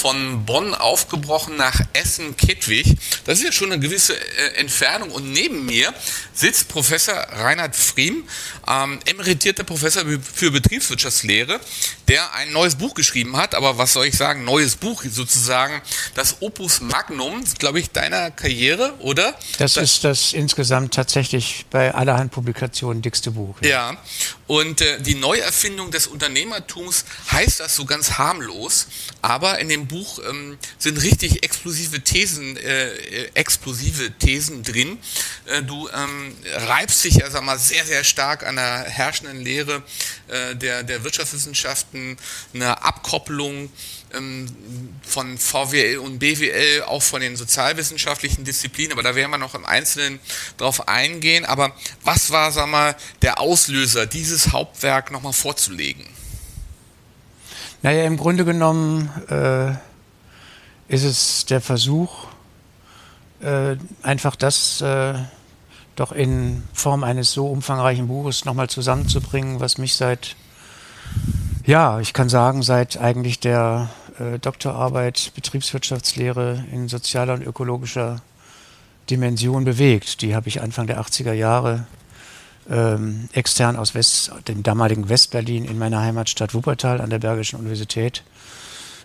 Von Bonn aufgebrochen nach Essen-Kettwig. Das ist ja schon eine gewisse äh, Entfernung. Und neben mir sitzt Professor Reinhard Friem, ähm, emeritierter Professor für Betriebswirtschaftslehre, der ein neues Buch geschrieben hat. Aber was soll ich sagen? Neues Buch sozusagen. Das Opus Magnum, glaube ich, deiner Karriere, oder? Das, das ist das insgesamt tatsächlich bei allerhand Publikationen dickste Buch. Ja. ja. Und äh, die Neuerfindung des Unternehmertums heißt das so ganz harmlos. Aber in dem Buch ähm, sind richtig explosive Thesen, äh, äh explosive Thesen drin. Äh, du ähm, reibst dich ja, sag mal, sehr, sehr stark an der herrschenden Lehre äh, der, der Wirtschaftswissenschaften, eine Abkopplung ähm, von VWL und BWL, auch von den sozialwissenschaftlichen Disziplinen, aber da werden wir noch im Einzelnen drauf eingehen. Aber was war, sag mal, der Auslöser, dieses Hauptwerk nochmal vorzulegen? Naja, im Grunde genommen äh, ist es der Versuch, äh, einfach das äh, doch in Form eines so umfangreichen Buches nochmal zusammenzubringen, was mich seit, ja, ich kann sagen, seit eigentlich der äh, Doktorarbeit Betriebswirtschaftslehre in sozialer und ökologischer Dimension bewegt. Die habe ich Anfang der 80er Jahre ähm, extern aus West, dem damaligen Westberlin in meiner Heimatstadt Wuppertal an der Bergischen Universität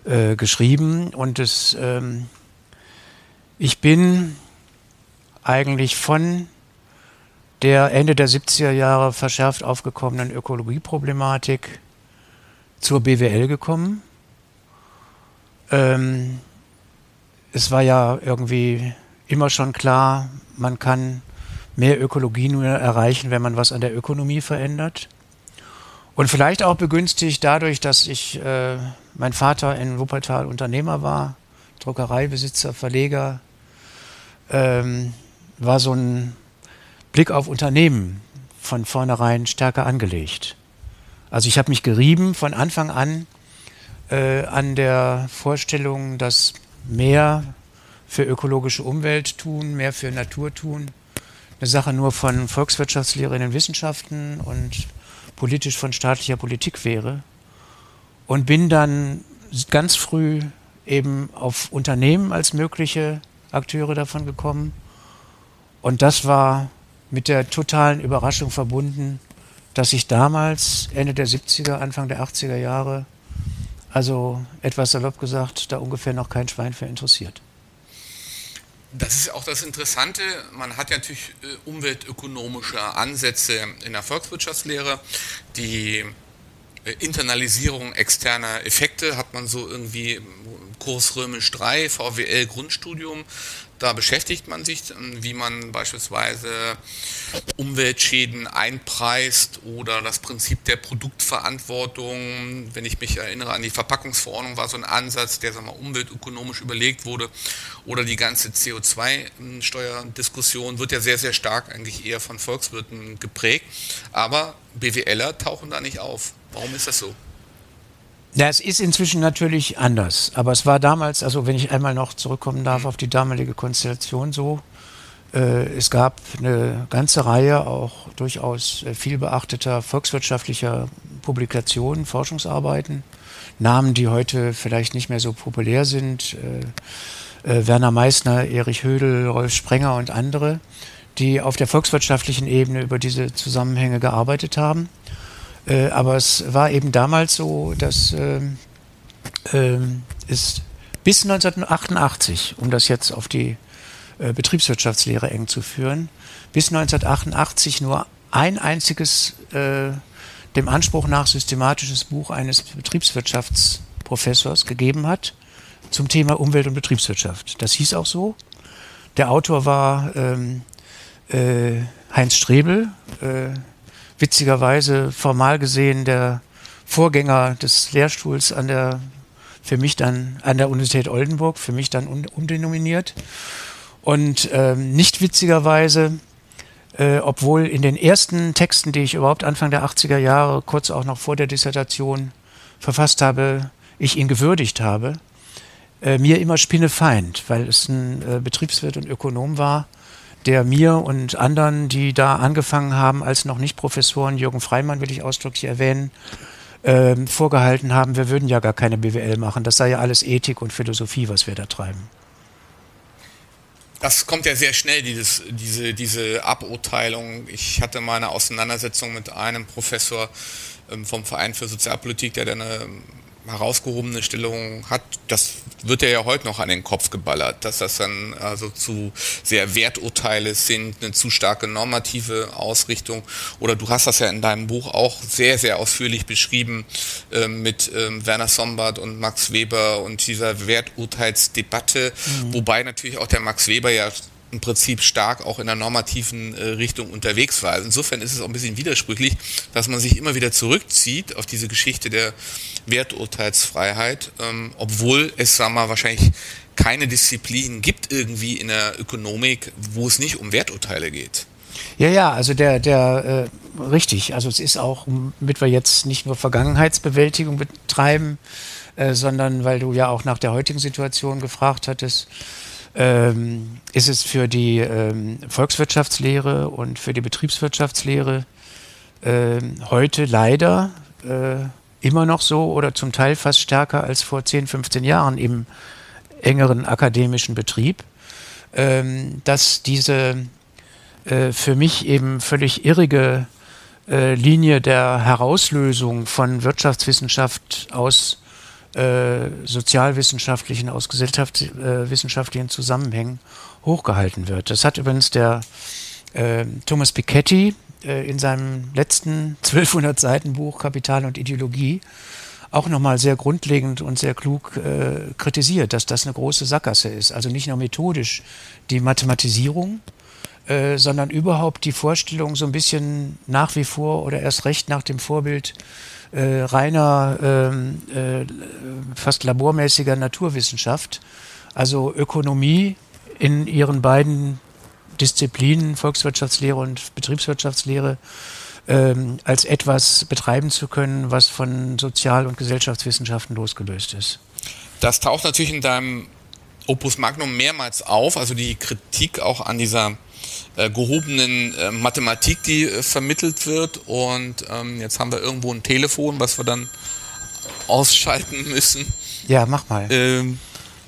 äh, geschrieben. Und es, ähm, ich bin eigentlich von der Ende der 70er Jahre verschärft aufgekommenen Ökologieproblematik zur BWL gekommen. Ähm, es war ja irgendwie immer schon klar, man kann mehr Ökologie nur erreichen, wenn man was an der Ökonomie verändert. Und vielleicht auch begünstigt dadurch, dass ich, äh, mein Vater in Wuppertal Unternehmer war, Druckereibesitzer, Verleger, ähm, war so ein Blick auf Unternehmen von vornherein stärker angelegt. Also ich habe mich gerieben von Anfang an äh, an der Vorstellung, dass mehr für ökologische Umwelt tun, mehr für Natur tun, eine Sache nur von Volkswirtschaftslehrerinnen Wissenschaften und politisch von staatlicher Politik wäre. Und bin dann ganz früh eben auf Unternehmen als mögliche Akteure davon gekommen. Und das war mit der totalen Überraschung verbunden, dass sich damals, Ende der 70er, Anfang der 80er Jahre, also etwas salopp gesagt, da ungefähr noch kein Schwein für interessiert. Das ist auch das Interessante. Man hat ja natürlich äh, umweltökonomische Ansätze in der Volkswirtschaftslehre. Die äh, Internalisierung externer Effekte hat man so irgendwie Kurs Römisch 3, VWL Grundstudium. Da beschäftigt man sich, ähm, wie man beispielsweise Umweltschäden einpreist oder das Prinzip der Produktverantwortung. Wenn ich mich erinnere an die Verpackungsverordnung, war so ein Ansatz, der sagen wir, umweltökonomisch überlegt wurde. Oder die ganze CO2-Steuerdiskussion wird ja sehr, sehr stark eigentlich eher von Volkswirten geprägt. Aber BWLer tauchen da nicht auf. Warum ist das so? Ja, es ist inzwischen natürlich anders. Aber es war damals, also wenn ich einmal noch zurückkommen darf mhm. auf die damalige Konstellation so, äh, es gab eine ganze Reihe auch durchaus äh, viel beachteter volkswirtschaftlicher Publikationen, Forschungsarbeiten, Namen, die heute vielleicht nicht mehr so populär sind. Äh, Werner Meissner, Erich Hödel, Rolf Sprenger und andere, die auf der volkswirtschaftlichen Ebene über diese Zusammenhänge gearbeitet haben. Äh, aber es war eben damals so, dass äh, äh, es bis 1988, um das jetzt auf die äh, Betriebswirtschaftslehre eng zu führen, bis 1988 nur ein einziges äh, dem Anspruch nach systematisches Buch eines Betriebswirtschaftsprofessors gegeben hat zum Thema Umwelt und Betriebswirtschaft. Das hieß auch so. Der Autor war ähm, äh, Heinz Strebel, äh, witzigerweise formal gesehen der Vorgänger des Lehrstuhls an der für mich dann an der Universität Oldenburg, für mich dann umdenominiert. Und ähm, nicht witzigerweise, äh, obwohl in den ersten Texten, die ich überhaupt Anfang der 80er Jahre, kurz auch noch vor der Dissertation verfasst habe, ich ihn gewürdigt habe, äh, mir immer Spinnefeind, weil es ein äh, Betriebswirt und Ökonom war, der mir und anderen, die da angefangen haben, als noch nicht Professoren, Jürgen Freimann will ich ausdrücklich erwähnen, äh, vorgehalten haben, wir würden ja gar keine BWL machen. Das sei ja alles Ethik und Philosophie, was wir da treiben. Das kommt ja sehr schnell, dieses, diese, diese Aburteilung. Ich hatte mal eine Auseinandersetzung mit einem Professor ähm, vom Verein für Sozialpolitik, der dann eine herausgehobene Stellung hat, das wird ja heute noch an den Kopf geballert, dass das dann also zu sehr Werturteile sind, eine zu starke normative Ausrichtung. Oder du hast das ja in deinem Buch auch sehr, sehr ausführlich beschrieben äh, mit äh, Werner Sombart und Max Weber und dieser Werturteilsdebatte, mhm. wobei natürlich auch der Max Weber ja im Prinzip stark auch in der normativen äh, Richtung unterwegs war. Also insofern ist es auch ein bisschen widersprüchlich, dass man sich immer wieder zurückzieht auf diese Geschichte der Werturteilsfreiheit, ähm, obwohl es, sagen mal, wahrscheinlich keine Disziplin gibt irgendwie in der Ökonomik, wo es nicht um Werturteile geht. Ja, ja, also der, der, äh, richtig. Also es ist auch, damit wir jetzt nicht nur Vergangenheitsbewältigung betreiben, äh, sondern weil du ja auch nach der heutigen Situation gefragt hattest, ähm, ist es für die ähm, Volkswirtschaftslehre und für die Betriebswirtschaftslehre äh, heute leider äh, immer noch so oder zum Teil fast stärker als vor 10, 15 Jahren im engeren akademischen Betrieb, ähm, dass diese äh, für mich eben völlig irrige äh, Linie der Herauslösung von Wirtschaftswissenschaft aus äh, sozialwissenschaftlichen, aus gesellschaftswissenschaftlichen Zusammenhängen hochgehalten wird. Das hat übrigens der äh, Thomas Piketty äh, in seinem letzten 1200 Seiten Buch Kapital und Ideologie auch nochmal sehr grundlegend und sehr klug äh, kritisiert, dass das eine große Sackgasse ist. Also nicht nur methodisch die Mathematisierung, äh, sondern überhaupt die Vorstellung so ein bisschen nach wie vor oder erst recht nach dem Vorbild äh, reiner, ähm, äh, fast labormäßiger Naturwissenschaft, also Ökonomie in ihren beiden Disziplinen, Volkswirtschaftslehre und Betriebswirtschaftslehre, ähm, als etwas betreiben zu können, was von Sozial- und Gesellschaftswissenschaften losgelöst ist. Das taucht natürlich in deinem Opus Magnum mehrmals auf, also die Kritik auch an dieser äh, gehobenen äh, Mathematik, die äh, vermittelt wird. Und ähm, jetzt haben wir irgendwo ein Telefon, was wir dann ausschalten müssen. Ja, mach mal. Ähm,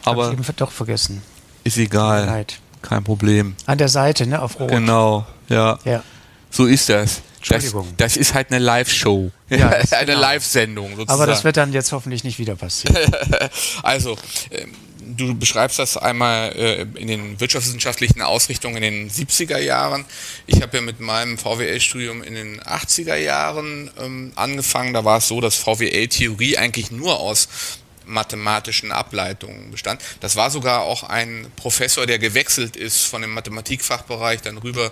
aber ich doch vergessen. Ist egal. Kein Problem. An der Seite, ne, auf Rot. Genau, ja. ja. So ist das. Entschuldigung. Das, das ist halt eine Live-Show. Ja, eine genau. Live-Sendung sozusagen. Aber das wird dann jetzt hoffentlich nicht wieder passieren. also, ähm, du beschreibst das einmal äh, in den wirtschaftswissenschaftlichen Ausrichtungen in den 70er Jahren. Ich habe ja mit meinem VWL-Studium in den 80er Jahren ähm, angefangen. Da war es so, dass VWL-Theorie eigentlich nur aus mathematischen Ableitungen bestand. Das war sogar auch ein Professor, der gewechselt ist von dem Mathematikfachbereich dann rüber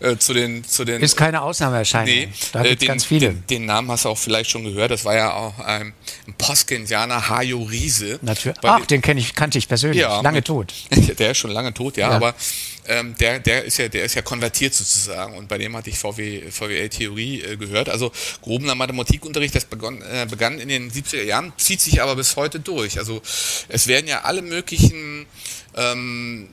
äh, zu den zu den. Ist keine Ausnahmeerscheinung. Nee, da gibt äh, ganz viele. Den, den, Namen hast du auch vielleicht schon gehört. Das war ja auch ein, ein Hajo Riese. Natürlich. Ach, den kenne ich, kannte ich persönlich. Ja, lange tot. Der ist schon lange tot, ja. ja. Aber ähm, der, der, ist ja, der ist ja konvertiert sozusagen und bei dem hatte ich VW, VWL-Theorie äh, gehört. Also grobener Mathematikunterricht, das begann, äh, begann in den 70er Jahren, zieht sich aber bis heute durch. Also es werden ja alle möglichen ähm,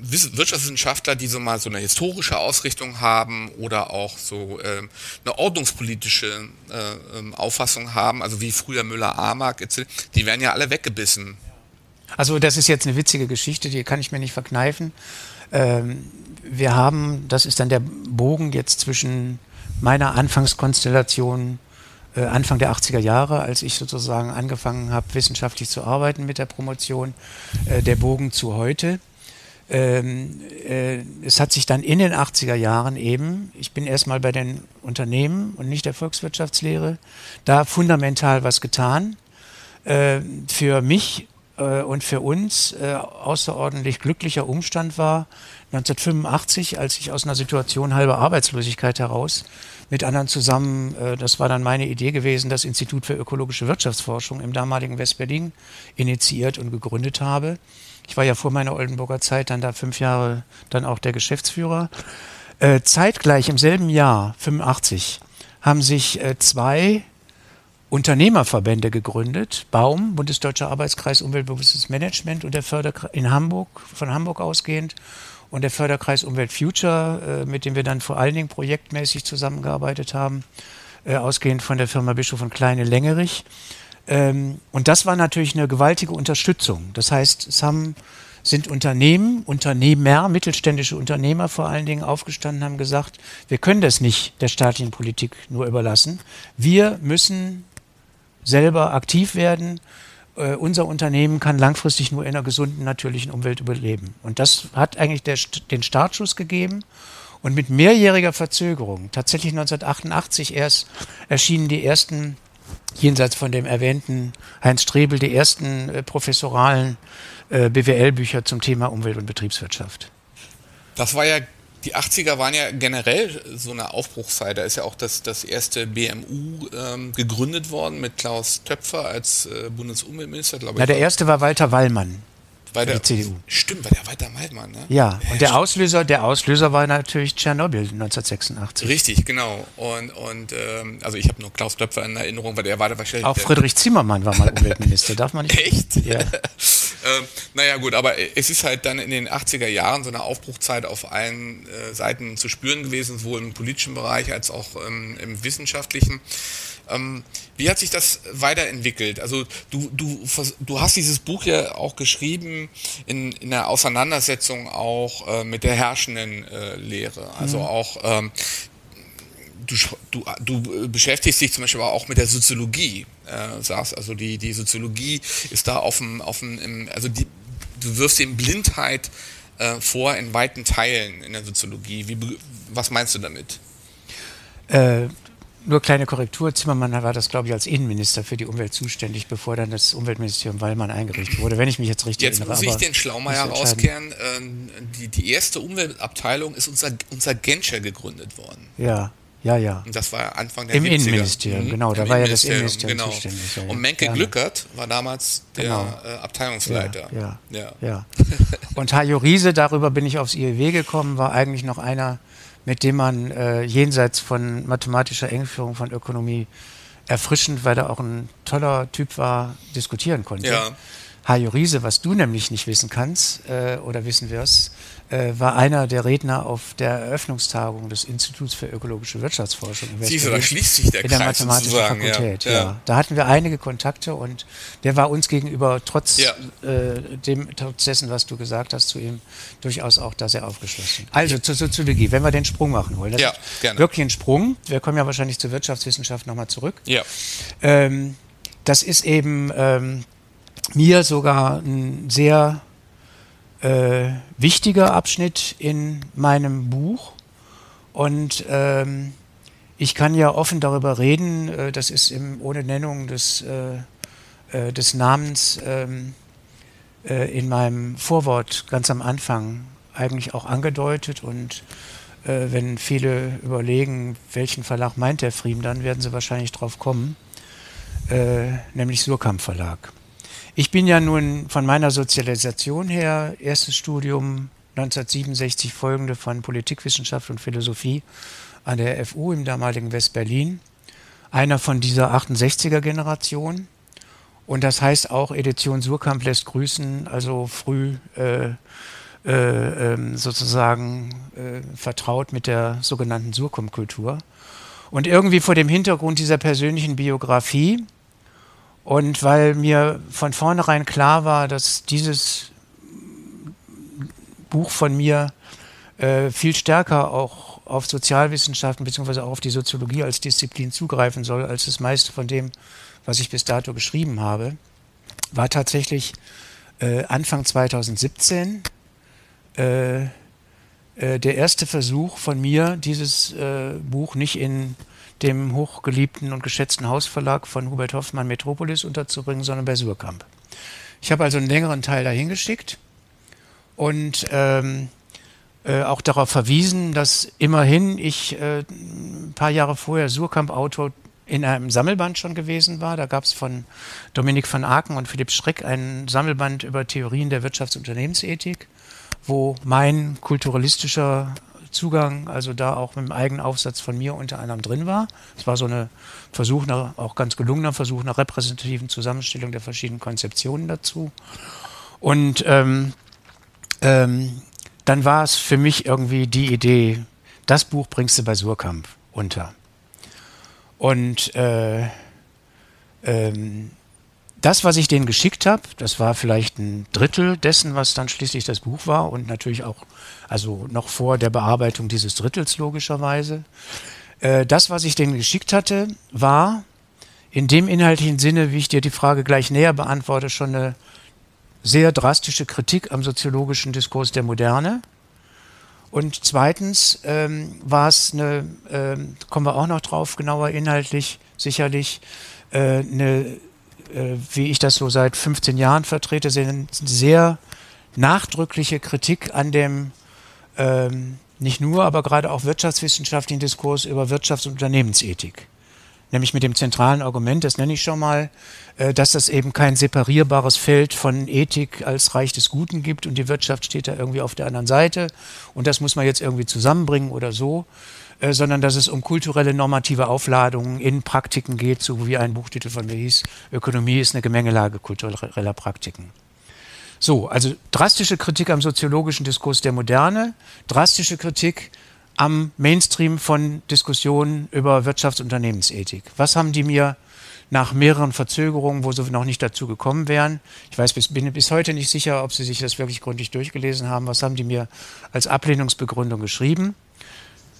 Wirtschaftswissenschaftler, die so mal so eine historische Ausrichtung haben oder auch so ähm, eine ordnungspolitische äh, ähm, Auffassung haben, also wie früher Müller-Amark die werden ja alle weggebissen. Also das ist jetzt eine witzige Geschichte, die kann ich mir nicht verkneifen. Ähm, wir haben, das ist dann der Bogen jetzt zwischen meiner Anfangskonstellation äh, Anfang der 80er Jahre, als ich sozusagen angefangen habe, wissenschaftlich zu arbeiten mit der Promotion, äh, der Bogen zu heute. Ähm, äh, es hat sich dann in den 80er Jahren eben, ich bin erstmal bei den Unternehmen und nicht der Volkswirtschaftslehre, da fundamental was getan. Äh, für mich äh, und für uns äh, außerordentlich glücklicher Umstand war 1985, als ich aus einer Situation halber Arbeitslosigkeit heraus mit anderen zusammen, äh, das war dann meine Idee gewesen, das Institut für ökologische Wirtschaftsforschung im damaligen Westberlin initiiert und gegründet habe. Ich war ja vor meiner Oldenburger Zeit dann da fünf Jahre dann auch der Geschäftsführer. Äh, zeitgleich im selben Jahr, 85, haben sich äh, zwei Unternehmerverbände gegründet. Baum, Bundesdeutscher Arbeitskreis Umweltbewusstes Management und der Förderkreis in Hamburg, von Hamburg ausgehend und der Förderkreis Umwelt Future, äh, mit dem wir dann vor allen Dingen projektmäßig zusammengearbeitet haben, äh, ausgehend von der Firma Bischof und Kleine Längerich. Ähm, und das war natürlich eine gewaltige Unterstützung. Das heißt, es haben, sind Unternehmen, Unternehmer, mittelständische Unternehmer vor allen Dingen aufgestanden, haben gesagt, wir können das nicht der staatlichen Politik nur überlassen. Wir müssen selber aktiv werden äh, unser Unternehmen kann langfristig nur in einer gesunden, natürlichen Umwelt überleben. Und das hat eigentlich der, den Startschuss gegeben. Und mit mehrjähriger Verzögerung, tatsächlich 1988 erst, erschienen die ersten, jenseits von dem erwähnten Heinz Strebel, die ersten äh, professoralen äh, BWL-Bücher zum Thema Umwelt- und Betriebswirtschaft. Das war ja die 80er waren ja generell so eine Aufbruchszeit. Da ist ja auch das, das erste BMU ähm, gegründet worden mit Klaus Töpfer als äh, Bundesumweltminister, glaube ich. Ja, der erste war Walter Wallmann. Bei der CDU. Stimmt, bei der Walter Wallmann, ne? Ja, und der Auslöser, der Auslöser war natürlich Tschernobyl 1986. Richtig, genau. Und, und ähm, also ich habe nur Klaus Töpfer in Erinnerung, weil der war da wahrscheinlich. Auch Friedrich Zimmermann war mal Umweltminister, darf man nicht. Echt? Ja. Ähm, naja gut, aber es ist halt dann in den 80er Jahren so eine Aufbruchzeit auf allen äh, Seiten zu spüren gewesen, sowohl im politischen Bereich als auch ähm, im wissenschaftlichen. Ähm, wie hat sich das weiterentwickelt? Also du, du, du hast dieses Buch ja auch geschrieben in, in der Auseinandersetzung auch äh, mit der herrschenden äh, Lehre. Also mhm. auch ähm, du, du, du beschäftigst dich zum Beispiel auch mit der Soziologie, äh, sagst, also die, die Soziologie ist da auf dem, auf dem also die, du wirfst in Blindheit äh, vor in weiten Teilen in der Soziologie. Wie, was meinst du damit? Äh, nur kleine Korrektur. Zimmermann war das, glaube ich, als Innenminister für die Umwelt zuständig, bevor dann das Umweltministerium Wallmann eingerichtet wurde, wenn ich mich jetzt richtig jetzt erinnere. Jetzt muss ich den Schlaumeier rauskehren. Ähm, die, die erste Umweltabteilung ist unser, unser Genscher gegründet worden. Ja. Ja, ja. Und das war Anfang der Im 70er. Innenministerium, mhm. genau, da Im war ja das Innenministerium genau. zuständig. Ja, und Menke ja. Glückert war damals der genau. äh, Abteilungsleiter. Ja, ja, ja. und Hajo Riese, darüber bin ich aufs IEW gekommen, war eigentlich noch einer, mit dem man äh, jenseits von mathematischer Engführung von Ökonomie erfrischend, weil er auch ein toller Typ war, diskutieren konnte. Ja. Hajo Riese, was du nämlich nicht wissen kannst äh, oder wissen wirst, äh, war einer der Redner auf der Eröffnungstagung des Instituts für ökologische Wirtschaftsforschung in Siehst du, da schließt sich der in der Mathematischen Fakultät. Ja, ja. ja, Da hatten wir einige Kontakte und der war uns gegenüber trotz, ja. äh, dem, trotz dessen, was du gesagt hast, zu ihm durchaus auch da sehr aufgeschlossen. Also zur Soziologie, wenn wir den Sprung machen wollen. Das ja, gerne. wirklich ein Sprung. Wir kommen ja wahrscheinlich zur Wirtschaftswissenschaft nochmal zurück. Ja. Ähm, das ist eben ähm, mir sogar ein sehr äh, wichtiger Abschnitt in meinem Buch. Und ähm, ich kann ja offen darüber reden, äh, das ist im, ohne Nennung des, äh, äh des Namens ähm, äh, in meinem Vorwort ganz am Anfang eigentlich auch angedeutet. Und äh, wenn viele überlegen, welchen Verlag meint der Friem, dann werden sie wahrscheinlich drauf kommen, nämlich Surkamp Verlag. Ich bin ja nun von meiner Sozialisation her, erstes Studium 1967 folgende von Politikwissenschaft und Philosophie an der FU im damaligen West-Berlin. Einer von dieser 68er Generation. Und das heißt auch, Edition Surkamp lässt grüßen, also früh äh, äh, ähm, sozusagen äh, vertraut mit der sogenannten Surkamp-Kultur. Und irgendwie vor dem Hintergrund dieser persönlichen Biografie und weil mir von vornherein klar war, dass dieses Buch von mir äh, viel stärker auch auf Sozialwissenschaften bzw. auch auf die Soziologie als Disziplin zugreifen soll, als das meiste von dem, was ich bis dato geschrieben habe, war tatsächlich äh, Anfang 2017 äh, äh, der erste Versuch von mir, dieses äh, Buch nicht in dem hochgeliebten und geschätzten Hausverlag von Hubert Hoffmann Metropolis unterzubringen, sondern bei Surkamp. Ich habe also einen längeren Teil dahin geschickt und ähm, äh, auch darauf verwiesen, dass immerhin ich äh, ein paar Jahre vorher Surkamp-Autor in einem Sammelband schon gewesen war. Da gab es von Dominik van Aken und Philipp Schreck ein Sammelband über Theorien der Wirtschafts- und Unternehmensethik, wo mein kulturalistischer Zugang, also da auch mit einem eigenen Aufsatz von mir unter anderem drin war. Es war so eine Versuch, nach, auch ganz gelungener Versuch nach repräsentativen Zusammenstellung der verschiedenen Konzeptionen dazu. Und ähm, ähm, dann war es für mich irgendwie die Idee, das Buch bringst du bei Surkamp unter. Und äh, ähm, das, was ich denen geschickt habe, das war vielleicht ein Drittel dessen, was dann schließlich das Buch war und natürlich auch, also noch vor der Bearbeitung dieses Drittels logischerweise. Äh, das, was ich denen geschickt hatte, war in dem inhaltlichen Sinne, wie ich dir die Frage gleich näher beantworte, schon eine sehr drastische Kritik am soziologischen Diskurs der Moderne. Und zweitens ähm, war es eine, ähm, kommen wir auch noch drauf, genauer inhaltlich sicherlich, äh, eine, wie ich das so seit 15 Jahren vertrete, eine sehr nachdrückliche Kritik an dem ähm, nicht nur, aber gerade auch wirtschaftswissenschaftlichen Diskurs über Wirtschafts- und Unternehmensethik. Nämlich mit dem zentralen Argument, das nenne ich schon mal, äh, dass das eben kein separierbares Feld von Ethik als Reich des Guten gibt und die Wirtschaft steht da irgendwie auf der anderen Seite und das muss man jetzt irgendwie zusammenbringen oder so, äh, sondern dass es um kulturelle normative Aufladungen in Praktiken geht, so wie ein Buchtitel von mir hieß, Ökonomie ist eine Gemengelage kultureller Praktiken. So, also drastische Kritik am soziologischen Diskurs der Moderne, drastische Kritik am Mainstream von Diskussionen über Wirtschafts- und Unternehmensethik. Was haben die mir nach mehreren Verzögerungen, wo sie noch nicht dazu gekommen wären, ich weiß, bis, bin bis heute nicht sicher, ob sie sich das wirklich gründlich durchgelesen haben, was haben die mir als Ablehnungsbegründung geschrieben?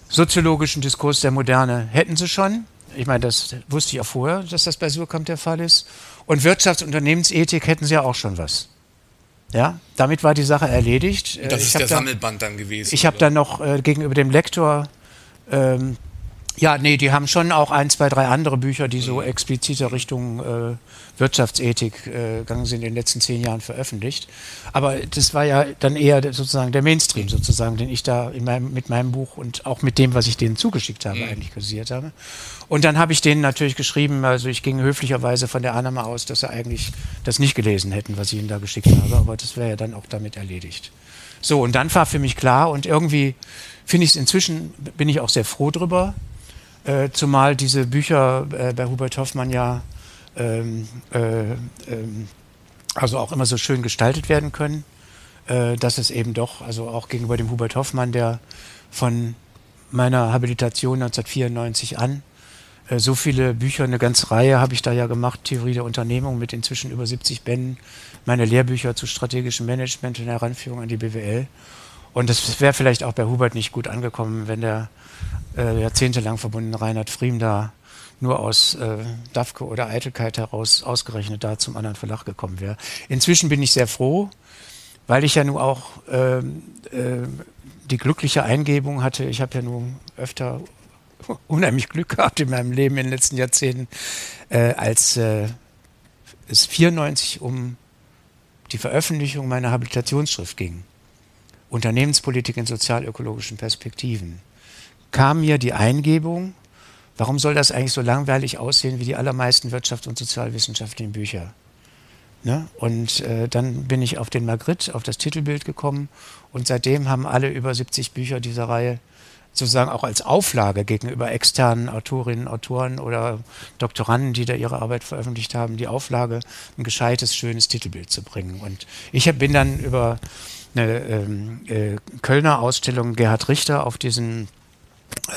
Soziologischen Diskurs der Moderne hätten sie schon. Ich meine, das wusste ich auch vorher, dass das bei Surkamp der Fall ist. Und Wirtschafts- und Unternehmensethik hätten sie ja auch schon was. Ja, damit war die Sache erledigt. Das ich ist der Sammelband dann gewesen. Ich habe dann noch äh, gegenüber dem Lektor, ähm, ja, nee, die haben schon auch ein, zwei, drei andere Bücher, die so mhm. expliziter Richtung äh, Wirtschaftsethik äh, gegangen sind in den letzten zehn Jahren veröffentlicht. Aber das war ja dann eher sozusagen der Mainstream, sozusagen, den ich da meinem, mit meinem Buch und auch mit dem, was ich denen zugeschickt habe, mhm. eigentlich kritisiert habe. Und dann habe ich denen natürlich geschrieben, also ich ging höflicherweise von der Annahme aus, dass sie eigentlich das nicht gelesen hätten, was ich ihnen da geschickt habe, aber das wäre ja dann auch damit erledigt. So, und dann war für mich klar und irgendwie finde ich es inzwischen, bin ich auch sehr froh drüber, äh, zumal diese Bücher äh, bei Hubert Hoffmann ja ähm, äh, ähm, also auch immer so schön gestaltet werden können, äh, dass es eben doch, also auch gegenüber dem Hubert Hoffmann, der von meiner Habilitation 1994 an äh, so viele Bücher, eine ganze Reihe habe ich da ja gemacht, Theorie der Unternehmung mit inzwischen über 70 Bänden, meine Lehrbücher zu strategischem Management und Heranführung an die BWL. Und das wäre vielleicht auch bei Hubert nicht gut angekommen, wenn der äh, jahrzehntelang verbundene Reinhard Friem da nur aus äh, Dafke oder Eitelkeit heraus ausgerechnet da zum anderen Verlag gekommen wäre. Inzwischen bin ich sehr froh, weil ich ja nun auch äh, äh, die glückliche Eingebung hatte. Ich habe ja nun öfter unheimlich Glück gehabt in meinem Leben in den letzten Jahrzehnten, äh, als äh, es 94 um die Veröffentlichung meiner Habilitationsschrift ging. Unternehmenspolitik in sozialökologischen Perspektiven. Kam mir die Eingebung, Warum soll das eigentlich so langweilig aussehen wie die allermeisten wirtschafts- und sozialwissenschaftlichen Bücher? Ne? Und äh, dann bin ich auf den Magritte, auf das Titelbild gekommen und seitdem haben alle über 70 Bücher dieser Reihe sozusagen auch als Auflage gegenüber externen Autorinnen, Autoren oder Doktoranden, die da ihre Arbeit veröffentlicht haben, die Auflage, ein gescheites, schönes Titelbild zu bringen. Und ich bin dann über eine ähm, äh, Kölner Ausstellung Gerhard Richter auf diesen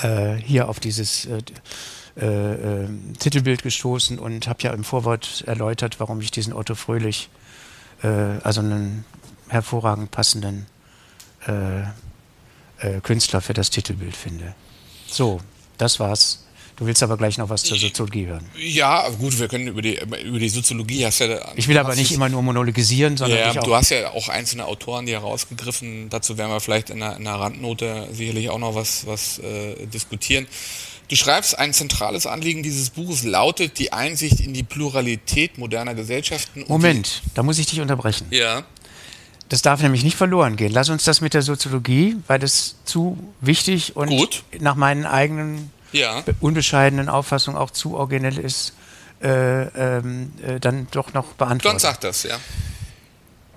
äh, hier auf dieses äh, äh, äh, Titelbild gestoßen und habe ja im Vorwort erläutert, warum ich diesen Otto Fröhlich, äh, also einen hervorragend passenden Künstler für das Titelbild finde. So, das war's. Du willst aber gleich noch was zur Soziologie hören. Ja, gut, wir können über die, über die Soziologie hast ja. Ich will aber nicht immer nur monologisieren, sondern. Ja, du hast ja auch einzelne Autoren, die herausgegriffen. Dazu werden wir vielleicht in einer, in einer Randnote sicherlich auch noch was, was äh, diskutieren. Du schreibst, ein zentrales Anliegen dieses Buches lautet die Einsicht in die Pluralität moderner Gesellschaften. Moment, da muss ich dich unterbrechen. Ja. Das darf nämlich nicht verloren gehen. Lass uns das mit der Soziologie, weil das zu wichtig und Gut. nach meinen eigenen Ja. be- unbescheidenen Auffassungen auch zu originell ist, äh, ähm, äh, dann doch noch beantworten. sagt das, ja.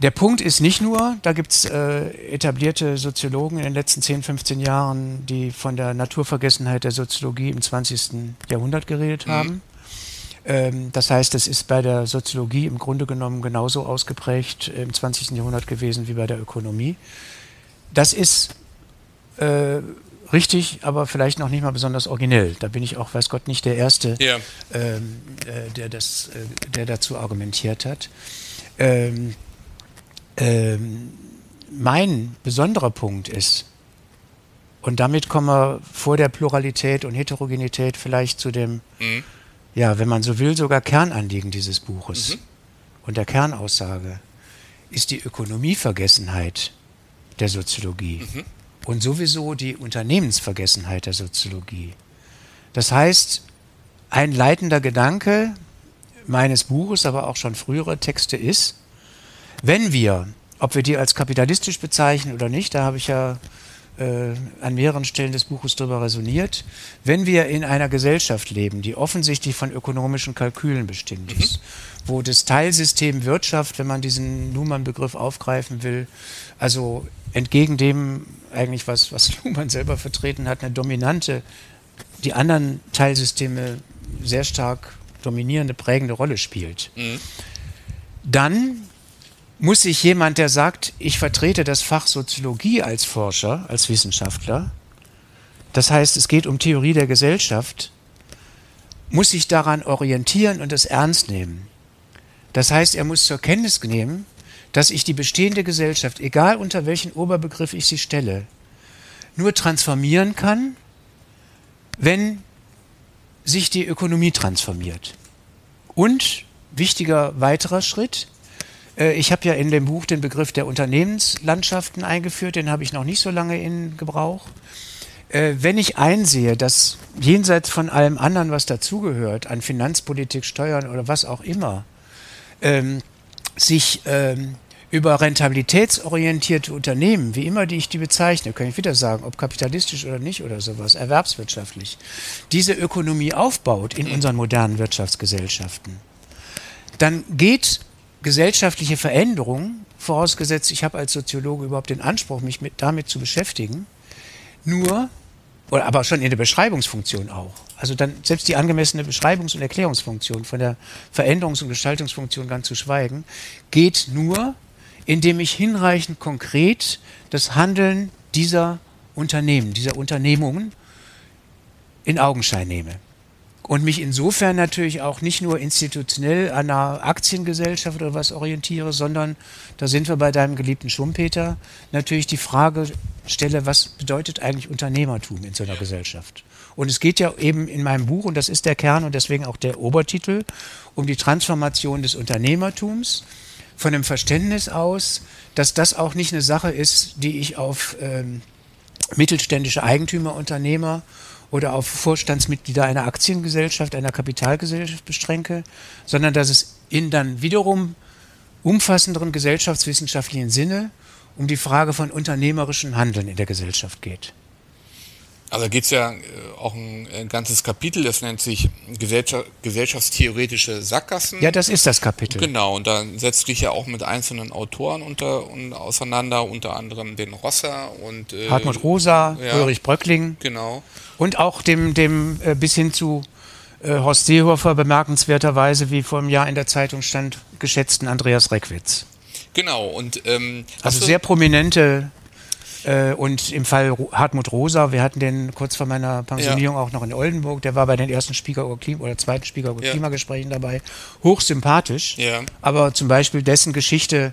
Der Punkt ist nicht nur, da gibt es äh, etablierte Soziologen in den letzten 10, 15 Jahren, die von der Naturvergessenheit der Soziologie im 20. Jahrhundert geredet haben. Ähm, das heißt, es ist bei der Soziologie im Grunde genommen genauso ausgeprägt im 20. Jahrhundert gewesen wie bei der Ökonomie. Das ist äh, richtig, aber vielleicht noch nicht mal besonders originell. Da bin ich auch, weiß Gott, nicht der Erste, Ja. ähm, äh, der, das, äh, der dazu argumentiert hat. Ähm, ähm, mein besonderer Punkt ist, und damit kommen wir vor der Pluralität und Heterogenität vielleicht zu dem, Mhm. ja, wenn man so will, sogar Kernanliegen dieses Buches und der Kernaussage, ist die Ökonomievergessenheit der Soziologie und sowieso die Unternehmensvergessenheit der Soziologie. Das heißt, ein leitender Gedanke meines Buches, aber auch schon früherer Texte ist, wenn wir, ob wir die als kapitalistisch bezeichnen oder nicht, da habe ich ja äh, an mehreren Stellen des Buches darüber resoniert, wenn wir in einer Gesellschaft leben, die offensichtlich von ökonomischen Kalkülen bestimmt ist, wo das Teilsystem Wirtschaft, wenn man diesen Luhmann-Begriff aufgreifen will, also entgegen dem eigentlich, was, was Luhmann selber vertreten hat, eine dominante, die anderen Teilsysteme sehr stark dominierende, prägende Rolle spielt dann muss sich jemand, der sagt, ich vertrete das Fach Soziologie als Forscher, als Wissenschaftler, das heißt, es geht um Theorie der Gesellschaft, muss sich daran orientieren und es ernst nehmen. Das heißt, er muss zur Kenntnis nehmen, dass ich die bestehende Gesellschaft, egal unter welchen Oberbegriff ich sie stelle, nur transformieren kann, wenn sich die Ökonomie transformiert. Und wichtiger weiterer Schritt, äh, ich habe ja in dem Buch den Begriff der Unternehmenslandschaften eingeführt, den habe ich noch nicht so lange in Gebrauch. Äh, Wenn ich einsehe, dass jenseits von allem anderen, was dazugehört, an Finanzpolitik, Steuern oder was auch immer, ähm, sich ähm, über rentabilitätsorientierte Unternehmen, wie immer die ich die bezeichne, kann ich wieder sagen, ob kapitalistisch oder nicht oder sowas, erwerbswirtschaftlich, diese Ökonomie aufbaut in unseren modernen Wirtschaftsgesellschaften, dann geht gesellschaftliche Veränderung, vorausgesetzt ich habe als Soziologe überhaupt den Anspruch, mich mit, damit zu beschäftigen, nur, oder aber schon in der Beschreibungsfunktion auch. Also dann selbst die angemessene Beschreibungs- und Erklärungsfunktion von der Veränderungs- und Gestaltungsfunktion ganz zu schweigen, geht nur, indem ich hinreichend konkret das Handeln dieser Unternehmen, dieser Unternehmungen in Augenschein nehme. Und mich insofern natürlich auch nicht nur institutionell an einer Aktiengesellschaft oder was orientiere, sondern, da sind wir bei deinem geliebten Schumpeter, natürlich die Frage stelle, was bedeutet eigentlich Unternehmertum in so einer Gesellschaft? Und es geht ja eben in meinem Buch, und das ist der Kern und deswegen auch der Obertitel, um die Transformation des Unternehmertums von dem Verständnis aus, dass das auch nicht eine Sache ist, die ich auf ähm, mittelständische Eigentümer, Unternehmer oder auf Vorstandsmitglieder einer Aktiengesellschaft, einer Kapitalgesellschaft beschränke, sondern dass es in dann wiederum umfassenderen gesellschaftswissenschaftlichen Sinne um die Frage von unternehmerischem Handeln in der Gesellschaft geht. Also da geht es ja äh, auch ein, ein ganzes Kapitel, das nennt sich Gesellschaft, gesellschaftstheoretische Sackgassen. Ja, das ist das Kapitel. Genau, und da setzt dich ja auch mit einzelnen Autoren unter, un, auseinander, unter anderem den Rosser und äh, Hartmut Rosa, ja. Ulrich Bröckling Genau. und auch dem, dem äh, bis hin zu äh, Horst Seehofer bemerkenswerterweise, wie vor einem Jahr in der Zeitung stand, geschätzten Andreas Reckwitz. Genau, und ähm, Also sehr prominente äh, und im Fall Hartmut Rosa, wir hatten den kurz vor meiner Pensionierung auch noch in Oldenburg, der war bei den ersten Spiegelauer Klima oder zweiten Spiegelauer Ja. Klimagesprächen dabei, hochsympathisch, Ja. aber zum Beispiel dessen Geschichte,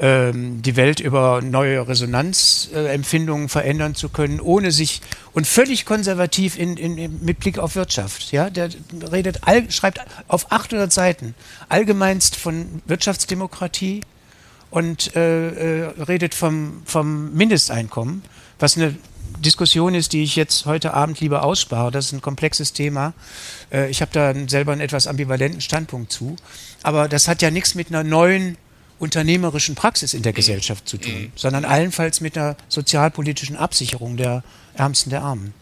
ähm, die Welt über neue Resonanzempfindungen verändern zu können, ohne sich und völlig konservativ in, in, in, mit Blick auf Wirtschaft. Ja, der redet, all, schreibt auf 800 Seiten allgemeinst von Wirtschaftsdemokratie, und äh, äh, redet vom, vom Mindesteinkommen, was eine Diskussion ist, die ich jetzt heute Abend lieber ausspare. Das ist ein komplexes Thema. Äh, ich habe da selber einen etwas ambivalenten Standpunkt zu. Aber das hat ja nichts mit einer neuen unternehmerischen Praxis in der mhm. Gesellschaft zu tun, mhm. sondern allenfalls mit einer sozialpolitischen Absicherung der Ärmsten der Armen.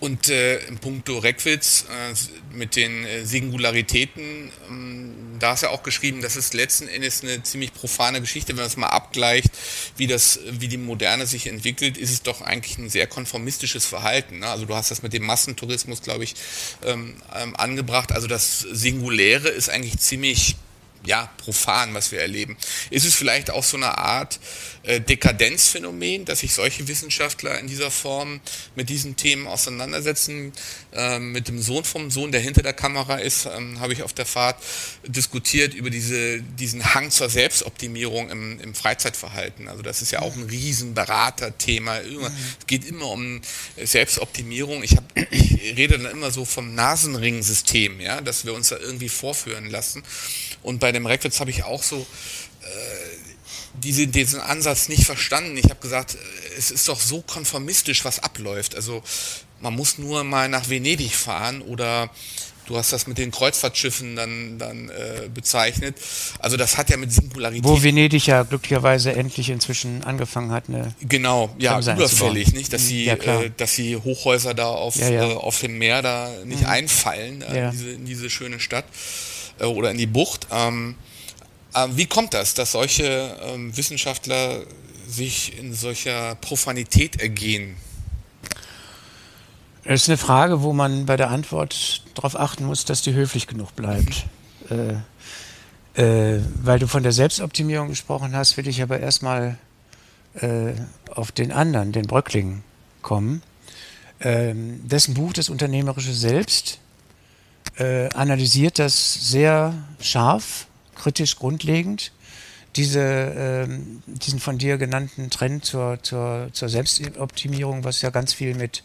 Und äh, im Punkto Reckwitz äh, mit den äh, Singularitäten, ähm, da hast du ja auch geschrieben, das ist letzten Endes eine ziemlich profane Geschichte, wenn man es mal abgleicht, wie das, wie die Moderne sich entwickelt, ist es doch eigentlich ein sehr konformistisches Verhalten. Ne? Also du hast das mit dem Massentourismus, glaube ich, ähm, ähm, angebracht. Also das Singuläre ist eigentlich ziemlich ja, profan, was wir erleben. Ist es vielleicht auch so eine Art äh, Dekadenzphänomen, dass sich solche Wissenschaftler in dieser Form mit diesen Themen auseinandersetzen? Ähm, mit dem Sohn vom Sohn, der hinter der Kamera ist, ähm, habe ich auf der Fahrt diskutiert über diese, diesen Hang zur Selbstoptimierung im, im Freizeitverhalten. Also das ist ja auch ein Riesenberaterthema. Mhm. Es geht immer um Selbstoptimierung. Ich, hab, ich rede dann immer so vom Nasenring-System, ja, dass wir uns da irgendwie vorführen lassen. Und bei dem Reckwitz habe ich auch so äh, diese, diesen Ansatz nicht verstanden. Ich habe gesagt, es ist doch so konformistisch, was abläuft. Also man muss nur mal nach Venedig fahren oder du hast das mit den Kreuzfahrtschiffen dann, dann äh, bezeichnet. Also das hat ja mit Singularität. Wo Venedig ja glücklicherweise endlich inzwischen angefangen hat, eine Genau, ja, überfällig, nicht? Dass sie, ja, äh, dass sie Hochhäuser da auf, ja, ja. Äh, auf dem Meer da nicht mhm. einfallen, äh, in, diese, in diese schöne Stadt. Äh, oder in die Bucht. Ähm, äh, wie kommt das, dass solche ähm, Wissenschaftler sich in solcher Profanität ergehen? Das ist eine Frage, wo man bei der Antwort darauf achten muss, dass die höflich genug bleibt. äh, äh, weil du von der Selbstoptimierung gesprochen hast, will ich aber erstmal äh, auf den anderen, den Bröckling, kommen. Ähm, dessen Buch Das Unternehmerische Selbst äh, analysiert das sehr scharf, kritisch, grundlegend. Diese, äh, diesen von dir genannten Trend zur, zur, zur Selbstoptimierung, was ja ganz viel mit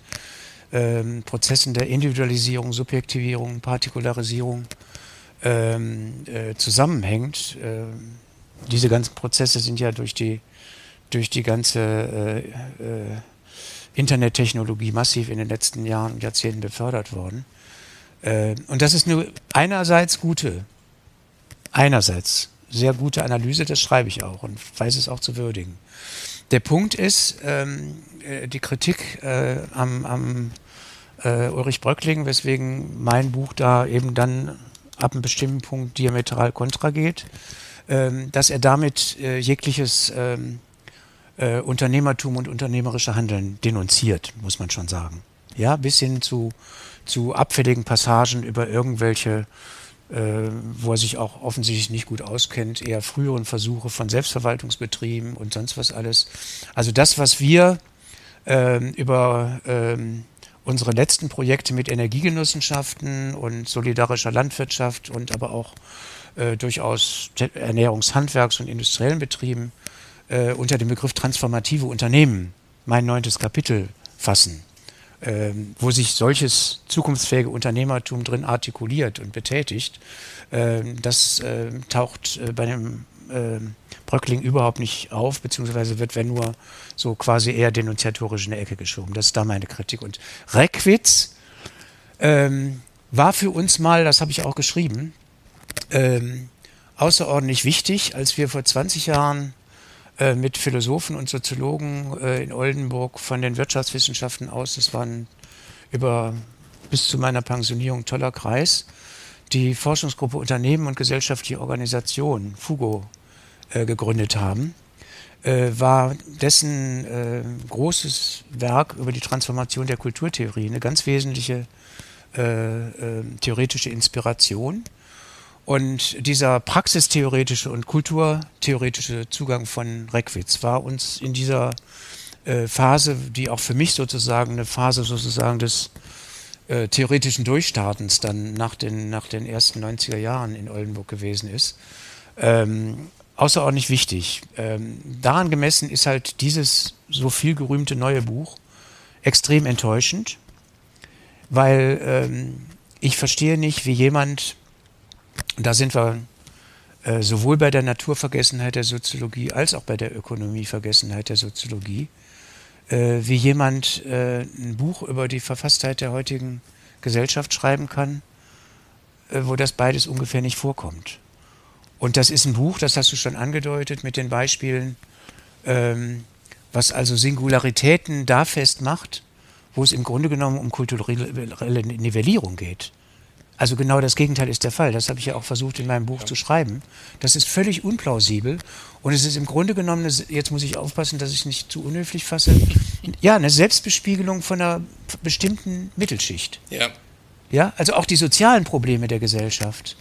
ähm, Prozessen der Individualisierung, Subjektivierung, Partikularisierung ähm, äh, zusammenhängt. Äh, diese ganzen Prozesse sind ja durch die, durch die ganze äh, äh, Internettechnologie massiv in den letzten Jahren und Jahrzehnten befördert worden. Äh, und das ist nur einerseits gute, einerseits sehr gute Analyse, das schreibe ich auch und weiß es auch zu würdigen. Der Punkt ist, ähm, äh, die Kritik äh, am, am äh, Ulrich Bröckling, weswegen mein Buch da eben dann ab einem bestimmten Punkt diametral kontra geht, ähm, dass er damit äh, jegliches ähm, äh, Unternehmertum und unternehmerische Handeln denunziert, muss man schon sagen. Ja, bis hin zu zu abfälligen Passagen über irgendwelche, wo er sich auch offensichtlich nicht gut auskennt, eher früheren Versuche von Selbstverwaltungsbetrieben und sonst was alles. Also das, was wir äh, über äh, unsere letzten Projekte mit Energiegenossenschaften und solidarischer Landwirtschaft und aber auch äh, durchaus Ernährungshandwerks- und industriellen Betrieben äh, unter dem Begriff transformative Unternehmen, mein neuntes Kapitel, fassen ähm, wo sich solches zukunftsfähige Unternehmertum drin artikuliert und betätigt, ähm, das äh, taucht äh, bei dem äh, Bröckling überhaupt nicht auf, beziehungsweise wird, wenn nur, so quasi eher denunziatorisch in der Ecke geschoben. Das ist da meine Kritik. Und Reckwitz ähm, war für uns mal, das habe ich auch geschrieben, ähm, außerordentlich wichtig, als wir vor 20 Jahren äh, mit Philosophen und Soziologen äh, in Oldenburg von den Wirtschaftswissenschaften aus. Das waren über bis zu meiner Pensionierung toller Kreis. Die Forschungsgruppe Unternehmen und gesellschaftliche Organisation, FUGO, äh, gegründet haben, äh, war dessen äh, großes Werk über die Transformation der Kulturtheorie eine ganz wesentliche theoretische Inspiration. Und dieser praxistheoretische und kulturtheoretische Zugang von Reckwitz war uns in dieser äh, Phase, die auch für mich sozusagen eine Phase sozusagen des äh, theoretischen Durchstartens dann nach den, nach den ersten 90er Jahren in Oldenburg gewesen ist, ähm, außerordentlich wichtig. Ähm, daran gemessen ist halt dieses so viel gerühmte neue Buch extrem enttäuschend, weil ähm, ich verstehe nicht, wie jemand da sind wir äh, sowohl bei der Naturvergessenheit der Soziologie als auch bei der Ökonomievergessenheit der Soziologie äh, wie jemand äh, ein Buch über die Verfasstheit der heutigen Gesellschaft schreiben kann, äh, wo das beides ungefähr nicht vorkommt. Und das ist ein Buch, das hast du schon angedeutet mit den Beispielen, ähm, was also Singularitäten da festmacht, wo es im Grunde genommen um kulturelle Nivellierung geht. Also genau das Gegenteil ist der Fall. Das habe ich ja auch versucht in meinem Buch ja. zu schreiben. Das ist völlig unplausibel und es ist im Grunde genommen, jetzt muss ich aufpassen, dass ich nicht zu unhöflich fasse, ja, eine Selbstbespiegelung von einer bestimmten Mittelschicht. Ja. Ja, also auch die sozialen Probleme der Gesellschaft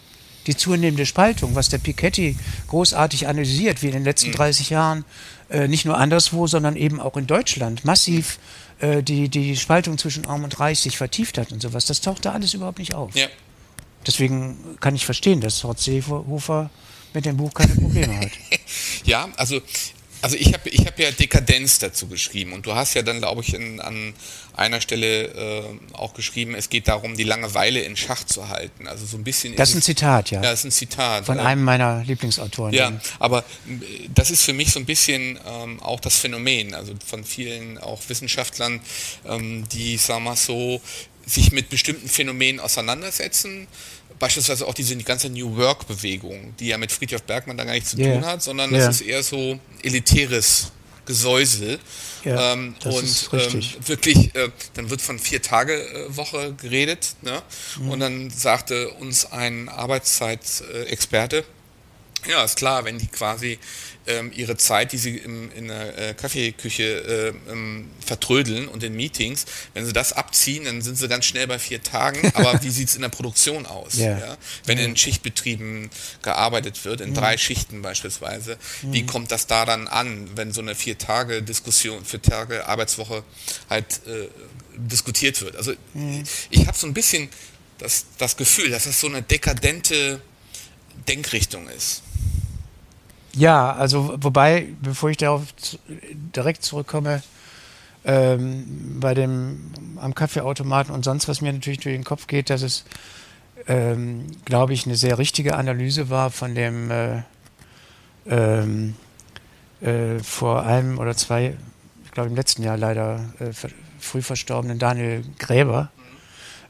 die zunehmende Spaltung, was der Piketty großartig analysiert, wie in den letzten 30 mhm. Jahren, äh, nicht nur anderswo, sondern eben auch in Deutschland massiv äh, die, die Spaltung zwischen Arm und Reich sich vertieft hat und sowas, das taucht da alles überhaupt nicht auf. Ja. Deswegen kann ich verstehen, dass Horst Seehofer mit dem Buch keine Probleme hat. ja, also also ich habe ich hab ja Dekadenz dazu geschrieben und du hast ja dann, glaube ich, in, an einer Stelle äh, auch geschrieben, es geht darum, die Langeweile in Schach zu halten. Also so ein bisschen. Das ist ein Zitat, ja. Ja, das ist ein Zitat. Von einem meiner Lieblingsautoren. Ja, aber äh, das ist für mich so ein bisschen ähm, auch das Phänomen, also von vielen auch Wissenschaftlern, ähm, die, sagen wir mal so, sich mit bestimmten Phänomenen auseinandersetzen beispielsweise auch diese ganze New Work-Bewegung, die ja mit Friedhof Bergmann da gar nichts zu yeah. tun hat, sondern yeah. das ist eher so elitäres Gesäusel. Ja, ähm, und ähm, wirklich, äh, dann wird von vier Tage äh, Woche geredet. Ne? Mhm. Und dann sagte uns ein Arbeitszeitexperte, ja, ist klar, wenn die quasi ähm, ihre Zeit, die sie im, in der äh, Kaffeeküche äh, ähm, vertrödeln und in Meetings, wenn sie das abziehen, dann sind sie ganz schnell bei vier Tagen. Aber wie sieht es in der Produktion aus? Yeah. Ja? Wenn in Schichtbetrieben gearbeitet wird, in mhm. drei Schichten beispielsweise, mhm. wie kommt das da dann an, wenn so eine vier Tage Diskussion, vier Tage Arbeitswoche halt äh, diskutiert wird? Also mhm. ich habe so ein bisschen das, das Gefühl, dass das so eine dekadente Denkrichtung ist. Ja, also wobei, bevor ich darauf direkt zurückkomme, ähm, bei dem am Kaffeeautomaten und sonst was mir natürlich durch den Kopf geht, dass es, ähm, glaube ich, eine sehr richtige Analyse war von dem äh, ähm, äh, vor einem oder zwei, ich glaube im letzten Jahr leider äh, früh verstorbenen Daniel Gräber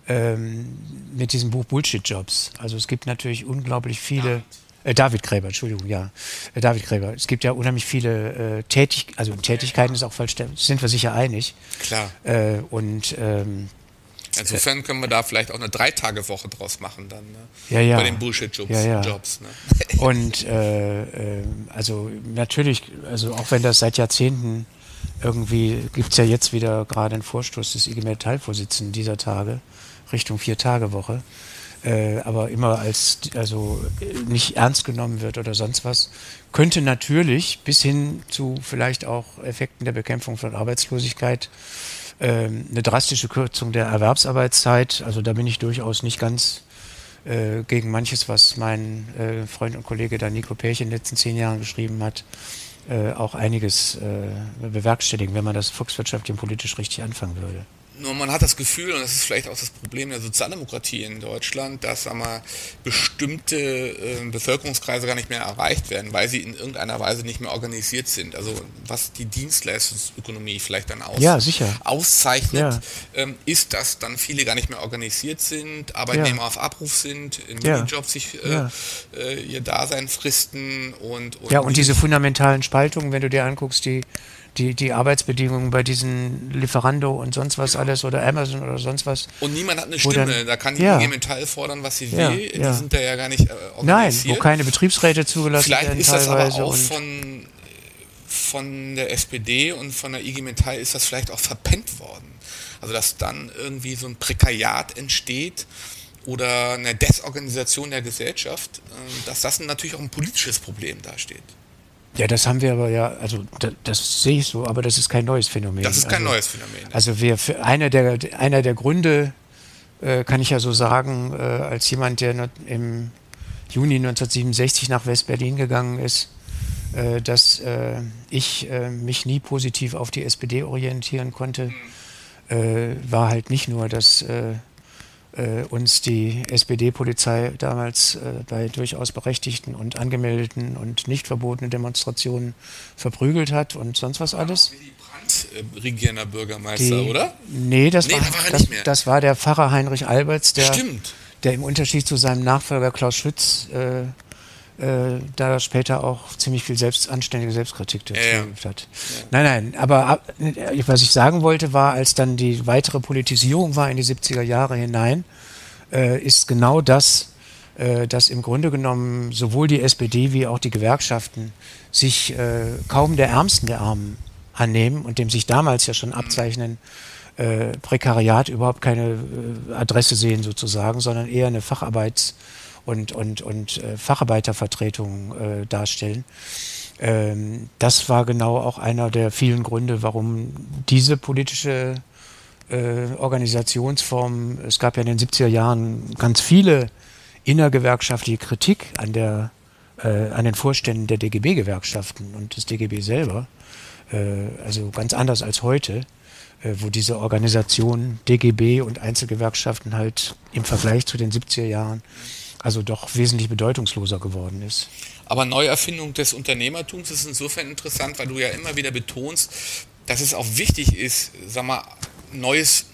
ähm, mit diesem Buch Bullshit Jobs. Also es gibt natürlich unglaublich viele. Ja äh, David Gräber, Entschuldigung, ja. Äh, David Gräber. Es gibt ja unheimlich viele äh, Tätig also Tätigkeiten ist auch falsch, sind wir sicher einig. Klar. Äh, und ähm, Insofern können wir da vielleicht auch eine Drei-Tage-Woche draus machen dann. Ne? Ja, ja. Bei den Bullshit-Jobs. Ja, ja. Jobs, ne? Und äh, äh, also natürlich, also auch wenn das seit Jahrzehnten irgendwie, gibt es ja jetzt wieder gerade einen Vorstoß des IG Metall-Vorsitzenden dieser Tage Richtung Vier-Tage-Woche äh, aber immer als also nicht ernst genommen wird oder sonst was, könnte natürlich bis hin zu vielleicht auch Effekten der Bekämpfung von Arbeitslosigkeit äh, eine drastische Kürzung der Erwerbsarbeitszeit, also da bin ich durchaus nicht ganz äh, gegen manches, was mein äh, Freund und Kollege da Nico Pech in den letzten zehn Jahren geschrieben hat, äh, auch einiges äh, bewerkstelligen, wenn man das volkswirtschaftlich und politisch richtig anfangen würde. Nur man hat das Gefühl, und das ist vielleicht auch das Problem der Sozialdemokratie in Deutschland, dass wir, bestimmte äh, Bevölkerungskreise gar nicht mehr erreicht werden, weil sie in irgendeiner Weise nicht mehr organisiert sind. Also was die Dienstleistungsökonomie vielleicht dann aus, ja, auszeichnet, ja. ähm, ist, dass dann viele gar nicht mehr organisiert sind, Arbeitnehmer ja. auf Abruf sind, in Minijobs sich äh, äh, ihr Dasein fristen und, und ja und diese fundamentalen Spaltungen, wenn du dir anguckst, die die, die Arbeitsbedingungen bei diesen Lieferando und sonst was alles oder Amazon oder sonst was. Und niemand hat eine Stimme. Dann, da kann die ja. IG Metall fordern, was sie ja, will. Ja. Die sind da ja gar nicht äh, organisiert. Nein, wo keine Betriebsräte zugelassen Vielleicht werden. Vielleicht ist das aber auch von, von der SPD und von der IG Metall ist das vielleicht auch verpennt worden. Also dass dann irgendwie so ein Prekariat entsteht oder eine Desorganisation der Gesellschaft, äh, dass das natürlich auch ein politisches Problem dasteht. Ja, das haben wir aber ja, also das, das, sehe ich so, aber das ist kein neues Phänomen. Das ist kein also, neues Phänomen. Also wir, für einer der, einer der Gründe, äh, kann ich ja so sagen, äh, als jemand, der im Juni 1967 nach West-Berlin gegangen ist, äh, dass äh, ich äh, mich nie positiv auf die SPD orientieren konnte, äh, war halt nicht nur, dass äh, uns die SPD-Polizei damals äh, bei durchaus berechtigten und angemeldeten und nicht verbotenen Demonstrationen verprügelt hat und sonst was alles. Äh, regierender Bürgermeister, Die- oder? Nee, das, Nee, war, war das, nicht mehr. das war der Pfarrer Heinrich Alberts, der, der im Unterschied zu seinem Nachfolger Klaus Schütz äh, äh, da später auch ziemlich viel selbst, anständige Selbstkritik dazu Ja, ja. hat. Nein, nein, aber ab- äh, was ich sagen wollte war, als dann die weitere Politisierung war in die 70er Jahre hinein, äh, ist genau das, äh, dass im Grunde genommen sowohl die SPD wie auch die Gewerkschaften sich äh, kaum der Ärmsten der Armen annehmen und dem sich damals ja schon abzeichnen, äh, Prekariat überhaupt keine Adresse sehen sozusagen, sondern eher eine Facharbeits- und, und, und äh, Facharbeitervertretung äh, darstellen. Ähm, das war genau auch einer der vielen Gründe, warum diese politische äh, Organisationsform, es gab ja in den 70er Jahren ganz viele innergewerkschaftliche Kritik an, der, äh, an den Vorständen der DGB-Gewerkschaften und des DGB selber, äh, also ganz anders als heute, äh, wo diese Organisation DGB und Einzelgewerkschaften halt im Vergleich zu den 70er Jahren also doch wesentlich bedeutungsloser geworden ist. Aber Neuerfindung des Unternehmertums ist insofern interessant, weil du ja immer wieder betonst, dass es auch wichtig ist, sag mal, neues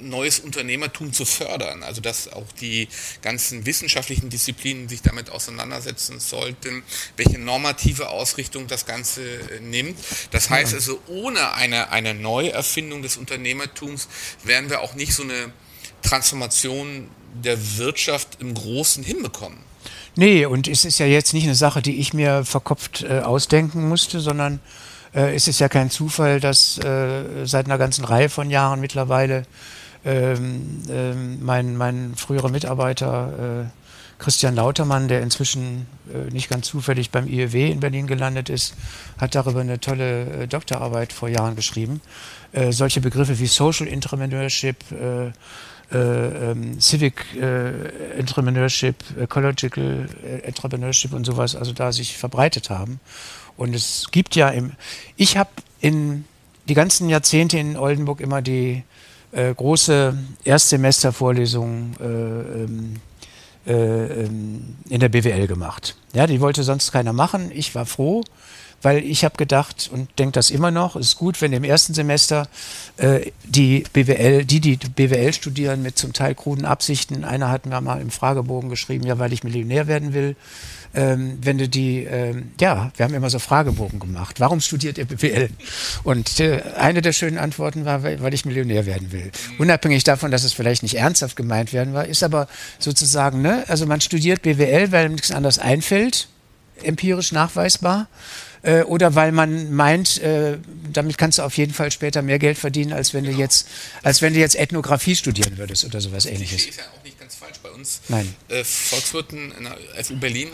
neues Unternehmertum zu fördern. Also dass auch die ganzen wissenschaftlichen Disziplinen sich damit auseinandersetzen sollten, welche normative Ausrichtung das Ganze äh, nimmt. Das heißt also, ohne eine, eine Neuerfindung des Unternehmertums werden wir auch nicht so eine Transformation der Wirtschaft im Großen hinbekommen. Nee, und es ist ja jetzt nicht eine Sache, die ich mir verkopft äh, ausdenken musste, sondern äh, es ist ja kein Zufall, dass äh, seit einer ganzen Reihe von Jahren mittlerweile ähm, ähm, mein, mein früherer Mitarbeiter äh, Christian Lautermann, der inzwischen äh, nicht ganz zufällig beim IEW in Berlin gelandet ist, hat darüber eine tolle äh, Doktorarbeit vor Jahren geschrieben. Äh, solche Begriffe wie Social Entrepreneurship, äh, äh, ähm, Civic äh, Entrepreneurship, Ecological äh, Entrepreneurship und sowas, also da sich verbreitet haben. Und es gibt ja im, ich habe in die ganzen Jahrzehnte in Oldenburg immer die äh, große Erstsemestervorlesung äh, ähm, äh, ähm, in der BWL gemacht. Ja, die wollte sonst keiner machen. Ich war froh, weil ich habe gedacht und denke das immer noch, es ist gut, wenn im ersten Semester äh, die BWL, die die BWL studieren mit zum Teil kruden Absichten, einer hat mir mal im Fragebogen geschrieben, ja, weil ich Millionär werden will. Ähm, wenn du die, ähm, ja, wir haben immer so Fragebogen gemacht. Warum studiert ihr BWL? Und äh, eine der schönen Antworten war, weil, weil ich Millionär werden will. Unabhängig davon, dass es vielleicht nicht ernsthaft gemeint werden war, ist aber sozusagen, ne, also man studiert BWL, weil ihm nichts anderes einfällt, empirisch nachweisbar. Äh, oder weil man meint, äh, damit kannst du auf jeden Fall später mehr Geld verdienen, als wenn du jetzt, als wenn du jetzt Ethnographie studieren würdest oder sowas ähnliches. ist ja auch nicht ganz falsch. Bei uns Nein. äh, Volkswirten in der FU Berlin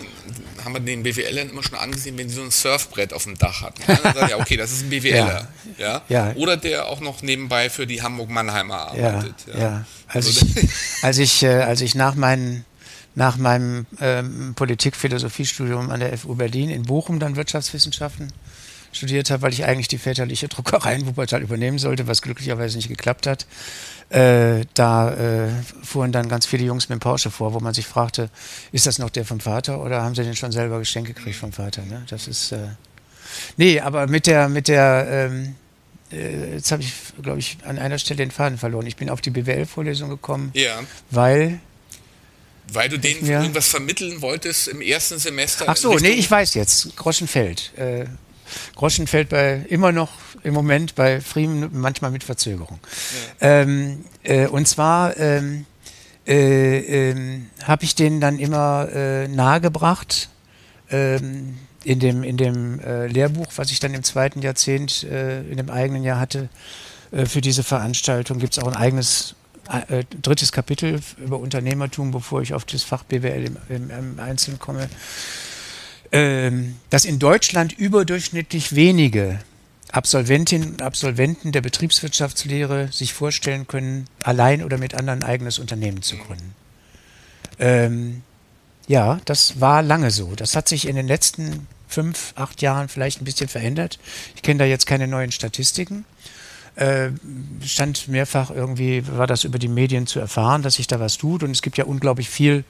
haben wir den BWLern immer schon angesehen, wenn sie so ein Surfbrett auf dem Dach hatten. Dann sagt ja, okay, das ist ein BWLer. Ja. Ja. Oder der auch noch nebenbei für die Hamburg-Mannheimer Ja, arbeitet. ja. Als, Also, ich, als, ich, äh, als ich nach, meinen, nach meinem ähm, Politik-Philosophiestudium an der FU Berlin in Bochum dann Wirtschaftswissenschaften studiert habe, weil ich eigentlich die väterliche Druckerei in Wuppertal übernehmen sollte, was glücklicherweise nicht geklappt hat. Äh, da äh, fuhren dann ganz viele Jungs mit dem Porsche vor, wo man sich fragte, ist das noch der vom Vater oder haben sie den schon selber geschenkt gekriegt vom Vater? Ne? Das ist äh, nee, aber mit der mit der ähm, äh, jetzt habe ich, glaube ich, an einer Stelle den Faden verloren. Ich bin auf die BWL-Vorlesung gekommen, ja, weil. Weil du denen Ja. irgendwas vermitteln wolltest im ersten Semester. Ach so, nee, ich weiß jetzt. Groschenfeld. Äh, Groschenfeld bei immer noch im Moment bei Friemen, manchmal mit Verzögerung. Ähm, äh, und zwar ähm, äh, ähm, habe ich denen dann immer äh, nahegebracht. Ähm, in dem, in dem äh, Lehrbuch, was ich dann im zweiten Jahrzehnt, äh, in dem eigenen Jahr hatte, für diese Veranstaltung gibt es auch ein eigenes äh, drittes Kapitel über Unternehmertum, bevor ich auf das Fach BWL im, im, im Einzelnen komme. Ähm, dass in Deutschland überdurchschnittlich wenige Absolventinnen und Absolventen der Betriebswirtschaftslehre sich vorstellen können, allein oder mit anderen eigenes Unternehmen zu gründen. Ähm, ja, das war lange so. Das hat sich in den letzten fünf, acht Jahren vielleicht ein bisschen verändert. Ich kenne da jetzt keine neuen Statistiken. Äh, stand mehrfach irgendwie, war das über die Medien zu erfahren, dass sich da was tut. Und es gibt ja unglaublich viel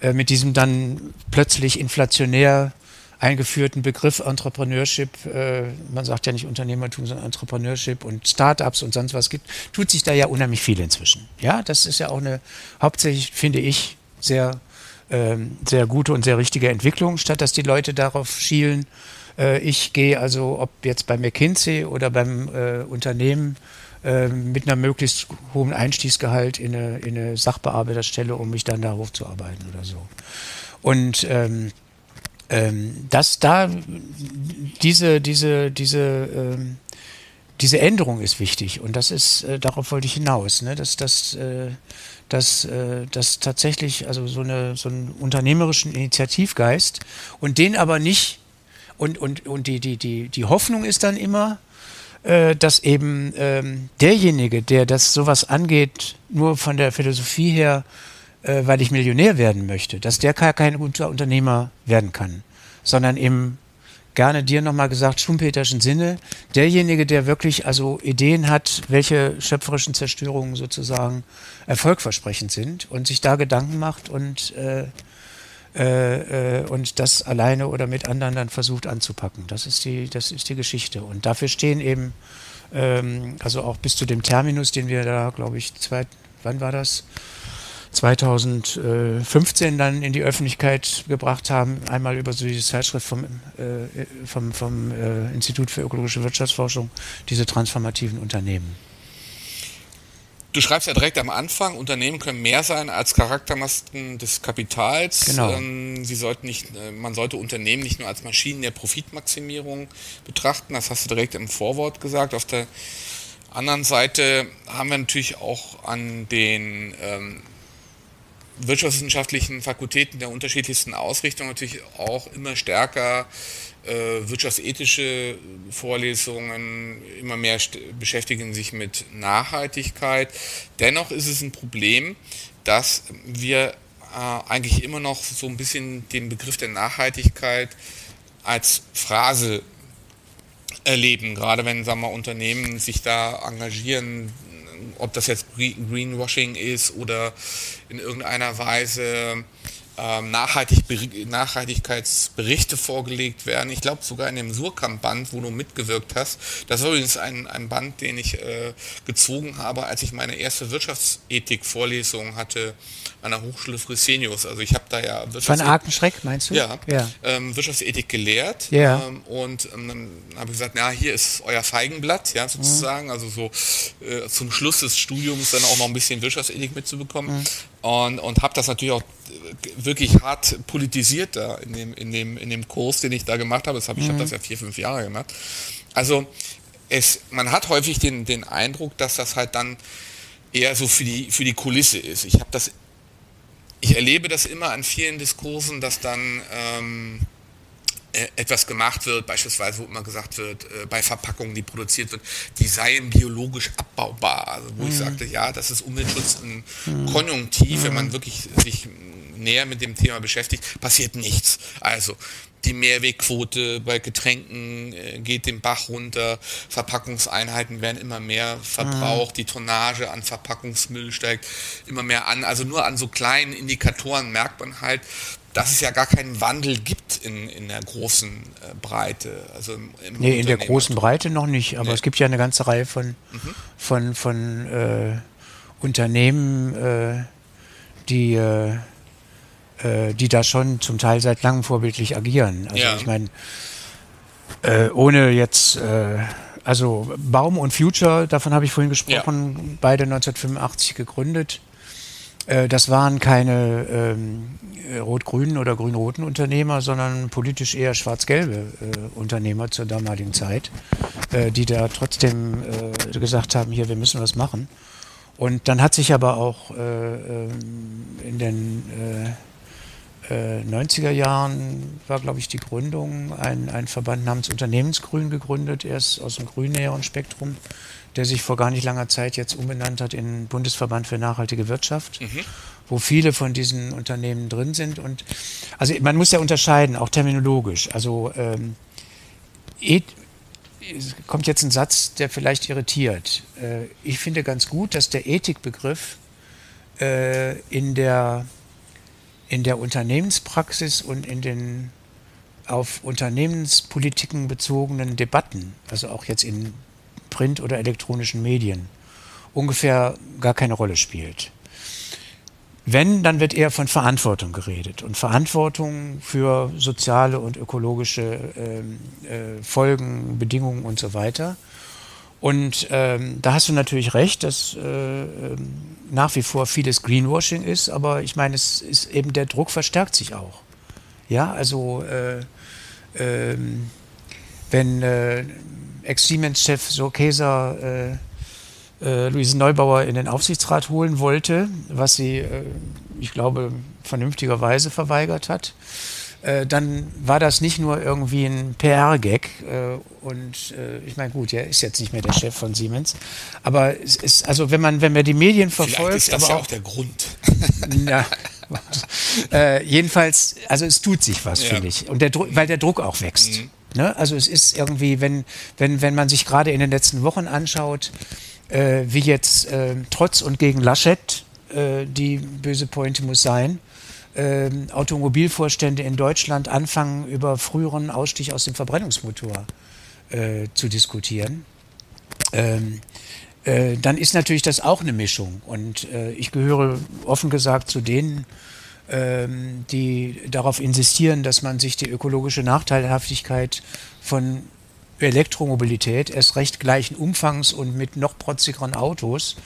äh, mit diesem dann plötzlich inflationär eingeführten Begriff Entrepreneurship, äh, man sagt ja nicht Unternehmertum, sondern Entrepreneurship und Startups und sonst was gibt, tut sich da ja unheimlich viel inzwischen. Ja, das ist ja auch eine hauptsächlich, finde ich, sehr, ähm, sehr gute und sehr richtige Entwicklung, statt dass die Leute darauf schielen, ich gehe also, ob jetzt bei McKinsey oder beim äh, Unternehmen, äh, mit einer möglichst hohen Einstiegsgehalt in eine, in eine Sachbearbeiterstelle, um mich dann da hochzuarbeiten oder so. Und ähm, ähm, dass da diese, diese, diese, ähm, diese Änderung ist wichtig und das ist, äh, darauf wollte ich hinaus, ne? dass, dass, äh, dass, äh, dass tatsächlich also so, eine, so einen unternehmerischen Initiativgeist und den aber nicht, und, und, und die, die, die, die Hoffnung ist dann immer, äh, dass eben ähm, derjenige, der das sowas angeht, nur von der Philosophie her äh, weil ich Millionär werden möchte, dass der gar kein guter Unternehmer werden kann, sondern im gerne dir nochmal gesagt, schumpeterschen Sinne, derjenige, der wirklich also Ideen hat, welche schöpferischen Zerstörungen sozusagen erfolgversprechend sind und sich da Gedanken macht und, äh, äh, äh, und das alleine oder mit anderen dann versucht anzupacken. Das ist die, das ist die Geschichte. Und dafür stehen eben, ähm, also auch bis zu dem Terminus, den wir da, glaube ich, zwei, wann war das? 2015 dann in die Öffentlichkeit gebracht haben, einmal über so diese Zeitschrift vom, äh, vom, vom äh, Institut für ökologische Wirtschaftsforschung, diese transformativen Unternehmen. Du schreibst ja direkt am Anfang, Unternehmen können mehr sein als Charaktermasken des Kapitals. Genau. Ähm, sie sollten nicht, äh, man sollte Unternehmen nicht nur als Maschinen der Profitmaximierung betrachten. Das hast du direkt im Vorwort gesagt. Auf der anderen Seite haben wir natürlich auch an den ähm, wirtschaftswissenschaftlichen Fakultäten der unterschiedlichsten Ausrichtungen natürlich auch immer stärker äh, wirtschaftsethische Vorlesungen, immer mehr beschäftigen sich mit Nachhaltigkeit. Dennoch ist es ein Problem, dass wir äh, eigentlich immer noch so ein bisschen den Begriff der Nachhaltigkeit als Phrase erleben, gerade wenn sagen wir, Unternehmen sich da engagieren, ob das jetzt Greenwashing ist oder in irgendeiner Weise ähm, Nachhaltig Nachhaltigkeitsberichte vorgelegt werden. Ich glaube sogar in dem Surkamp-Band, wo du mitgewirkt hast. Das ist übrigens ein, ein Band, den ich äh, gezogen habe, als ich meine erste Wirtschaftsethik-Vorlesung hatte an der Hochschule Fresenius. Also ich habe da ja Von Arkenschreck meinst du? Ja, ja. Ähm, Wirtschaftsethik gelehrt. Ja. Ähm, und ähm, dann habe ich gesagt, na hier ist euer Feigenblatt, ja sozusagen. Mhm. Also so äh, zum Schluss des Studiums dann auch noch ein bisschen Wirtschaftsethik mitzubekommen. Mhm. Und, und habe das natürlich auch äh, wirklich hart politisiert da in dem, in dem, in dem Kurs, den ich da gemacht habe. Das hab, ich mhm. habe das ja vier, fünf Jahre gemacht. Also es, man hat häufig den, den Eindruck, dass das halt dann eher so für die, für die Kulisse ist. Ich habe das ich erlebe das immer an vielen Diskursen, dass dann ähm, äh, etwas gemacht wird, beispielsweise wo immer gesagt wird, äh, bei Verpackungen, die produziert wird, die seien biologisch abbaubar. Also wo mhm. ich sagte, ja, das ist Umweltschutz ein mhm. Konjunktiv, wenn man mhm. wirklich sich näher mit dem Thema beschäftigt, passiert nichts. Also die Mehrwegquote bei Getränken äh, geht den Bach runter, Verpackungseinheiten werden immer mehr verbraucht, mhm. die Tonnage an Verpackungsmüll steigt immer mehr an. Also nur an so kleinen Indikatoren merkt man halt, dass es ja gar keinen Wandel gibt in, in der großen äh, Breite. Also im, im nee, in der großen Breite noch nicht, aber nee. es gibt ja eine ganze Reihe von, mhm. von, von äh, Unternehmen, äh, die äh, äh, die da schon zum Teil seit langem vorbildlich agieren. Also ja. ich meine, ohne jetzt, also Baum und Future, davon habe ich vorhin gesprochen, ja. beide 1985 gegründet. Äh, das waren keine ähm, rot-grünen oder grün-roten Unternehmer, sondern politisch eher schwarz-gelbe äh, Unternehmer zur damaligen Zeit, äh, die da trotzdem gesagt haben, hier, wir müssen was machen. Und dann hat sich aber auch ähm, in den 90er Jahren war, glaube ich, die Gründung, ein, ein Verband namens Unternehmensgrün gegründet, erst aus dem grünnäheren Spektrum, der sich vor gar nicht langer Zeit jetzt umbenannt hat in Bundesverband für nachhaltige Wirtschaft, mhm. wo viele von diesen Unternehmen drin sind. Und also man muss ja unterscheiden, auch terminologisch. Also ähm, kommt jetzt ein Satz, der vielleicht irritiert. Äh, ich finde ganz gut, dass der Ethikbegriff äh, in, der, in der Unternehmenspraxis und in den auf Unternehmenspolitiken bezogenen Debatten, also auch jetzt in Print- oder elektronischen Medien, ungefähr gar keine Rolle spielt. Wenn, dann wird eher von Verantwortung geredet und Verantwortung für soziale und ökologische ähm, äh, Folgen, Bedingungen und so weiter. Und ähm, da hast du natürlich recht, dass äh, ähm, nach wie vor vieles Greenwashing ist, aber ich meine, es ist eben der Druck verstärkt sich auch. Ja, also äh, äh, wenn äh, Ex-Siemens-Chef so Käser äh, äh, Luise Neubauer in den Aufsichtsrat holen wollte, was sie, äh, ich glaube, vernünftigerweise verweigert hat, äh, dann war das nicht nur irgendwie ein PR-Gag. Äh, und äh, ich meine, gut, er ist jetzt nicht mehr der Chef von Siemens. Aber es ist, also wenn man, wenn man die Medien verfolgt. Vielleicht ist das aber ja auch, auch der Grund. Na, äh, jedenfalls, also es tut sich was, ja. finde ich. Und der weil der Druck auch wächst. Mhm. Ne? Also es ist irgendwie, wenn, wenn, wenn man sich gerade in den letzten Wochen anschaut, äh, wie jetzt äh, trotz und gegen Laschet äh, die böse Pointe muss sein, ähm, Automobilvorstände in Deutschland anfangen, über früheren Ausstieg aus dem Verbrennungsmotor äh, zu diskutieren. Ähm, äh, dann ist natürlich das auch eine Mischung. Und äh, ich gehöre offen gesagt zu denen, die darauf insistieren, dass man sich die ökologische Nachteilhaftigkeit von Elektromobilität erst recht gleichen Umfangs und mit noch protzigeren Autos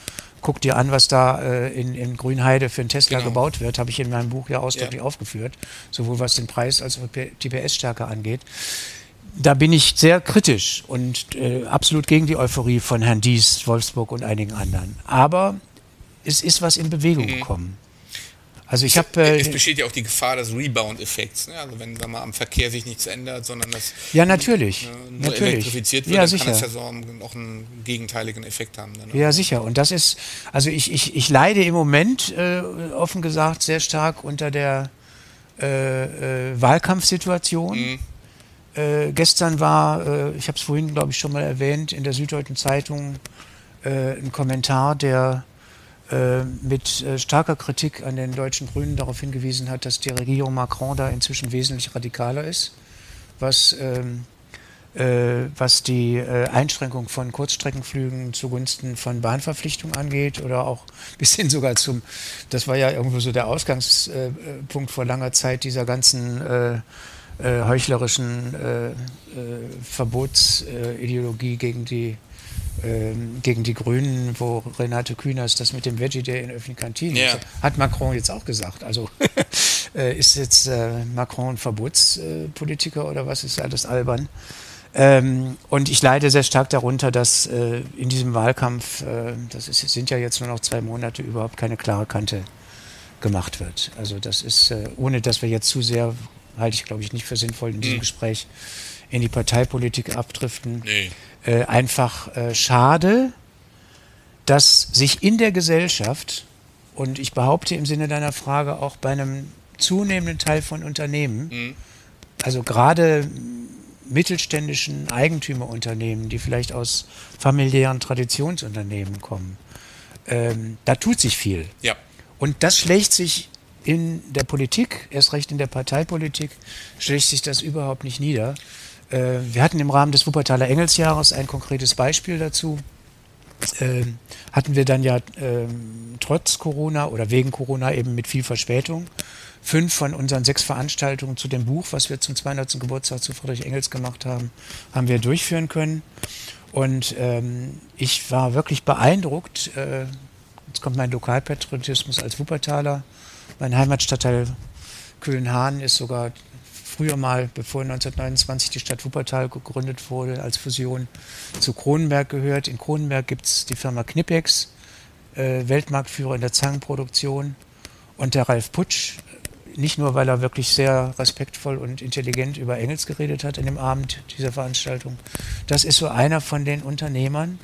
guck dir an, was da äh, in, in Grünheide für einen Tesla genau. gebaut wird, habe ich in meinem Buch ja ausdrücklich ja. aufgeführt, sowohl was den Preis als auch die PS-Stärke angeht da bin ich sehr kritisch und äh, absolut gegen die Euphorie von Herrn Dies, Wolfsburg und einigen anderen. Aber es ist was in Bewegung mhm. gekommen. Also ich habe. Äh, es besteht ja auch die Gefahr des Rebound-Effekts. Ne? Also wenn mal am Verkehr sich nichts ändert, sondern das ja natürlich, nur natürlich. elektrifiziert wird, ja, dann sicher. kann es ja so auch einen gegenteiligen Effekt haben. Dann, ne? Ja sicher. Und das ist, also ich, ich, ich leide im Moment äh, offen gesagt sehr stark unter der äh, äh, Wahlkampfsituation. Mhm äh, gestern war, äh, ich habe es vorhin, glaube ich, schon mal erwähnt, in der Süddeutschen Zeitung ein Kommentar, der mit äh, starker Kritik an den deutschen Grünen darauf hingewiesen hat, dass die Regierung Macron da inzwischen wesentlich radikaler ist, was, ähm, äh, was die Einschränkung von Kurzstreckenflügen zugunsten von Bahnverpflichtungen angeht oder auch bis hin sogar zum, das war ja irgendwo so der Ausgangspunkt vor langer Zeit dieser ganzen äh, heuchlerischen äh, äh, Verbotsideologie gegen die gegen die Grünen, wo Renate Künast das mit dem Veggie Day in öffentlichen Kantinen, ja. hat Macron jetzt auch gesagt. Also äh, ist jetzt äh, Macron ein Verbotspolitiker oder was ist alles albern? Ähm, und ich leide sehr stark darunter, dass äh, in diesem Wahlkampf, äh, das ist, sind ja jetzt nur noch zwei Monate, überhaupt keine klare Kante gemacht wird. Also das ist, äh, ohne dass wir jetzt zu sehr halte ich, glaube ich, nicht für sinnvoll in diesem hm. Gespräch in die Parteipolitik abdriften. Nee. Äh, einfach äh, schade, dass sich in der Gesellschaft und ich behaupte im Sinne deiner Frage auch bei einem zunehmenden Teil von Unternehmen, hm. also gerade mittelständischen Eigentümerunternehmen, die vielleicht aus familiären Traditionsunternehmen kommen, ähm, da tut sich viel. Ja. Und das schlägt sich in der Politik, erst recht in der Parteipolitik, schlägt sich das überhaupt nicht nieder. Äh, wir hatten im Rahmen des Wuppertaler Engelsjahres ein konkretes Beispiel dazu. Äh, hatten wir dann ja äh, trotz Corona oder wegen Corona eben mit viel Verspätung fünf von unseren sechs Veranstaltungen zu dem Buch, was wir zum 200. Geburtstag zu Friedrich Engels gemacht haben, haben wir durchführen können. Und ähm, ich war wirklich beeindruckt. Äh, jetzt kommt mein Lokalpatriotismus als Wuppertaler mein Heimatstadtteil Kühlenhahn ist sogar früher mal, bevor 1929 die Stadt Wuppertal gegründet wurde, als Fusion zu Kronenberg gehört. In Kronenberg gibt es die Firma Knipex, äh, Weltmarktführer in der Zangenproduktion. Und der Ralf Putsch, nicht nur, weil er wirklich sehr respektvoll und intelligent über Engels geredet hat in dem Abend dieser Veranstaltung, das ist so einer von den Unternehmern,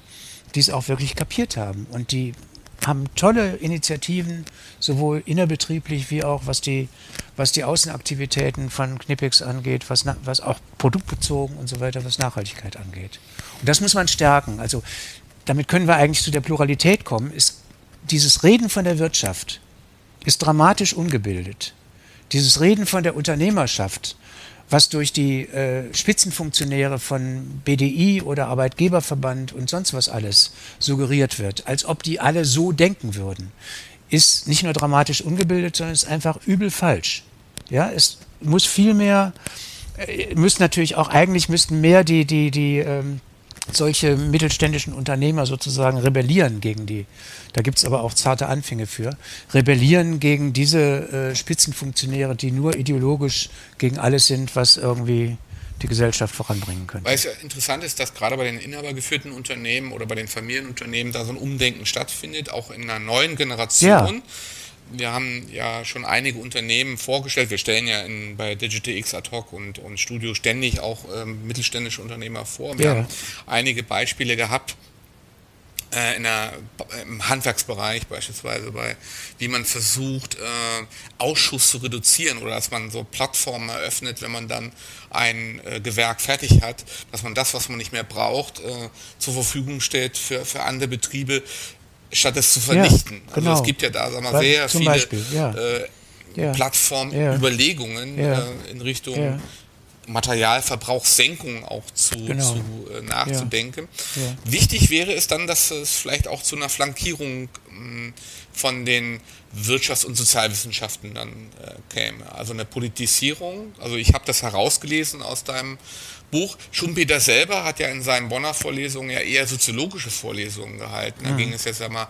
die es auch wirklich kapiert haben und die haben tolle Initiativen, sowohl innerbetrieblich wie auch was die, was die Außenaktivitäten von Knipex angeht, was, was auch produktbezogen und so weiter, was Nachhaltigkeit angeht. Und das muss man stärken. Also damit können wir eigentlich zu der Pluralität kommen. Ist, dieses Reden von der Wirtschaft ist dramatisch ungebildet. Dieses Reden von der Unternehmerschaft, was durch die äh, Spitzenfunktionäre von BDI oder Arbeitgeberverband und sonst was alles suggeriert wird, als ob die alle so denken würden, ist nicht nur dramatisch ungebildet, sondern ist einfach übel falsch. Ja, es muss viel mehr, äh, müssen natürlich auch eigentlich müssten mehr die die die ähm, solche mittelständischen Unternehmer sozusagen rebellieren gegen die, da gibt es aber auch zarte Anfänge für, rebellieren gegen diese äh, Spitzenfunktionäre, die nur ideologisch gegen alles sind, was irgendwie die Gesellschaft voranbringen könnte. Weil es ja interessant ist, dass gerade bei den inhabergeführten Unternehmen oder bei den Familienunternehmen da so ein Umdenken stattfindet, auch in einer neuen Generation. Ja wir haben ja schon einige Unternehmen vorgestellt. Wir stellen ja in, bei Digital X ad hoc und, und Studio ständig auch ähm, mittelständische Unternehmer vor. Wir ja. haben einige Beispiele gehabt äh, in der, im Handwerksbereich beispielsweise, bei, wie man versucht, äh, Ausschuss zu reduzieren oder dass man so Plattformen eröffnet, wenn man dann ein äh, Gewerk fertig hat, dass man das, was man nicht mehr braucht, äh, zur Verfügung stellt für, für andere Betriebe, statt es zu vernichten. Ja, genau. Also es gibt ja da sagen wir, sehr Zum viele Beispiel, ja. Äh, ja. Plattformüberlegungen äh, in Richtung Materialverbrauchssenkung auch zu, genau. zu äh, nachzudenken. Wichtig wäre es dann, dass es vielleicht auch zu einer Flankierung mh, von den Wirtschafts- und Sozialwissenschaften dann äh, käme. Also eine Politisierung. Also ich habe das herausgelesen aus deinem Buch. Schumpeter selber hat ja in seinen Bonner Vorlesungen ja eher soziologische Vorlesungen gehalten. Da mhm. ging es jetzt einmal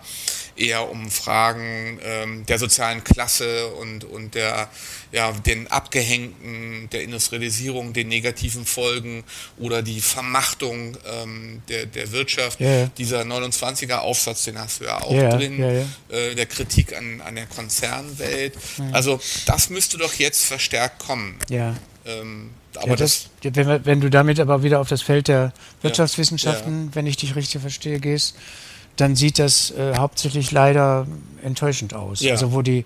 eher um Fragen ähm, der sozialen Klasse und, und der, ja, den Abgehängten, der Industrialisierung, den negativen Folgen oder die Vermachtung ähm, der, der Wirtschaft. Yeah. Dieser 29er Aufsatz, den hast du ja auch yeah, drin, yeah, äh, der Kritik an, an der Konzernwelt. Mhm. Also das müsste doch jetzt verstärkt kommen. Ja. Ähm, aber ja, das, das wenn, wenn, du damit aber wieder auf das Feld der Wirtschaftswissenschaften, ja, wenn ich dich richtig verstehe, gehst, dann sieht das äh, hauptsächlich leider enttäuschend aus. Ja. Also wo die,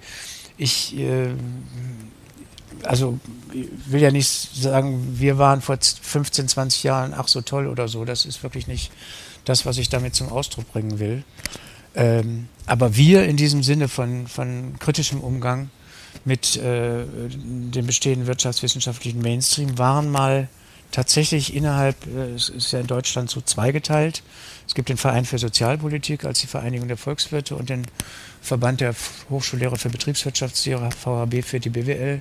ich, äh, also ich will ja nicht sagen, wir waren vor 15, 20 Jahren ach so toll oder so. Das ist wirklich nicht das, was ich damit zum Ausdruck bringen will. Ähm, aber wir in diesem Sinne von, von kritischem Umgang mit äh, dem bestehenden wirtschaftswissenschaftlichen Mainstream waren mal tatsächlich innerhalb, äh, es ist ja in Deutschland so zweigeteilt. Es gibt den Verein für Sozialpolitik als die Vereinigung der Volkswirte und den Verband der Hochschullehrer für Betriebswirtschaftslehrer, VHB für die BWL.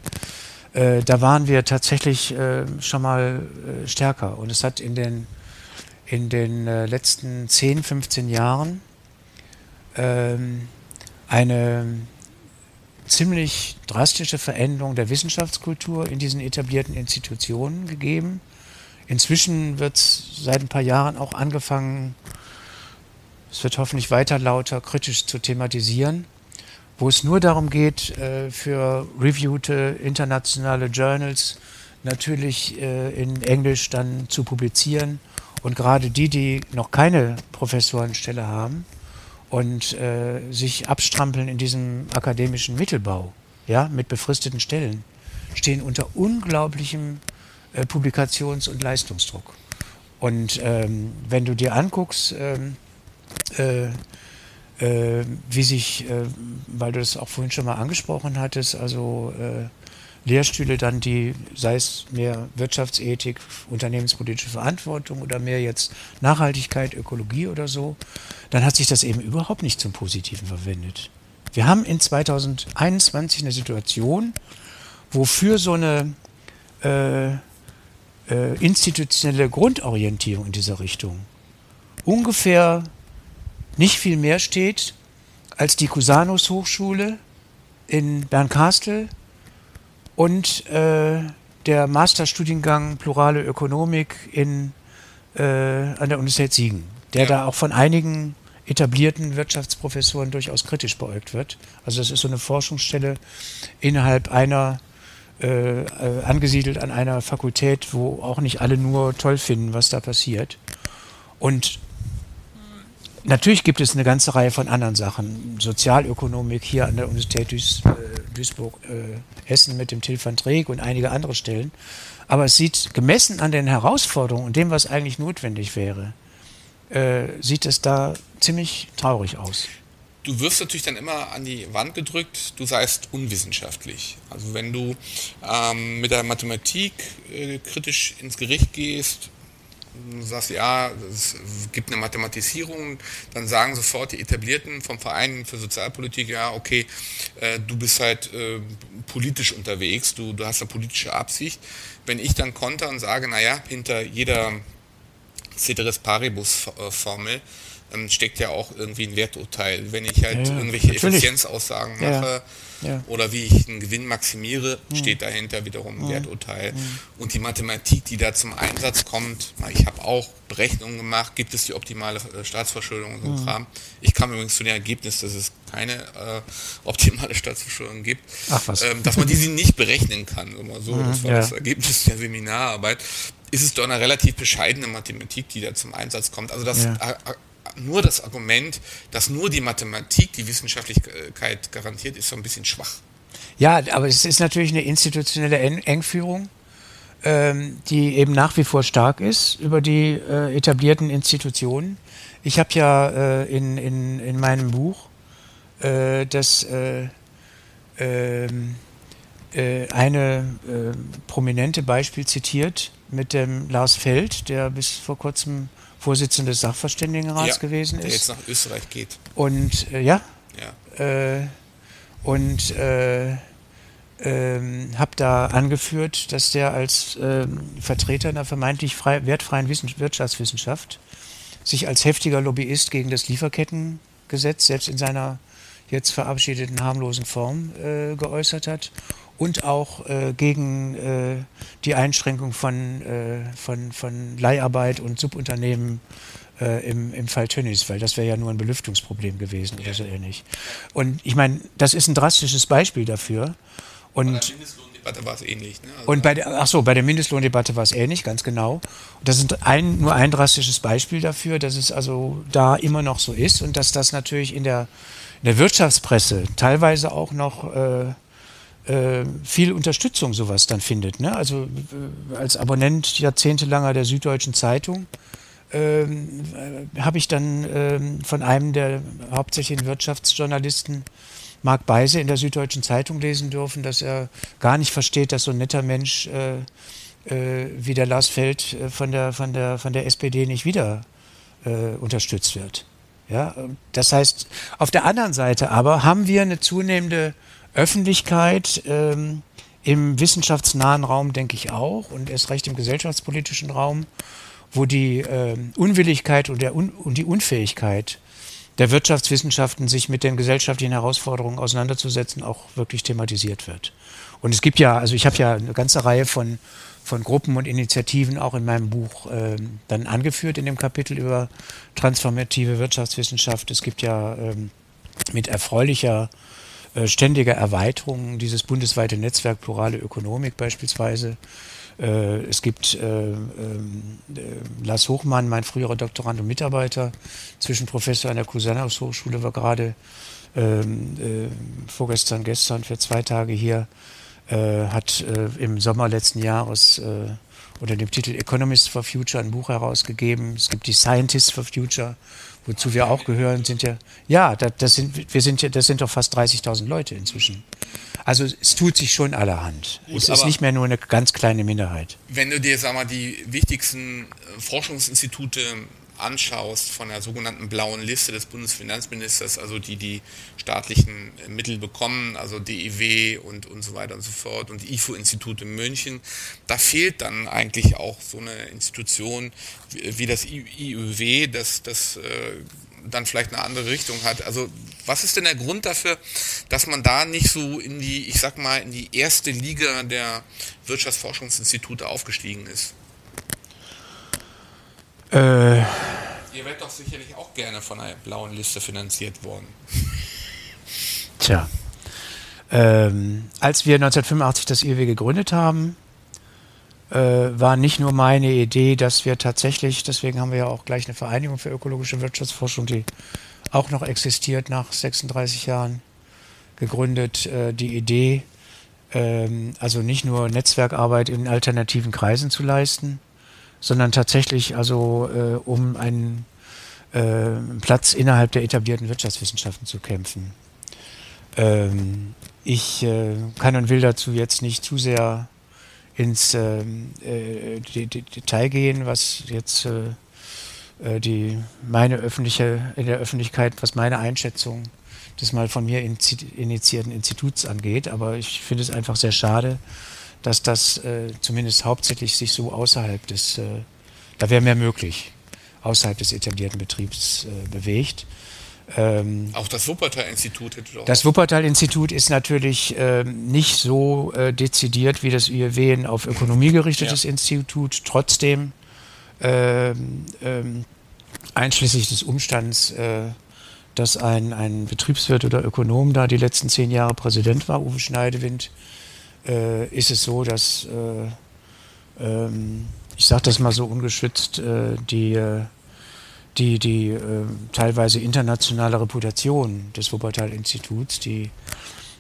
Äh, da waren wir tatsächlich äh, schon mal äh, stärker. Und es hat in den, in den äh, letzten 10, 15 Jahren ähm, eine ziemlich drastische Veränderung der Wissenschaftskultur in diesen etablierten Institutionen gegeben. Inzwischen wird seit ein paar Jahren auch angefangen, es wird hoffentlich weiter lauter, kritisch zu thematisieren, wo es nur darum geht, äh, für reviewte internationale Journals natürlich äh, in Englisch dann zu publizieren. Und gerade die, die noch keine Professorenstelle haben, und äh, sich abstrampeln in diesem akademischen Mittelbau, ja, mit befristeten Stellen, stehen unter unglaublichem äh, Publikations- und Leistungsdruck. Und ähm, wenn du dir anguckst, ähm, äh, äh wie sich, äh, weil du das auch vorhin schon mal angesprochen hattest, also äh, Lehrstühle dann, die, sei es mehr Wirtschaftsethik, unternehmenspolitische Verantwortung oder mehr jetzt Nachhaltigkeit, Ökologie oder so, dann hat sich das eben überhaupt nicht zum Positiven verwendet. Wir haben in 2021 eine Situation, wofür so eine äh, äh, institutionelle Grundorientierung in dieser Richtung ungefähr nicht viel mehr steht als die Cusanus Hochschule in Bernkastel und äh, der Masterstudiengang Plurale Ökonomik in, äh, an der Universität Siegen, der ja. da auch von einigen etablierten Wirtschaftsprofessoren durchaus kritisch beäugt wird. Also das ist so eine Forschungsstelle innerhalb einer, äh, äh, angesiedelt an einer Fakultät, wo auch nicht alle nur toll finden, was da passiert. Und natürlich gibt es eine ganze Reihe von anderen Sachen. Sozialökonomik hier an der Universität Duis, äh, Duisburg, äh, mit dem Til van Treek und einige andere Stellen. Aber es sieht, gemessen an den Herausforderungen und dem, was eigentlich notwendig wäre, äh, sieht es da ziemlich traurig aus. Du wirst natürlich dann immer an die Wand gedrückt, du seist unwissenschaftlich. Also wenn du ähm, mit der Mathematik äh, kritisch ins Gericht gehst, sagst, ja, es gibt eine Mathematisierung, dann sagen sofort die Etablierten vom Verein für Sozialpolitik, ja, okay, äh, du bist halt äh, politisch unterwegs, du, du hast eine politische Absicht. Wenn ich dann konter und sage, naja, hinter jeder Ceteris Paribus-Formel ähm, steckt ja auch irgendwie ein Werturteil. Wenn ich halt ja, irgendwelche natürlich. Effizienzaussagen mache, ja. Oder wie ich einen Gewinn maximiere, mhm. steht dahinter wiederum ein mhm. Werturteil. Mhm. Und die Mathematik, die da zum Einsatz kommt, ich habe auch Berechnungen gemacht, gibt es die optimale äh, Staatsverschuldung und so mhm. Kram. Ich kam übrigens zu dem Ergebnis, dass es keine äh, optimale Staatsverschuldung gibt, Ach, was. Ähm, dass man diese nicht berechnen kann. Immer so, mhm, das war ja. das Ergebnis der Seminararbeit. Ist es doch eine relativ bescheidene Mathematik, die da zum Einsatz kommt. Also das ja nur das Argument, dass nur die Mathematik die Wissenschaftlichkeit garantiert, ist so ein bisschen schwach. Ja, aber es ist natürlich eine institutionelle Engführung, ähm, die eben nach wie vor stark ist über die äh, etablierten Institutionen. Ich habe ja äh, in, in, in meinem Buch äh, das äh, ähm, äh, eine äh, prominente Beispiel zitiert mit dem Lars Feld, der bis vor kurzem Vorsitzender des Sachverständigenrats ja, gewesen ist. Der jetzt nach Österreich geht. Und äh, ja. ja. Äh, und äh, ähm, habe da angeführt, dass der als ähm, Vertreter einer vermeintlich frei, wertfreien Wissens Wirtschaftswissenschaft sich als heftiger Lobbyist gegen das Lieferkettengesetz selbst in seiner jetzt verabschiedeten harmlosen Form äh, geäußert hat und auch äh, gegen äh, die Einschränkung von, äh, von, von Leiharbeit und Subunternehmen äh, im, im Fall Tönnies, weil das wäre ja nur ein Belüftungsproblem gewesen oder so ähnlich. Und ich meine, das ist ein drastisches Beispiel dafür. Und bei der Mindestlohndebatte war es ähnlich. Ne? Also und bei der, ach so, bei der Mindestlohndebatte war es ähnlich, ganz genau. Das ist ein, nur ein drastisches Beispiel dafür, dass es also da immer noch so ist und dass das natürlich in der, in der Wirtschaftspresse teilweise auch noch äh, viel Unterstützung sowas dann findet. Ne? Also äh, als Abonnent jahrzehntelanger der Süddeutschen Zeitung ähm, äh, habe ich dann ähm, von einem der hauptsächlichen Wirtschaftsjournalisten Marc Beise in der Süddeutschen Zeitung lesen dürfen, dass er gar nicht versteht, dass so ein netter Mensch äh, äh, wie der Lars Feld äh, von der, von der, von der SPD nicht wieder unterstützt wird. Ja, das heißt, auf der anderen Seite aber haben wir eine zunehmende Öffentlichkeit ähm, im wissenschaftsnahen Raum, denke ich auch, und erst recht im gesellschaftspolitischen Raum, wo die äh, Unwilligkeit und, Un und die Unfähigkeit der Wirtschaftswissenschaften, sich mit den gesellschaftlichen Herausforderungen auseinanderzusetzen, auch wirklich thematisiert wird. Und es gibt ja, also ich habe ja eine ganze Reihe von, von Gruppen und Initiativen auch in meinem Buch äh, dann angeführt in dem Kapitel über transformative Wirtschaftswissenschaft. Es gibt ja ähm, mit erfreulicher äh, ständige Erweiterung dieses bundesweite Netzwerk Plurale Ökonomik beispielsweise. Äh, es gibt äh, ähm, Lars Hochmann, mein früherer Doktorand und Mitarbeiter, Zwischenprofessor an der Cusanus Hochschule, war gerade ähm, vorgestern, gestern für zwei Tage hier, hat im Sommer letzten Jahres unter dem Titel Economists for Future ein Buch herausgegeben. Es gibt die Scientists for Future, wozu wir auch gehören, sind ja, ja, das sind, wir sind ja, das sind doch fast 30.000 Leute inzwischen. Also es tut sich schon allerhand. Gut, es ist nicht mehr nur eine ganz kleine Minderheit. Wenn du dir, sag mal, die wichtigsten äh, Forschungsinstitute anschaust von der sogenannten blauen Liste des Bundesfinanzministers, also die die staatlichen Mittel bekommen, also DIW und, und so weiter und so fort und IFO-Institut in München, da fehlt dann eigentlich auch so eine Institution wie, wie das IUW, das, das äh, dann vielleicht eine andere Richtung hat. Also was ist denn der Grund dafür, dass man da nicht so in die, ich sag mal, in die erste Liga der Wirtschaftsforschungsinstitute aufgestiegen ist? Äh, Ihr werdet doch sicherlich auch gerne von einer blauen Liste finanziert worden. Tja. Ähm, als wir 1985 das IW gegründet haben, äh, war nicht nur meine Idee, dass wir tatsächlich, deswegen haben wir ja auch gleich eine Vereinigung für ökologische Wirtschaftsforschung, die auch noch existiert nach 36 Jahren, gegründet, äh, die Idee, ähm, also nicht nur Netzwerkarbeit in alternativen Kreisen zu leisten, sondern tatsächlich also äh, um einen äh, Platz innerhalb der etablierten Wirtschaftswissenschaften zu kämpfen. Ähm, ich äh, kann und will dazu jetzt nicht zu sehr ins ähm, äh, Detail gehen, was jetzt äh, äh, die meine öffentliche in der Öffentlichkeit, was meine Einschätzung des mal von mir initiierten Instituts angeht. Aber ich finde es einfach sehr schade, dass das äh, zumindest hauptsächlich sich so außerhalb des, äh, da wäre mehr möglich, außerhalb des etablierten Betriebs äh, bewegt. Ähm, auch das Wuppertal-Institut hätte doch. Das Wuppertal-Institut ist natürlich äh, nicht so äh, dezidiert wie das IEW ein auf Ökonomie gerichtetes ja. Institut. Trotzdem, äh, einschließlich des Umstands, äh, dass ein, ein Betriebswirt oder Ökonom da die letzten zehn Jahre Präsident war, Uwe Schneidewind, äh, ist es so, dass, äh, ähm, ich sage das mal so ungeschützt, die die, die äh, teilweise internationale Reputation des Wuppertal-Instituts, die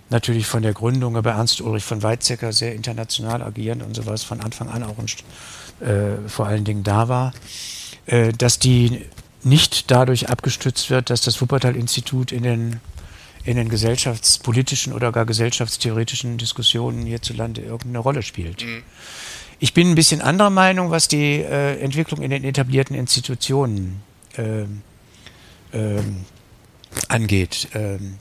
natürlich von der Gründung bei Ernst Ulrich von Weizsäcker sehr international agierend und sowas von Anfang an auch äh, vor allen Dingen da war, äh, dass die nicht dadurch abgestützt wird, dass das Wuppertal-Institut in den, in den gesellschaftspolitischen oder gar gesellschaftstheoretischen Diskussionen hierzulande irgendeine Rolle spielt. Mhm. Ich bin ein bisschen anderer Meinung, was die äh, Entwicklung in den etablierten Institutionen ähm, ähm, angeht. Ähm,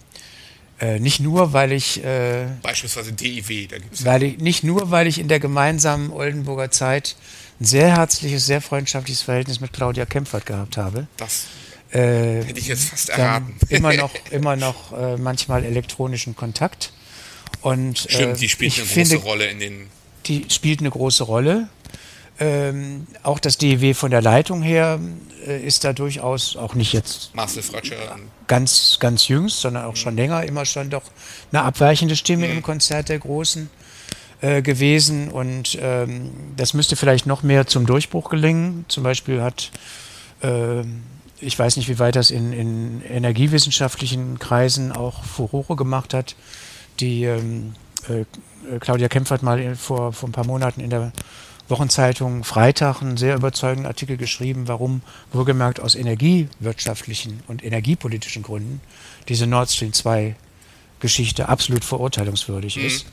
äh, nicht nur, weil ich. Äh, Beispielsweise DIW, da gibt es. Weil ich, nicht nur, weil ich in der gemeinsamen Oldenburger Zeit ein sehr herzliches, sehr freundschaftliches Verhältnis mit Claudia Kempfert gehabt habe. Das äh, hätte ich jetzt fast erraten. immer noch, immer noch äh, manchmal elektronischen Kontakt. Und, Stimmt, die spielt eine große Rolle in den. Die spielt eine große Rolle. Ähm, auch das DEW von der Leitung her äh, ist da durchaus auch nicht jetzt Marcel Fratscher. ganz, ganz jüngst, sondern auch mhm. schon länger immer schon doch eine abweichende Stimme mhm. im Konzert der Großen äh, gewesen. Und ähm, das müsste vielleicht noch mehr zum Durchbruch gelingen. Zum Beispiel hat, äh, ich weiß nicht, wie weit das in, in energiewissenschaftlichen Kreisen auch Furore gemacht hat, die ähm, äh, Claudia Kempfert mal vor, vor ein paar Monaten in der Wochenzeitung Freitag einen sehr überzeugenden Artikel geschrieben, warum wohlgemerkt aus energiewirtschaftlichen und energiepolitischen Gründen diese Nord Stream 2 Geschichte absolut verurteilungswürdig mhm. ist.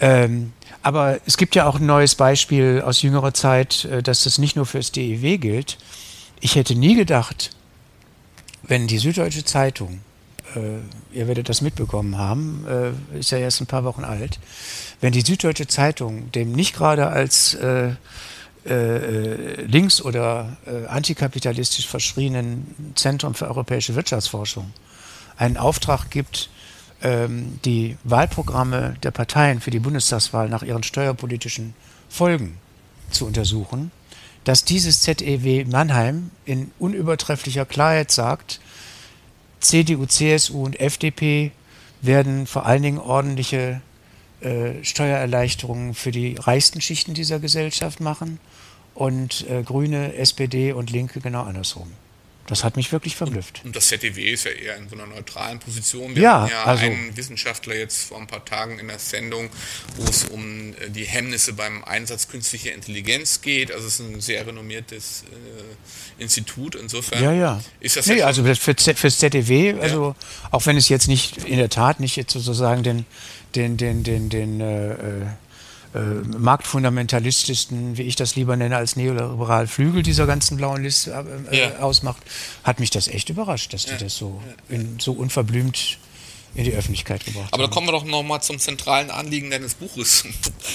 Ähm, aber es gibt ja auch ein neues Beispiel aus jüngerer Zeit, äh, dass das nicht nur für das DEW gilt. Ich hätte nie gedacht, wenn die Süddeutsche Zeitung, äh, ihr werdet das mitbekommen haben, äh, ist ja erst ein paar Wochen alt, wenn die Süddeutsche Zeitung dem nicht gerade als äh, äh, links- oder äh, antikapitalistisch verschrienen Zentrum für europäische Wirtschaftsforschung einen Auftrag gibt, ähm, die Wahlprogramme der Parteien für die Bundestagswahl nach ihren steuerpolitischen Folgen zu untersuchen, dass dieses ZEW Mannheim in unübertrefflicher Klarheit sagt, CDU, CSU und FDP werden vor allen Dingen ordentliche äh, Steuererleichterungen für die reichsten Schichten dieser Gesellschaft machen und äh, Grüne, SPD und Linke genau andersrum. Das hat mich wirklich verblüfft. Und das ZDW ist ja eher in so einer neutralen Position. Wir ja, hatten ja also, einen Wissenschaftler jetzt vor ein paar Tagen in der Sendung, wo es um äh, die Hemmnisse beim Einsatz künstlicher Intelligenz geht. Also es ist ein sehr renommiertes äh, Institut. Insofern ja, ja. ist das nee, ja also für, fürs ZDW, also ja. auch wenn es jetzt nicht in der Tat nicht jetzt sozusagen den den, den, den, den äh, äh, äh, marktfundamentalistischen, wie ich das lieber nenne, als neoliberal Flügel dieser ganzen blauen Liste äh, ja. ausmacht, hat mich das echt überrascht, dass die das so, in, so unverblümt in die Öffentlichkeit gebracht Aber da kommen wir doch nochmal zum zentralen Anliegen deines Buches.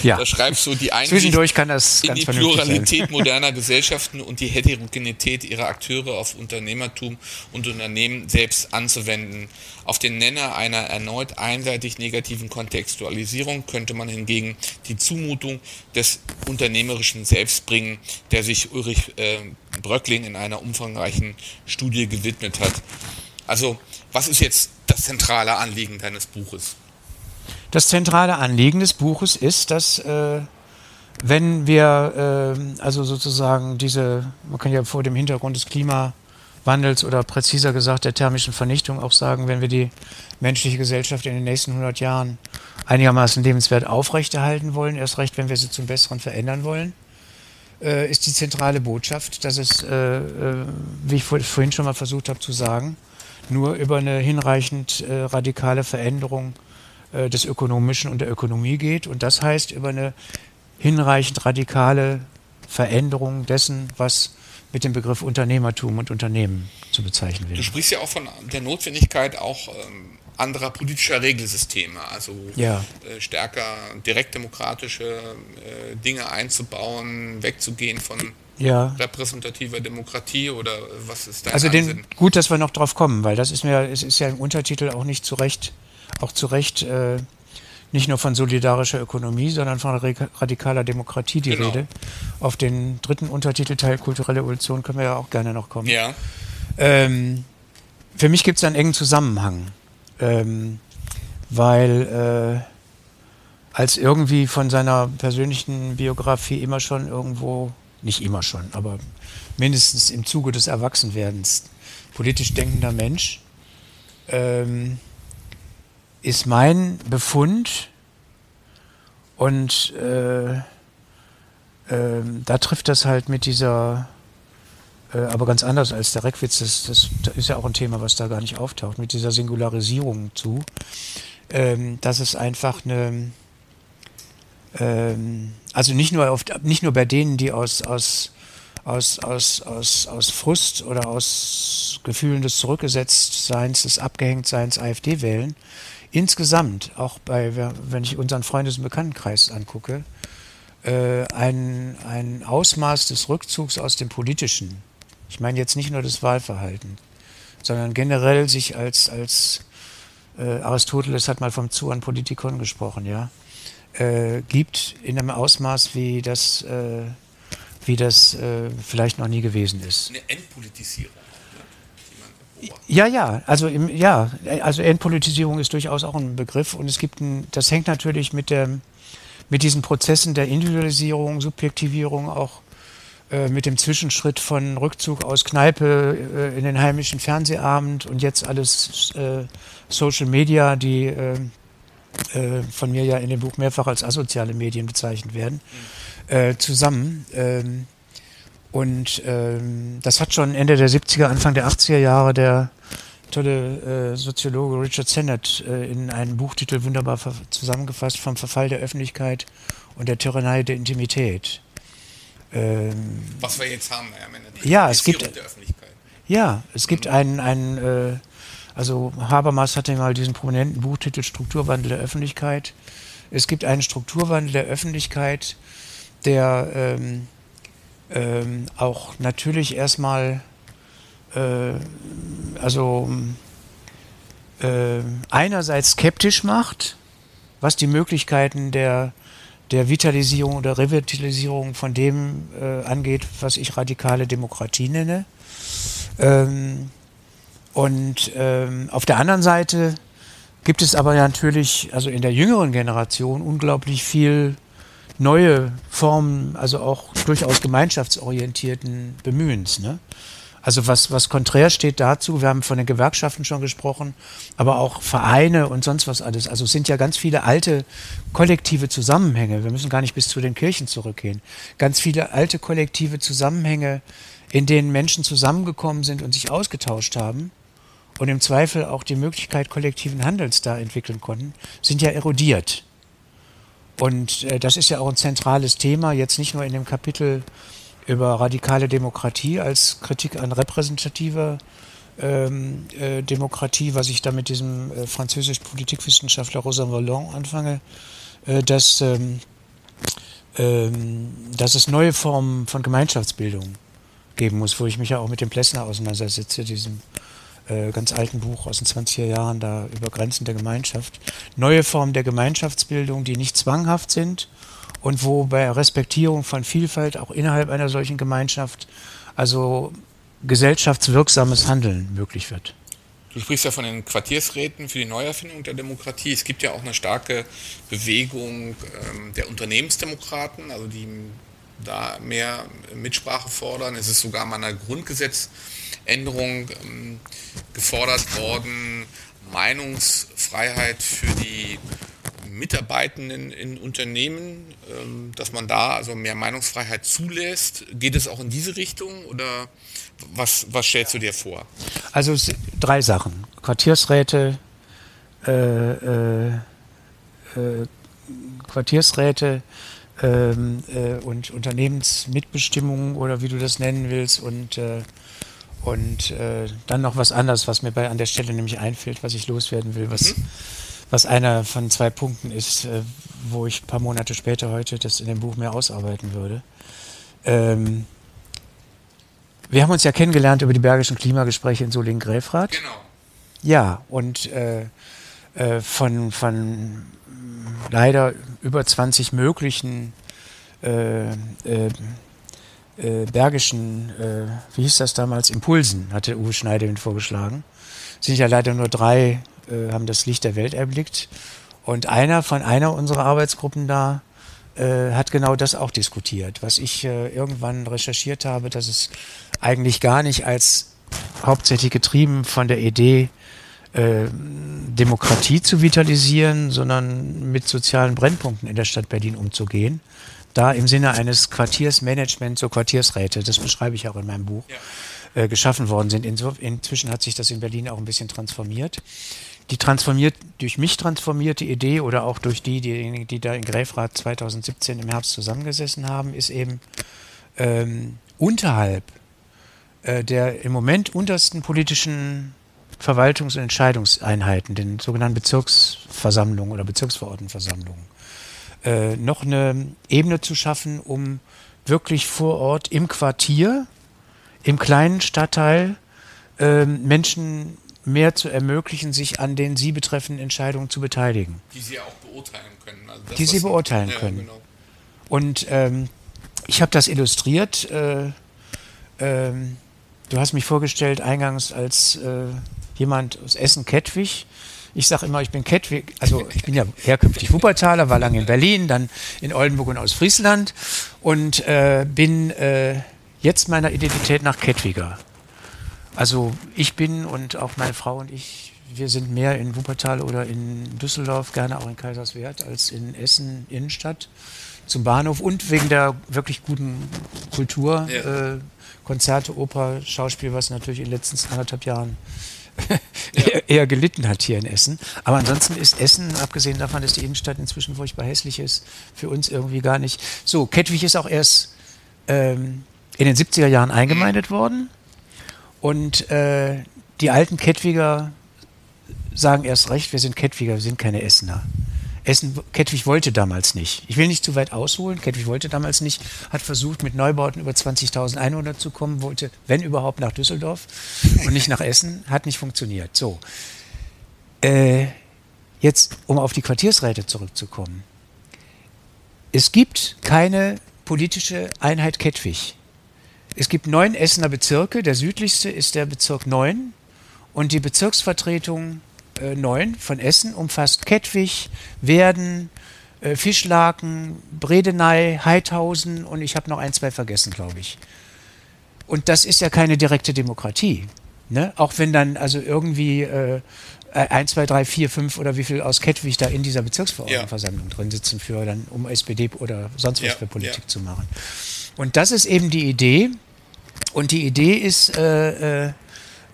Ja. Da schreibst du die Einsicht Zwischendurch kann das in die Pluralität moderner Gesellschaften und die Heterogenität ihrer Akteure auf Unternehmertum und Unternehmen selbst anzuwenden. Auf den Nenner einer erneut einseitig negativen Kontextualisierung könnte man hingegen die Zumutung des unternehmerischen Selbst bringen, der sich Ulrich äh, Bröckling in einer umfangreichen Studie gewidmet hat. Also, was ist jetzt das zentrale Anliegen deines Buches? Das zentrale Anliegen des Buches ist, dass äh, wenn wir äh, also sozusagen diese, man kann ja vor dem Hintergrund des Klimawandels oder präziser gesagt der thermischen Vernichtung auch sagen, wenn wir die menschliche Gesellschaft in den nächsten 100 Jahren einigermaßen lebenswert aufrechterhalten wollen, erst recht, wenn wir sie zum Besseren verändern wollen, äh, ist die zentrale Botschaft, dass es, äh, äh wie ich vorhin schon mal versucht habe zu sagen, nur über eine hinreichend äh, radikale Veränderung äh, des Ökonomischen und der Ökonomie geht. Und das heißt über eine hinreichend radikale Veränderung dessen, was mit dem Begriff Unternehmertum und Unternehmen zu bezeichnen wäre. Du sprichst ja auch von der Notwendigkeit auch ähm, anderer politischer Regelsysteme, also ja. äh, stärker direktdemokratische äh, Dinge einzubauen, wegzugehen von ja. repräsentativer Demokratie oder was ist dein Also den, gut, dass wir noch drauf kommen, weil das ist mir, es ist ja im Untertitel auch nicht zu Recht, auch zu Recht äh, nicht nur von solidarischer Ökonomie, sondern von radikaler Demokratie die genau. Rede. Auf den dritten Untertitelteil kulturelle Evolution können wir ja auch gerne noch kommen. Ja. Ähm, für mich gibt es einen engen Zusammenhang, ähm, weil äh, als irgendwie von seiner persönlichen Biografie immer schon irgendwo, nicht immer schon, aber mindestens im Zuge des Erwachsenwerdens. Politisch denkender Mensch, ähm, ist mein Befund und äh, äh, da trifft das halt mit dieser, äh, aber ganz anders als der Reckwitz, das, das, das, ist ja auch ein Thema, was da gar nicht auftaucht, mit dieser Singularisierung zu, ähm, dass es einfach eine, ähm, also nicht nur, auf, nicht nur bei denen, die aus, aus aus, aus, aus, aus Frust oder aus Gefühlen des Zurückgesetztseins, des Abgehängtseins AfD wählen, insgesamt, auch bei, wenn ich unseren Freundes- und Bekanntenkreis angucke, äh, ein, ein Ausmaß des Rückzugs aus dem Politischen. Ich meine jetzt nicht nur das Wahlverhalten, sondern generell sich als, als äh, Aristoteles hat mal vom Zu an Politikon gesprochen, ja, äh, gibt in einem Ausmaß, wie das, äh, wie das äh, vielleicht noch nie gewesen ist. Eine Entpolitisierung. Ja, ja, also im, ja, also Entpolitisierung ist durchaus auch ein Begriff und es gibt ein, das hängt natürlich mit der, mit diesen Prozessen der Individualisierung, Subjektivierung auch äh, mit dem Zwischenschritt von Rückzug aus Kneipe äh, in den heimischen Fernsehabend und jetzt alles äh, Social Media, die äh, von mir ja in dem Buch mehrfach als asoziale Medien bezeichnet werden, äh, zusammen. Ähm, und ähm, das hat schon Ende der 70er, Anfang der 80er Jahre der tolle äh, Soziologe Richard Sennett äh, in einem Buchtitel wunderbar zusammengefasst vom Verfall der Öffentlichkeit und der Tyrannei der Intimität. Ähm, Was wir jetzt haben, ja, ja es gibt ja, es gibt mhm. einen, einen äh, also Habermas hatte mal diesen prominenten Buchtitel Strukturwandel der Öffentlichkeit. Es gibt einen Strukturwandel der Öffentlichkeit, der ähm, ähm, auch natürlich erstmal, äh, also äh, einerseits skeptisch macht, was die Möglichkeiten der, der Vitalisierung oder Revitalisierung von dem äh, angeht, was ich radikale Demokratie nenne. Ähm, und ähm, auf der anderen Seite gibt es aber natürlich, also in der jüngeren Generation, unglaublich viel neue Formen, also auch durchaus gemeinschaftsorientierten Bemühens. Ne? Also was, was konträr steht dazu, wir haben von den Gewerkschaften schon gesprochen, aber auch Vereine und sonst was alles. Also es sind ja ganz viele alte kollektive Zusammenhänge. Wir müssen gar nicht bis zu den Kirchen zurückgehen. Ganz viele alte kollektive Zusammenhänge, in denen Menschen zusammengekommen sind und sich ausgetauscht haben und im Zweifel auch die Möglichkeit kollektiven Handels da entwickeln konnten, sind ja erodiert. Und äh, das ist ja auch ein zentrales Thema, jetzt nicht nur in dem Kapitel über radikale Demokratie als Kritik an repräsentativer ähm, äh, Demokratie, was ich da mit diesem äh, französischen Politikwissenschaftler Rosa Vallon anfange, äh, dass, ähm, ähm, dass es neue Formen von Gemeinschaftsbildung geben muss, wo ich mich ja auch mit dem Plessner auseinandersetze, diesem äh, ganz alten Buch aus den 20er Jahren da über Grenzen der Gemeinschaft. Neue Formen der Gemeinschaftsbildung, die nicht zwanghaft sind und wo bei Respektierung von Vielfalt auch innerhalb einer solchen Gemeinschaft also gesellschaftswirksames Handeln möglich wird. Du sprichst ja von den Quartiersräten für die Neuerfindung der Demokratie. Es gibt ja auch eine starke Bewegung ähm, der Unternehmensdemokraten, also die da mehr Mitsprache fordern. Es ist sogar mal eine Grundgesetzänderung ähm, gefordert worden, Meinungsfreiheit für die Mitarbeitenden in Unternehmen, ähm, dass man da also mehr Meinungsfreiheit zulässt. Geht es auch in diese Richtung oder was, was stellst du dir vor? Also drei Sachen. Quartiersräte, äh, äh, äh, Quartiersräte ähm, äh, und Unternehmensmitbestimmung oder wie du das nennen willst und äh, und äh, dann noch was anderes, was mir bei an der Stelle nämlich einfällt, was ich loswerden will, was mhm was einer von zwei Punkten ist, äh, wo ich ein paar Monate später heute das in dem Buch mehr ausarbeiten würde. Ähm, wir haben uns ja kennengelernt über die Bergischen Klimagespräche in Solingen-Gräfrath. Genau. Ja, und äh, äh, von, von leider über 20 möglichen äh, äh, äh, bergischen, wie hieß das damals, Impulsen, hatte Uwe Schneider vorgeschlagen. Sind ja leider nur drei äh, haben das Licht der Welt erblickt. Und einer von einer unserer Arbeitsgruppen da äh, hat genau das auch diskutiert, was ich äh, irgendwann recherchiert habe, dass es eigentlich gar nicht als hauptsächlich getrieben von der Idee, äh, Demokratie zu vitalisieren, sondern mit sozialen Brennpunkten in der Stadt Berlin umzugehen. Da im Sinne eines Quartiersmanagements, so Quartiersräte, das beschreibe ich auch in meinem Buch, ja. äh, geschaffen worden sind. inzwischen hat sich das in Berlin auch ein bisschen transformiert die transformiert, durch mich transformierte Idee oder auch durch die, die, die da in Gräfrath 2017 im Herbst zusammengesessen haben, ist eben ähm, unterhalb äh, der im Moment untersten politischen Verwaltungs- und Entscheidungseinheiten, den sogenannten Bezirksversammlungen oder Bezirksverordnetenversammlungen, äh, noch eine Ebene zu schaffen, um wirklich vor Ort im Quartier, im kleinen Stadtteil äh, Menschen mehr zu ermöglichen, sich an den sie betreffenden Entscheidungen zu beteiligen. Die sie auch beurteilen können. Also die sie beurteilen ja, können. Genau. Und ähm, ich habe das illustriert. Äh, ähm, du hast mich vorgestellt eingangs als äh, jemand aus Essen-Kettwig. Ich sage immer, ich bin Kettwig, also ich bin ja herkünftig Wuppertaler, war lange in Berlin, dann in Oldenburg und aus Friesland und äh, bin äh, jetzt meiner Identität nach Kettwiger. Also ich bin und auch meine Frau und ich, wir sind mehr in Wuppertal oder in Düsseldorf, gerne auch in Kaiserswerth, als in Essen Innenstadt zum Bahnhof und wegen der wirklich guten Kultur, ja. äh, Konzerte, Oper, Schauspiel, was natürlich in den letzten anderthalb Jahren ja. eher gelitten hat hier in Essen. Aber ansonsten ist Essen, abgesehen davon, dass die Innenstadt inzwischen furchtbar hässlich ist, für uns irgendwie gar nicht. So, Kettwig ist auch erst ähm, in den 70er Jahren eingemeindet worden. Und äh, die alten Kettwiger sagen erst recht, wir sind Kettwiger, wir sind keine Essener. Essen, Kettwig wollte damals nicht. Ich will nicht zu weit ausholen. Kettwig wollte damals nicht, hat versucht, mit Neubauten über 20.000 Einwohner zu kommen, wollte, wenn überhaupt, nach Düsseldorf und nicht nach Essen. Hat nicht funktioniert. So. Äh, jetzt, um auf die Quartiersräte zurückzukommen. Es gibt keine politische Einheit Kettwig. Es gibt neun Essener Bezirke. Der südlichste ist der Bezirk 9. Und die Bezirksvertretung äh, 9 von Essen umfasst Kettwig, Werden, äh, Fischlaken, Bredeney, Heidhausen und ich habe noch ein, zwei vergessen, glaube ich. Und das ist ja keine direkte Demokratie. Ne? Auch wenn dann also irgendwie äh, 1, 2, 3, 4, 5 oder wie viel aus Kettwig da in dieser Bezirksverordnetenversammlung ja. drin sitzen, für dann, um SPD oder sonst was ja, für Politik ja. zu machen. Und das ist eben die Idee, und die Idee ist äh, äh,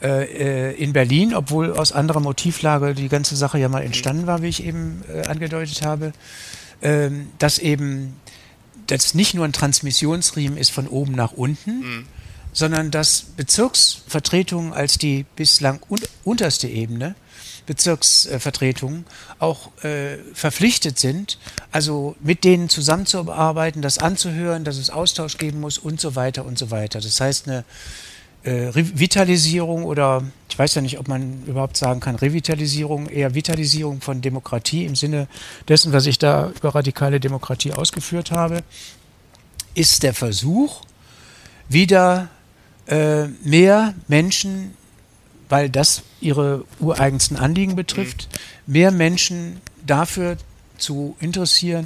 äh, in Berlin, obwohl aus anderer Motivlage die ganze Sache ja mal entstanden war, wie ich eben äh, angedeutet habe, ähm, dass eben das nicht nur ein Transmissionsriemen ist von oben nach unten, mhm. sondern dass Bezirksvertretungen als die bislang un unterste Ebene Bezirksvertretungen auch äh, verpflichtet sind, also mit denen zusammenzuarbeiten, das anzuhören, dass es Austausch geben muss und so weiter und so weiter. Das heißt, eine äh, Revitalisierung oder ich weiß ja nicht, ob man überhaupt sagen kann, Revitalisierung, eher Vitalisierung von Demokratie im Sinne dessen, was ich da über radikale Demokratie ausgeführt habe, ist der Versuch, wieder äh, mehr Menschen weil das ihre ureigensten Anliegen betrifft, mhm. mehr Menschen dafür zu interessieren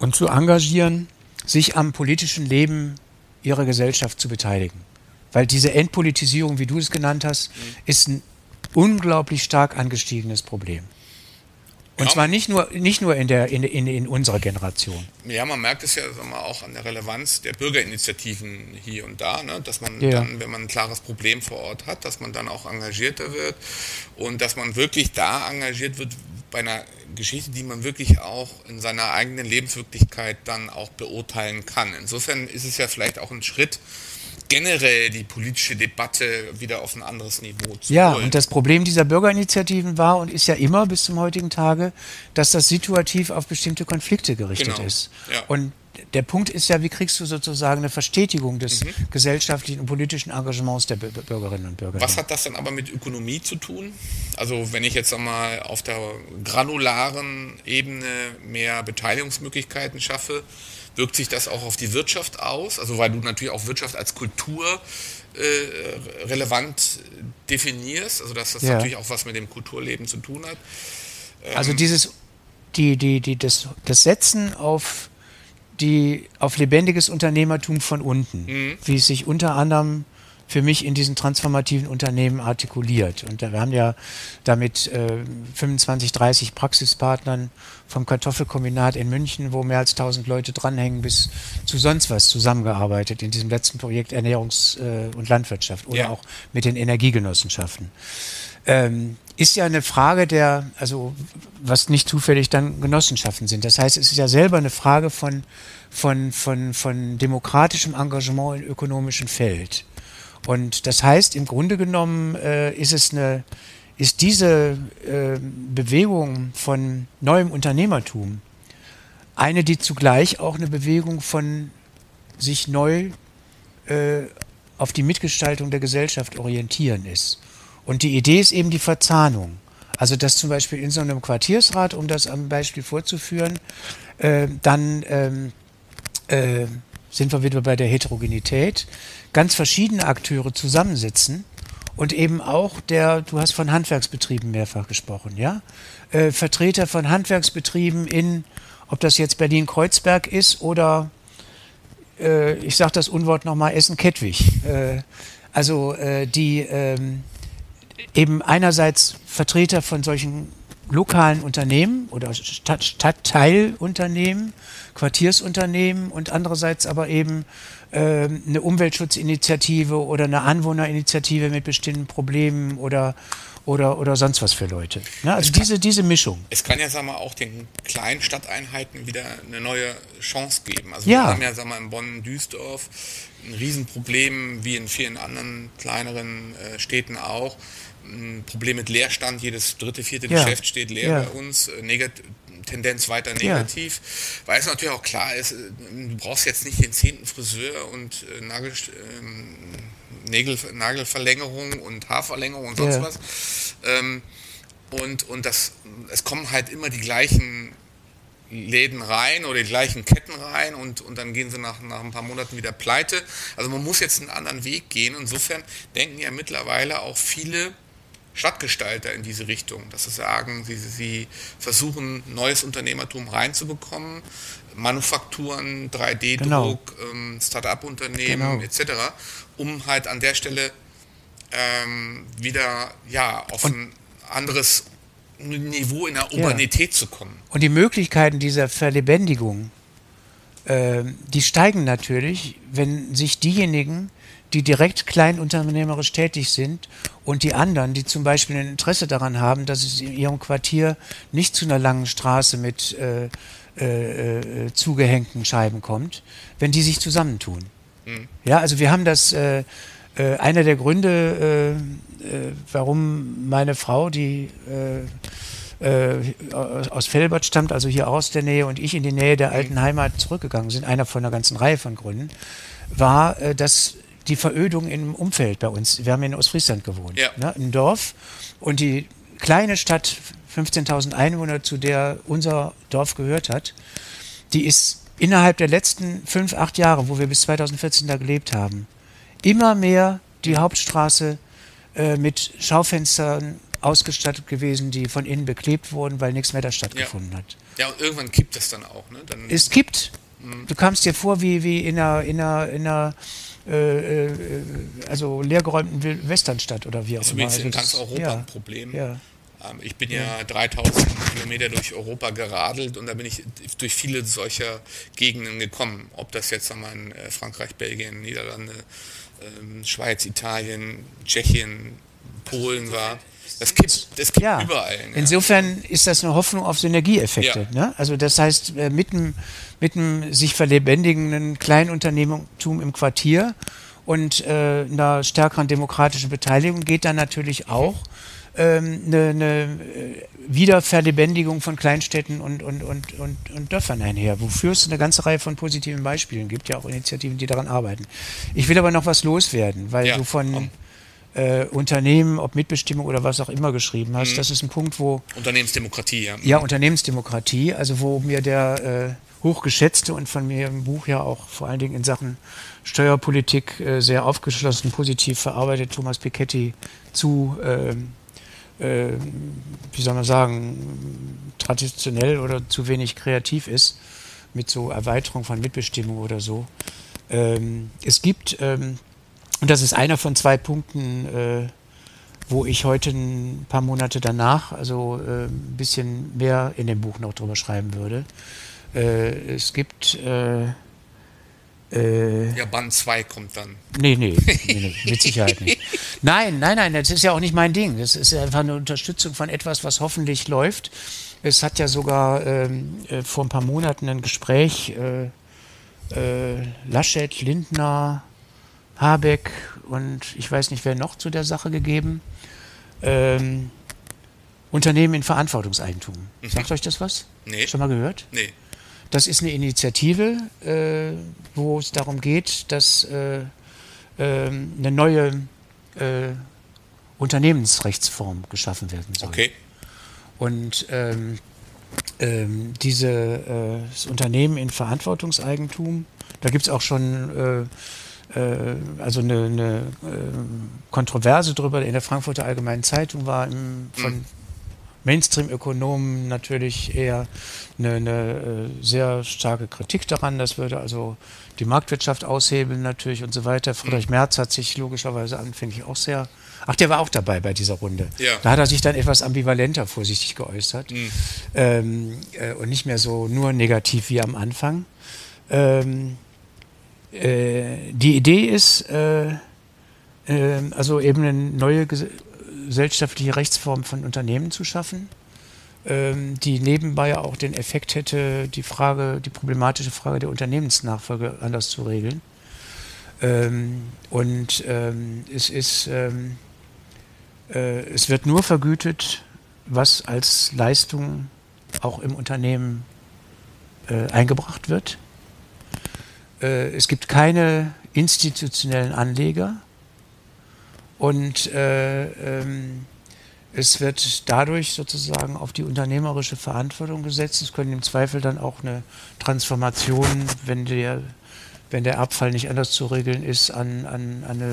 und zu engagieren, sich am politischen Leben ihrer Gesellschaft zu beteiligen. Weil diese Entpolitisierung, wie du es genannt hast, ist ein unglaublich stark angestiegenes Problem. Und ja, zwar nicht nur, nicht nur in, der, in, in, in unserer Generation. Ja, man merkt es ja mal, auch an der Relevanz der Bürgerinitiativen hier und da, ne? dass man ja. dann, wenn man ein klares Problem vor Ort hat, dass man dann auch engagierter wird und dass man wirklich da engagiert wird bei einer Geschichte, die man wirklich auch in seiner eigenen Lebenswirklichkeit dann auch beurteilen kann. Insofern ist es ja vielleicht auch ein Schritt, generell die politische Debatte wieder auf ein anderes Niveau zu Ja, holen. und das Problem dieser Bürgerinitiativen war und ist ja immer bis zum heutigen Tage, dass das situativ auf bestimmte Konflikte gerichtet genau. ist. Ja. Und der Punkt ist ja, wie kriegst du sozusagen eine Verstetigung des mhm. gesellschaftlichen und politischen Engagements der Bürgerinnen und Bürger? Was hat das dann aber mit Ökonomie zu tun? Also wenn ich jetzt einmal auf der granularen Ebene mehr Beteiligungsmöglichkeiten schaffe, wirkt sich das auch auf die Wirtschaft aus? Also weil du natürlich auch Wirtschaft als Kultur äh, relevant definierst, also dass das ja. natürlich auch was mit dem Kulturleben zu tun hat. Ähm also dieses, die, die, die, das, das Setzen auf die auf lebendiges Unternehmertum von unten, mhm. wie es sich unter anderem für mich in diesen transformativen Unternehmen artikuliert. Und wir haben ja damit äh, 25, 30 Praxispartnern vom Kartoffelkombinat in München, wo mehr als 1000 Leute dranhängen, bis zu sonst was zusammengearbeitet in diesem letzten Projekt Ernährungs- äh, und Landwirtschaft oder ja. auch mit den Energiegenossenschaften. Ähm, ist ja eine Frage der, also was nicht zufällig dann Genossenschaften sind. Das heißt, es ist ja selber eine Frage von, von, von, von demokratischem Engagement im ökonomischen Feld. Und das heißt, im Grunde genommen äh, ist es eine, ist diese äh, Bewegung von neuem Unternehmertum eine, die zugleich auch eine Bewegung von sich neu äh, auf die Mitgestaltung der Gesellschaft orientieren ist. Und die Idee ist eben die Verzahnung. Also dass zum Beispiel in so einem Quartiersrat, um das am Beispiel vorzuführen, äh, dann ähm, äh, sind wir wieder bei der Heterogenität, ganz verschiedene Akteure zusammensitzen und eben auch der, du hast von Handwerksbetrieben mehrfach gesprochen, ja, äh, Vertreter von Handwerksbetrieben in, ob das jetzt Berlin-Kreuzberg ist oder, äh, ich sage das Unwort nochmal, Essen-Kettwig. Äh, also äh, die ähm, eben einerseits Vertreter von solchen lokalen Unternehmen oder Stadt, Stadtteilunternehmen, Quartiersunternehmen und andererseits aber eben äh, eine Umweltschutzinitiative oder eine Anwohnerinitiative mit bestimmten Problemen oder oder, oder sonst was für Leute. Ne? Also kann, diese, diese Mischung. Es kann ja sagen wir, auch den kleinen Stadteinheiten wieder eine neue Chance geben. Also ja. wir haben ja sagen wir, in Bonn-Duisdorf ein Riesenproblem, wie in vielen anderen kleineren äh, Städten auch ein Problem mit Leerstand. Jedes dritte, vierte ja. Geschäft steht leer ja. bei uns. Äh, Negat Tendenz weiter negativ. Ja. Weil es natürlich auch klar ist, äh, du brauchst jetzt nicht den zehnten Friseur und äh, Nagel, ähm, Nägel, Nagelverlängerung und Haarverlängerung und sonst was. Ähm, und, und das, es kommen halt immer die gleichen Läden rein oder die gleichen Ketten rein und, und dann gehen sie nach, nach ein paar Monaten wieder pleite. Also man muss jetzt einen anderen Weg gehen. Insofern denken ja mittlerweile auch viele Stadtgestalter in diese Richtung, dass sie sagen, sie, sie versuchen, neues Unternehmertum reinzubekommen, Manufakturen, 3D-Druck, genau. ähm, Start-up-Unternehmen genau. etc., um halt an der Stelle ähm, wieder ja, auf Und ein anderes Niveau in der Urbanität ja. zu kommen. Und die Möglichkeiten dieser Verlebendigung, äh, die steigen natürlich, wenn sich diejenigen, die direkt kleinunternehmerisch tätig sind und die anderen, die zum Beispiel ein Interesse daran haben, dass es in ihrem Quartier nicht zu einer langen Straße mit äh, äh, äh zugehängten Scheiben kommt, wenn die sich zusammentun. Mhm. Ja, also wir haben das, äh, äh, einer der Gründe, warum meine Frau, die aus Felbert stammt, also hier aus der Nähe und ich in die Nähe der alten mhm. Heimat zurückgegangen sind, einer von einer ganzen Reihe von Gründen, war, dass die Verödung im Umfeld bei uns. Wir haben in Ostfriesland gewohnt, ja. ne, im Dorf. Und die kleine Stadt, 15.000 Einwohner, zu der unser Dorf gehört hat, die ist innerhalb der letzten fünf, acht Jahre, wo wir bis 2014 da gelebt haben, immer mehr die Hauptstraße äh, mit Schaufenstern ausgestattet gewesen, die von innen beklebt wurden, weil nichts mehr da stattgefunden ja. hat. Ja, und irgendwann kippt das dann auch. Ne? Dann es kippt. Mhm. Du kamst dir vor wie, wie in einer, in einer, in einer äh, äh, also leergeräumten Westernstadt oder wie auch immer. Das ist in ganz Europa ja, ein Problem. Ja. Ähm, ich bin ja 3000 Kilometer durch Europa geradelt und da bin ich durch viele solcher Gegenden gekommen. Ob das jetzt einmal in äh, Frankreich, Belgien, Niederlande, ähm, Schweiz, Italien, Tschechien, Polen war. Das gibt, das gibt ja. überall. Ne? Insofern ist das eine Hoffnung auf Synergieeffekte. Ja. Ne? Also das heißt, äh, mit einem, mit einem sich verlebendigenden Kleinunternehmertum im Quartier und äh, einer stärkeren demokratischen Beteiligung geht dann natürlich auch ähm, eine, eine äh, Wiederverlebendigung von Kleinstädten und, und, und, und, und Dörfern einher, wofür es eine ganze Reihe von positiven Beispielen gibt, ja auch Initiativen, die daran arbeiten. Ich will aber noch was loswerden, weil ja, du von äh, Unternehmen, ob Mitbestimmung oder was auch immer geschrieben hast, mhm. das ist ein Punkt, wo... Unternehmensdemokratie, ja. Ja, Unternehmensdemokratie, also wo mir der äh, hochgeschätzte und von mir im Buch ja auch vor allen Dingen in Sachen Steuerpolitik äh, sehr aufgeschlossen, positiv verarbeitet, Thomas Piketty zu... Ähm, äh, wie soll man sagen, traditionell oder zu wenig kreativ ist, mit so Erweiterung von Mitbestimmung oder so. Ähm, es gibt, ähm, und das ist einer von zwei Punkten, äh, wo ich heute ein paar Monate danach, also äh, ein bisschen mehr in dem Buch noch drüber schreiben würde. Äh, es gibt äh, äh, ja, Band 2 kommt dann. Nee, nee, nee, nee, mit Sicherheit nicht. Nein, nein, nein, das ist ja auch nicht mein Ding. Das ist einfach eine Unterstützung von etwas, was hoffentlich läuft. Es hat ja sogar ähm, äh, vor ein paar Monaten ein Gespräch äh, äh, Laschet, Lindner, Habeck und ich weiß nicht, wer noch zu der Sache gegeben. Ähm, Unternehmen in Verantwortungseigentum. Mhm. Sagt euch das was? Nee. Schon mal gehört? Nee. Das ist eine Initiative, äh, wo es darum geht, dass äh, äh, eine neue äh, Unternehmensrechtsform geschaffen werden soll. Okay. Und ähm, ähm, diese, äh, Unternehmen in Verantwortungseigentum, da gibt es auch schon äh, also eine, eine Kontroverse drüber in der Frankfurter Allgemeinen Zeitung war im, von mhm. Mainstream-Ökonomen natürlich eher eine, eine, äh, sehr starke Kritik daran. Das würde also die Marktwirtschaft aushebeln natürlich und so weiter. Friedrich mhm. Merz hat sich logischerweise anfänglich auch sehr, ach, der war auch dabei bei dieser Runde. Ja. Da hat er sich dann etwas ambivalenter vorsichtig geäußert mhm. ähm, äh, und nicht mehr so nur negativ wie am Anfang. Ähm, äh, die Idee ist, äh, ähm, also eben eine neue gesellschaftliche Rechtsform von Unternehmen zu schaffen, ähm, die nebenbei auch den Effekt hätte, die Frage, die problematische Frage der Unternehmensnachfolge anders zu regeln. Ähm, und ähm, es ist, äh, es wird nur vergütet, was als Leistung auch im Unternehmen äh, eingebracht wird. Äh, es gibt keine institutionellen Anleger und äh, ähm, es wird dadurch sozusagen auf die unternehmerische Verantwortung gesetzt. Es können im Zweifel dann auch eine Transformation, wenn der, wenn der Abfall nicht anders zu regeln ist, an, an, an eine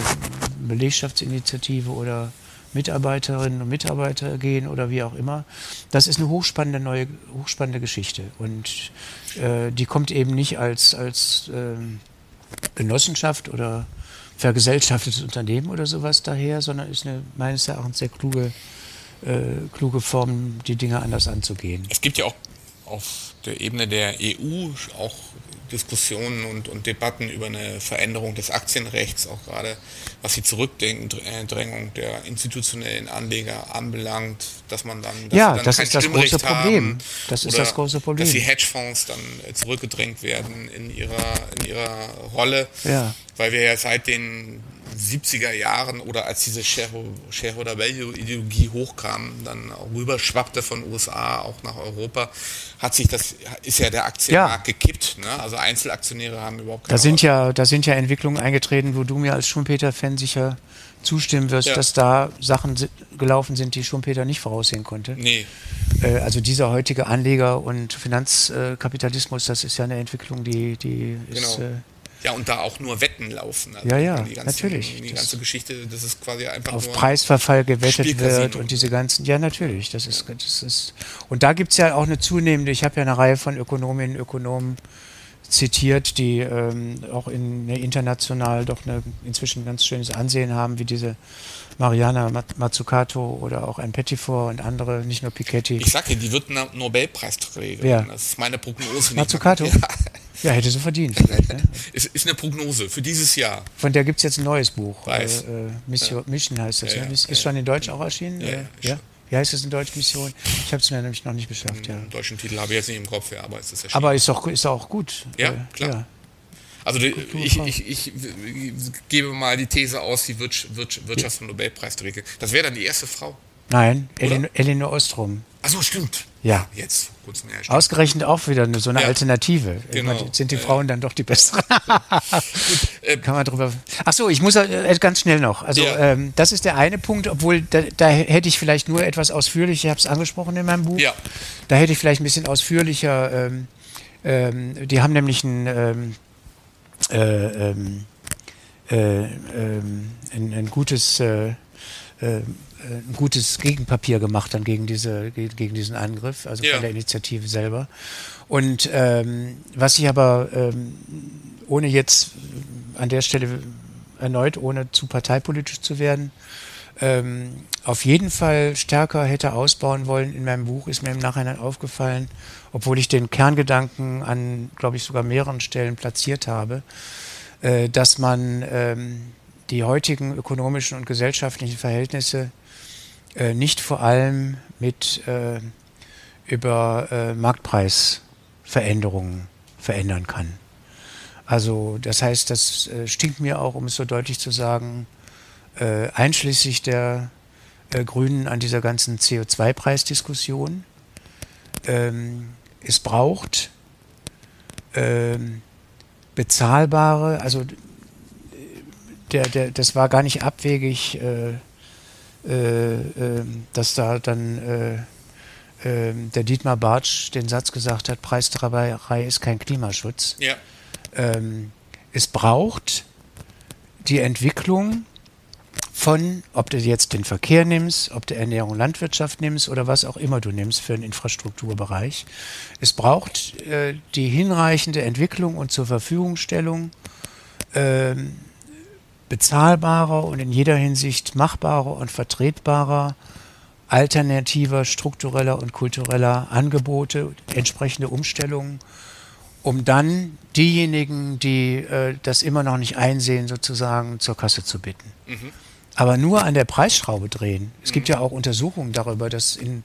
Belegschaftsinitiative oder Mitarbeiterinnen und Mitarbeiter gehen oder wie auch immer. Das ist eine hochspannende neue, hochspannende Geschichte. Und äh, die kommt eben nicht als, als äh, Genossenschaft oder vergesellschaftetes Unternehmen oder sowas daher, sondern ist eine meines Erachtens sehr kluge, äh, kluge Form, die Dinge anders anzugehen. Es gibt ja auch auf der Ebene der EU auch Diskussionen und, und Debatten über eine Veränderung des Aktienrechts, auch gerade was die Zurückdrängung der institutionellen Anleger anbelangt, dass man dann, dass ja, dann das ist das große Problem. Das ist das große Problem. Dass die Hedgefonds dann zurückgedrängt werden in ihrer, in ihrer Rolle. Ja weil wir ja seit den 70er Jahren oder als diese Shareholder Value Ideologie hochkam, dann rüberschwappte von USA auch nach Europa, hat sich das, ist ja der Aktienmarkt ja. gekippt. Ne? Also Einzelaktionäre haben überhaupt keine da sind ja Da sind ja Entwicklungen eingetreten, wo du mir als Schumpeter-Fan sicher zustimmen wirst, ja. dass da Sachen gelaufen sind, die Schumpeter nicht voraussehen konnte. Nee. Äh, also dieser heutige Anleger- und Finanzkapitalismus, das ist ja eine Entwicklung, die, die genau. ist... Äh, Ja, und da auch nur Wetten laufen. Also ja, ja, die ganze, natürlich. Die ganze Geschichte, das ist quasi einfach auf Preisverfall gewettet wird und diese ganzen, ja natürlich, das ist, das ist und da gibt es ja auch eine zunehmende, ich habe ja eine Reihe von Ökonominnen und Ökonomen zitiert, die ähm, auch in, international doch eine, inzwischen ganz schönes Ansehen haben, wie diese Mariana Mazzucato oder auch ein Pettifor und andere, nicht nur Piketty. Ich sage die wird eine Nobelpreisträgerin. Ja. Das ist meine Prognose. Mazzucato? Ja. ja. hätte sie verdient. Ne? ist, ist eine Prognose für dieses Jahr. Von der gibt es jetzt ein neues Buch. Weiß. Äh, äh Mission, ja. Mission heißt das. Ja, ne? Ist, schon in Deutsch auch erschienen? Ja, ja. Wie heißt es in Deutsch Mission? Ich habe es mir nämlich noch nicht geschafft. Ja. Den deutschen Titel habe ich jetzt nicht im Kopf, ja, aber es ist Aber ist auch, ist auch gut. Ja, äh, klar. Also die, ich, ich, ich, gebe mal die These aus, die Wirtschafts- und Nobelpreisträger. Das wäre dann die erste Frau. Nein, Elin, Elinor Ostrom. Achso, stimmt. Ja. Jetzt, kurz mehr. Ausgerechnet auch wieder eine, so eine ja. Alternative. Genau. Meine, sind die ja, Frauen dann doch die besseren? äh, Kann man drüber. Achso, ich muss äh, ganz schnell noch. Also, ja. ähm, das ist der eine Punkt, obwohl da, da hätte ich vielleicht nur etwas ausführlicher, ich habe es angesprochen in meinem Buch. Ja. Da hätte ich vielleicht ein bisschen ausführlicher. Ähm, ähm, die haben nämlich ein ähm, äh, ähm, äh, ähm, ein, ein, gutes äh, ein gutes Gegenpapier gemacht dann gegen diese gegen diesen Angriff, also ja. von der Initiative selber. Und ähm, was ich aber ähm, ohne jetzt an der Stelle erneut, ohne zu parteipolitisch zu werden, ähm, auf jeden Fall stärker hätte ausbauen wollen in meinem Buch, ist mir im Nachhinein aufgefallen, obwohl ich den Kerngedanken an, glaube ich, sogar mehreren Stellen platziert habe, äh, dass man ähm, die heutigen ökonomischen und gesellschaftlichen Verhältnisse äh, nicht vor allem mit äh, über äh, Marktpreisveränderungen verändern kann. Also das heißt, das äh, stinkt mir auch, um es so deutlich zu sagen, äh, einschließlich der Grünen an dieser ganzen CO2-Preisdiskussion. Ähm, es braucht ähm, bezahlbare, also der, der, das war gar nicht abwegig, äh, äh, ähm, dass da dann äh, ähm, der Dietmar Bartsch den Satz gesagt hat, Preistreiberei ist kein Klimaschutz. Ja. Ähm, es braucht die Entwicklung von, ob du jetzt den Verkehr nimmst, ob du Ernährung Landwirtschaft nimmst oder was auch immer du nimmst für einen Infrastrukturbereich. Es braucht äh, die hinreichende Entwicklung und zur Verfügungstellung ähm, bezahlbarer und in jeder Hinsicht machbarer und vertretbarer alternativer, struktureller und kultureller Angebote, entsprechende Umstellungen, um dann diejenigen, die äh, das immer noch nicht einsehen, sozusagen zur Kasse zu bitten. Mhm. Aber nur an der Preisschraube drehen. Es gibt ja auch Untersuchungen darüber, dass in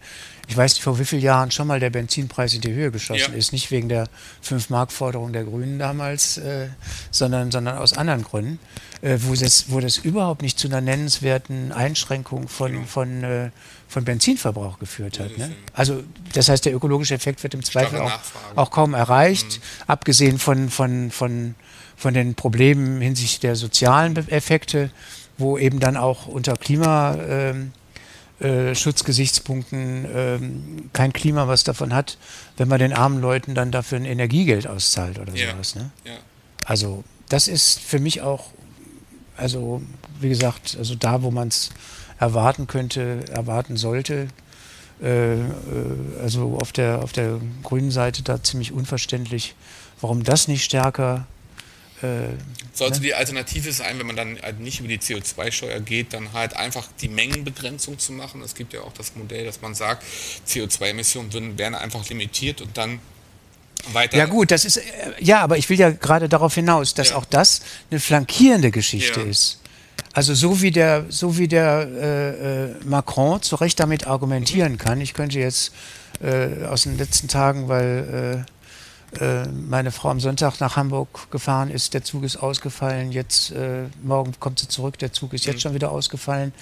ich weiß nicht, vor wie vielen Jahren schon mal der Benzinpreis in die Höhe geschossen ja. ist. Nicht wegen der 5-Mark-Forderung der Grünen damals, äh, sondern, sondern aus anderen Gründen, äh, wo, das, wo das überhaupt nicht zu einer nennenswerten Einschränkung von, genau. von, äh, von Benzinverbrauch geführt hat. Ne? Also das heißt, der ökologische Effekt wird im Zweifel auch, auch, kaum erreicht, mhm. abgesehen von, von, von, von den Problemen hinsichtlich der sozialen Effekte, wo eben dann auch unter Klima... Ähm, äh, ähm, kein Klima was davon hat, wenn man den armen Leuten dann dafür ein Energiegeld auszahlt oder ja. sowas. Ne? Ja. Also das ist für mich auch, also wie gesagt, also da, wo man es erwarten könnte, erwarten sollte. Äh, äh, also auf der, auf der grünen Seite da ziemlich unverständlich, warum das nicht stärker Sollte ne? die Alternative sein, wenn man dann halt nicht über die CO2-Steuer geht, dann halt einfach die Mengenbegrenzung zu machen. Es gibt ja auch das Modell, dass man sagt, CO2-Emissionen werden einfach limitiert und dann weiter. Ja gut, das ist äh, ja, aber ich will ja gerade darauf hinaus, dass ja. auch das eine flankierende Geschichte ja. ist. Also so wie der, so wie der äh, äh Macron zu Recht damit argumentieren mhm. kann. Ich könnte jetzt äh, aus den letzten Tagen, weil äh, äh, meine Frau am Sonntag nach Hamburg gefahren ist, der Zug ist ausgefallen, jetzt äh, morgen kommt sie zurück, der Zug ist jetzt mhm. schon wieder ausgefallen.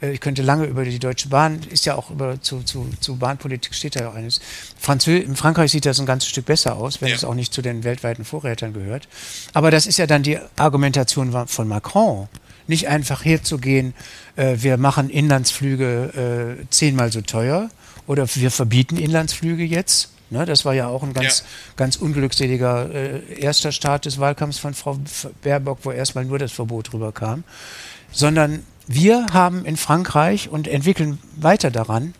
Äh, ich könnte lange über die Deutsche Bahn, ist ja auch über zu, zu, zu Bahnpolitik steht da ja auch eines. Franzö in Frankreich sieht das ein ganzes Stück besser aus, wenn ja. es auch nicht zu den weltweiten Vorrätern gehört. Aber das ist ja dann die Argumentation von Macron. Nicht einfach herzugehen, äh, wir machen Inlandsflüge äh, zehnmal so teuer oder wir verbieten Inlandsflüge jetzt Ne? Das war ja auch ein ganz, Ja. ganz unglückseliger äh, erster Start des Wahlkampfs von Frau Baerbock, wo erstmal nur das Verbot rüberkam. Sondern wir haben in Frankreich und entwickeln weiter daran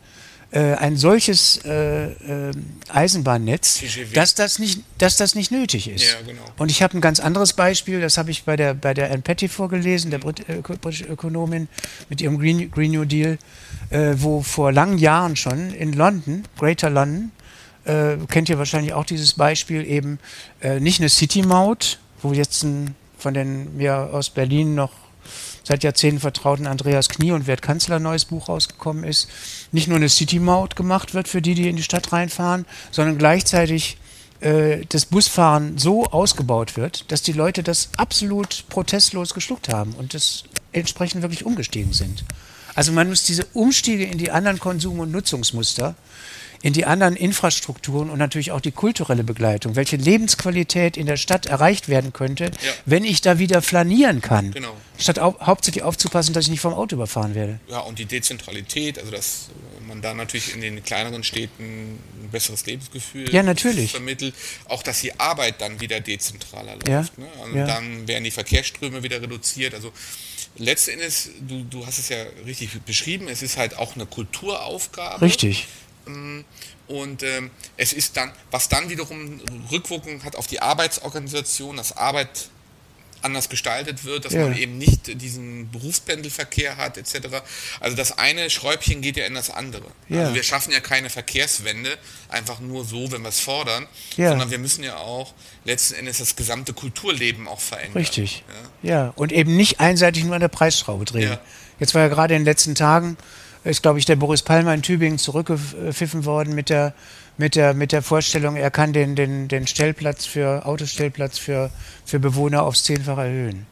äh, ein solches äh, äh, Eisenbahnnetz, dass das, nicht, dass das nicht nötig ist. Ja, genau. Und ich habe ein ganz anderes Beispiel, das habe ich bei der, bei der Ann Petty vorgelesen, der Brit äh, britische Ökonomin mit ihrem Green, Green New Deal, äh, wo vor langen Jahren schon in London, Greater London, äh, kennt ihr wahrscheinlich auch dieses Beispiel, eben äh, nicht eine City-Maut, wo jetzt ein, von den mir aus Berlin noch seit Jahrzehnten vertrauten Andreas Knie und Wert Kanzler neues Buch rausgekommen ist, nicht nur eine City-Maut gemacht wird für die, die in die Stadt reinfahren, sondern gleichzeitig äh, das Busfahren so ausgebaut wird, dass die Leute das absolut protestlos geschluckt haben und das entsprechend wirklich umgestiegen sind. Also man muss diese Umstiege in die anderen Konsum- und Nutzungsmuster, in die anderen Infrastrukturen und natürlich auch die kulturelle Begleitung, welche Lebensqualität in der Stadt erreicht werden könnte, wenn ich da wieder flanieren kann, Genau. statt au hauptsächlich aufzupassen, dass ich nicht vom Auto überfahren werde. Ja, und die Dezentralität, also dass äh, man da natürlich in den kleineren Städten ein besseres Lebensgefühl Ja, natürlich. vermittelt. Auch, dass die Arbeit dann wieder dezentraler läuft. Ja, Ne? Und ja. dann werden die Verkehrsströme wieder reduziert. Also letzten Endes, du, du hast es ja richtig beschrieben, es ist halt auch eine Kulturaufgabe. Richtig. Und ähm, es ist dann, was dann wiederum Rückwirkungen hat auf die Arbeitsorganisation, dass Arbeit anders gestaltet wird, dass Ja. man eben nicht diesen Berufspendelverkehr hat, etc. Also das eine Schräubchen geht ja in das andere. Ja. Also wir schaffen ja keine Verkehrswende einfach nur so, wenn wir es fordern, Ja. sondern wir müssen ja auch letzten Endes das gesamte Kulturleben auch verändern. Richtig. Ja. Und eben nicht einseitig nur an der Preisschraube drehen. Jetzt war ja gerade in den letzten Tagen, ist glaube ich der Boris Palmer in Tübingen zurückgepfiffen worden mit der, mit der, mit der Vorstellung, er kann den, den, den Stellplatz für, Autostellplatz für, für Bewohner aufs Zehnfache erhöhen.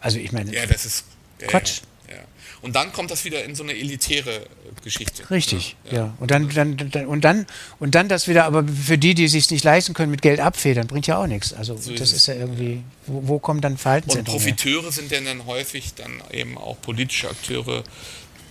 Also ich meine, Mhm. Ja, das ist ja, Quatsch. Ja, ja. Und dann kommt das wieder in so eine elitäre Geschichte. Richtig, ja. Und dann, dann, dann, und dann, und dann das wieder, aber für die, die sich nicht leisten können, mit Geld abfedern, bringt ja auch nichts. Also ist das es. ist ja irgendwie, wo, wo kommt dann Und Verhaltensänderung her? Profiteure sind denn dann häufig dann eben auch politische Akteure,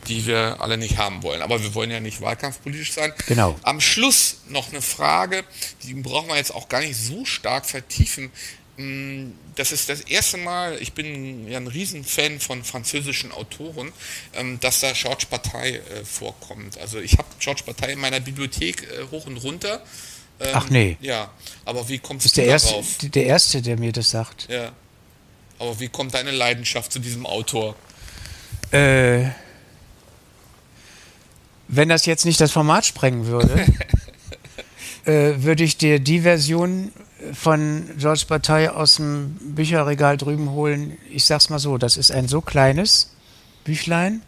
die wir alle nicht haben wollen. Aber wir wollen ja nicht wahlkampfpolitisch sein. Genau. Am Schluss noch eine Frage, die brauchen wir jetzt auch gar nicht so stark vertiefen. Mm, Das ist das erste Mal, ich bin ja ein Riesenfan von französischen Autoren, ähm, dass da Georges Bataille äh, vorkommt. Also ich habe Georges Bataille in meiner Bibliothek äh, hoch und runter. Ähm, Ach nee. Ja, aber wie kommst Das ist du der erste, darauf? der erste, der mir das sagt. Ja. Aber wie kommt deine Leidenschaft zu diesem Autor? Äh, wenn das jetzt nicht das Format sprengen würde, äh, würde ich dir die Version von Georges Bataille aus dem Bücherregal drüben holen. Ich sag's mal so, das ist ein so kleines Büchlein,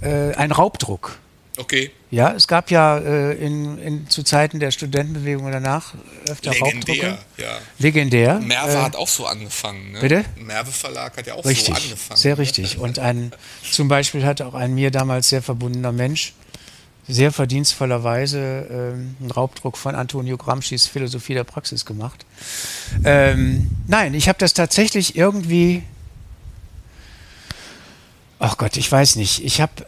äh, ein Raubdruck. Okay, Ja, es gab ja äh, in, in, zu Zeiten der Studentenbewegung danach öfter legendär. Raubdrucke. Ja. Legendär. Merve Äh, hat auch so angefangen. Ne? bitte? Merve Verlag hat ja auch Richtig, so angefangen. sehr ne? richtig. Und ein, zum Beispiel hat auch ein mir damals sehr verbundener Mensch sehr verdienstvollerweise ähm, einen Raubdruck von Antonio Gramscis Philosophie der Praxis gemacht. Ähm, nein, ich habe das tatsächlich irgendwie. Ach Gott, ich weiß nicht. Ich habe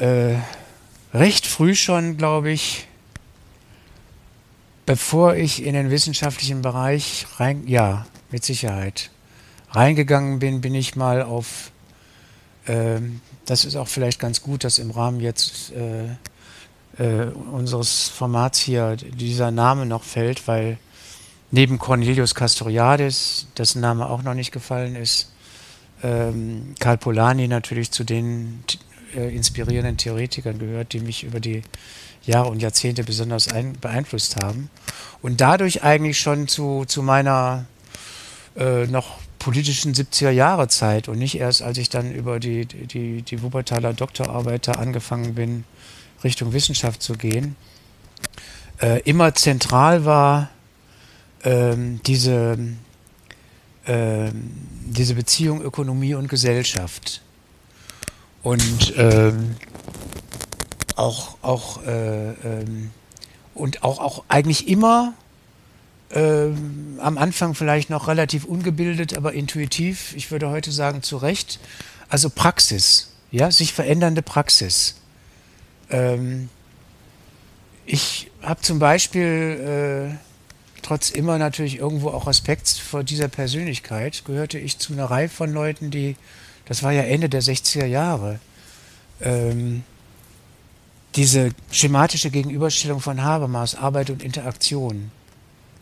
äh, recht früh schon, glaube ich, bevor ich in den wissenschaftlichen Bereich rein, ja, mit Sicherheit reingegangen bin, bin ich mal auf, ähm, das ist auch vielleicht ganz gut, dass im Rahmen jetzt äh, unseres Formats hier dieser Name noch fällt, weil neben Cornelius Castoriadis, dessen Name auch noch nicht gefallen ist, ähm, Karl Polanyi natürlich zu den äh, inspirierenden Theoretikern gehört, die mich über die Jahre und Jahrzehnte besonders ein, beeinflusst haben. Und dadurch eigentlich schon zu, zu meiner äh, noch politischen 70er Jahre Zeit und nicht erst, als ich dann über die, die, die Wuppertaler Doktorarbeit da angefangen bin, Richtung Wissenschaft zu gehen, äh, immer zentral war ähm, diese, ähm, diese Beziehung Ökonomie und Gesellschaft. Und ähm, auch, auch, äh, ähm, und auch, auch eigentlich immer ähm, am Anfang vielleicht noch relativ ungebildet, aber intuitiv, ich würde heute sagen zu Recht, also Praxis, ja, sich verändernde Praxis. Ähm, ich habe zum Beispiel, äh, trotz immer natürlich irgendwo auch Respekt vor dieser Persönlichkeit, gehörte ich zu einer Reihe von Leuten, die, das war ja Ende der 60er Jahre, ähm, diese schematische Gegenüberstellung von Habermas, Arbeit und Interaktion,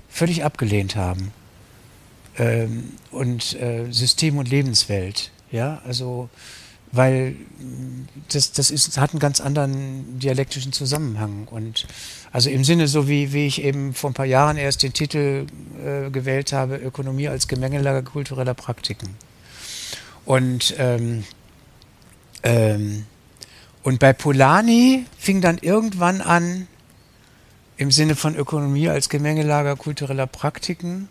völlig abgelehnt haben. Ähm, und äh, System und Lebenswelt. Ja, also, weil das, das ist, hat einen ganz anderen dialektischen Zusammenhang. Und also im Sinne, so wie, wie ich eben vor ein paar Jahren erst den Titel äh, gewählt habe, Ökonomie als Gemengelage kultureller Praktiken. Und ähm, ähm, und bei Polanyi fing dann irgendwann an, im Sinne von Ökonomie als Gemengelager kultureller Praktiken,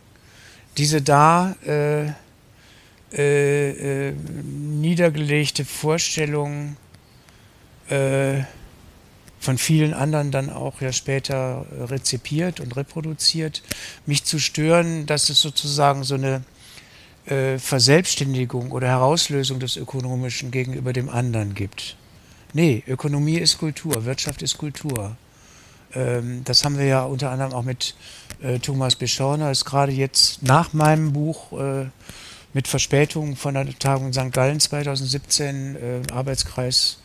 diese da äh, äh, äh, niedergelegte Vorstellung äh, von vielen anderen dann auch ja später rezipiert und reproduziert, mich zu stören, dass es sozusagen so eine äh, Verselbstständigung oder Herauslösung des Ökonomischen gegenüber dem anderen gibt. Nee, Ökonomie ist Kultur, Wirtschaft ist Kultur. Ähm, das haben wir ja unter anderem auch mit äh, Thomas Beschorner, ist gerade jetzt nach meinem Buch äh, mit Verspätung von der Tagung St. Gallen 2017, äh, Arbeitskreis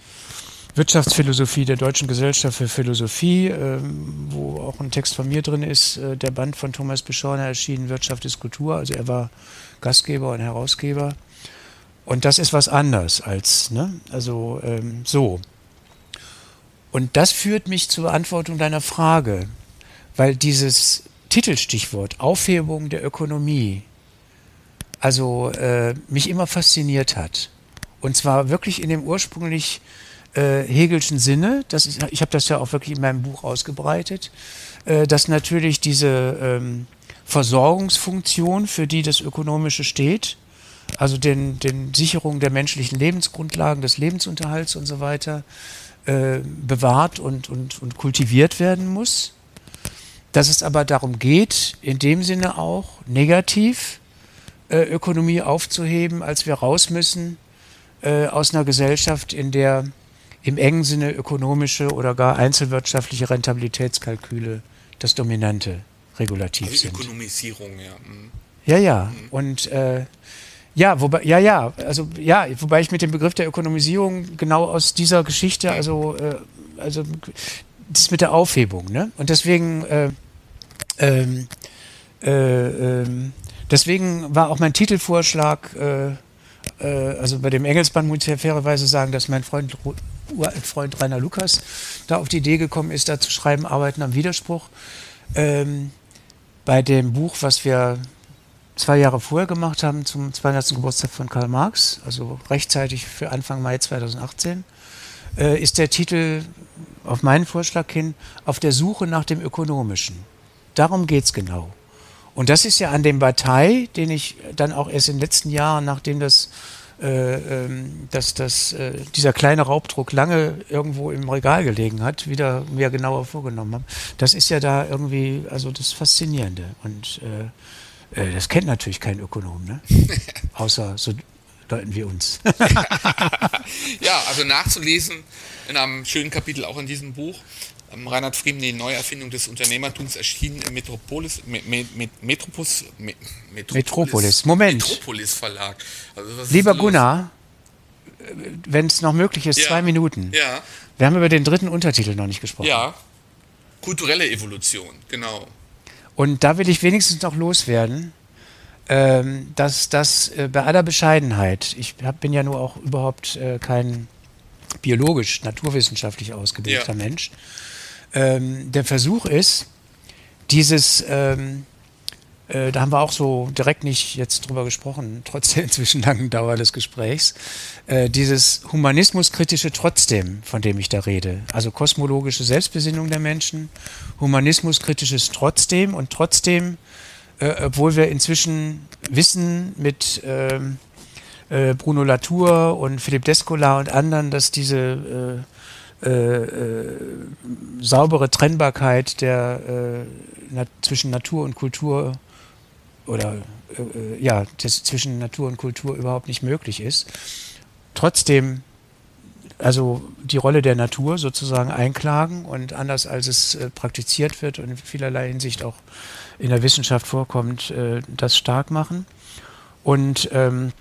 Wirtschaftsphilosophie der Deutschen Gesellschaft für Philosophie, ähm, wo auch ein Text von mir drin ist, äh, der Band von Thomas Beschorner erschienen, Wirtschaft ist Kultur. Also er war Gastgeber und Herausgeber. Und das ist was anderes als, ne? Also ähm, so. Und das führt mich zur Beantwortung deiner Frage, weil dieses Titelstichwort Aufhebung der Ökonomie, also äh, mich immer fasziniert hat. Und zwar wirklich in dem ursprünglich äh, Hegelschen Sinne, das ist, ich habe das ja auch wirklich in meinem Buch ausgebreitet, äh, dass natürlich diese ähm, Versorgungsfunktion, für die das Ökonomische steht, also den, den Sicherung der menschlichen Lebensgrundlagen, des Lebensunterhalts und so weiter, äh, bewahrt und, und, und kultiviert werden muss. Dass es aber darum geht, in dem Sinne auch negativ äh, Ökonomie aufzuheben, als wir raus müssen äh, aus einer Gesellschaft, in der im engen Sinne ökonomische oder gar einzelwirtschaftliche Rentabilitätskalküle das dominante Regulativ also sind. Ökonomisierung, ja. Mhm. Ja, ja. Mhm. Und äh, ja, wobei, ja, ja, also ja, wobei ich mit dem Begriff der Ökonomisierung genau aus dieser Geschichte, also, äh, also das mit der Aufhebung, ne? Und deswegen, äh, ähm, äh, ähm, deswegen war auch mein Titelvorschlag, äh, äh, also bei dem Engelsband muss ich ja fairerweise sagen, dass mein Freund, Freund Rainer Lukas da auf die Idee gekommen ist, da zu schreiben, Arbeiten am Widerspruch. Ähm, bei dem Buch, was wir zwei Jahre vorher gemacht haben, zum 200. Geburtstag von Karl Marx, also rechtzeitig für Anfang Mai 2018, äh, ist der Titel auf meinen Vorschlag hin auf der Suche nach dem Ökonomischen. Darum geht es genau. Und das ist ja an dem Partei, den ich dann auch erst in den letzten Jahren, nachdem das, äh, ähm, dass das, äh, dieser kleine Raubdruck lange irgendwo im Regal gelegen hat, wieder mir genauer vorgenommen habe. Das ist ja da irgendwie, also das Faszinierende. Und äh, äh, das kennt natürlich kein Ökonom, ne? außer so Leuten wie uns. ja, also nachzulesen in einem schönen Kapitel auch in diesem Buch. Ähm, Reinhard Frieden, die Neuerfindung des Unternehmertums erschienen im Metropolis, Me, Me, Metropus, Me, Metropolis, Metropolis, Moment. Metropolis Verlag. Also Lieber Gunnar, wenn es noch möglich ist, ja. zwei Minuten. Ja. Wir haben über den dritten Untertitel noch nicht gesprochen. Ja. Kulturelle Evolution, genau. Und da will ich wenigstens noch loswerden, ähm, dass das äh, bei aller Bescheidenheit, ich bin ja nur auch überhaupt äh, kein biologisch, naturwissenschaftlich ausgebildeter ja. Mensch, ähm, der Versuch ist, dieses ähm, äh, da haben wir auch so direkt nicht jetzt drüber gesprochen, trotz der inzwischen langen Dauer des Gesprächs. Äh, dieses humanismuskritische Trotzdem, von dem ich da rede. Also kosmologische Selbstbesinnung der Menschen, humanismuskritisches Trotzdem und trotzdem, äh, obwohl wir inzwischen wissen mit ähm, äh, Bruno Latour und Philipp Descola und anderen, dass diese äh, äh, saubere Trennbarkeit der, na, zwischen Natur und Kultur oder äh, äh, ja, zwischen Natur und Kultur überhaupt nicht möglich ist. Trotzdem also die Rolle der Natur sozusagen einklagen und anders als es äh, praktiziert wird und in vielerlei Hinsicht auch in der Wissenschaft vorkommt, äh, das stark machen. Und, ähm,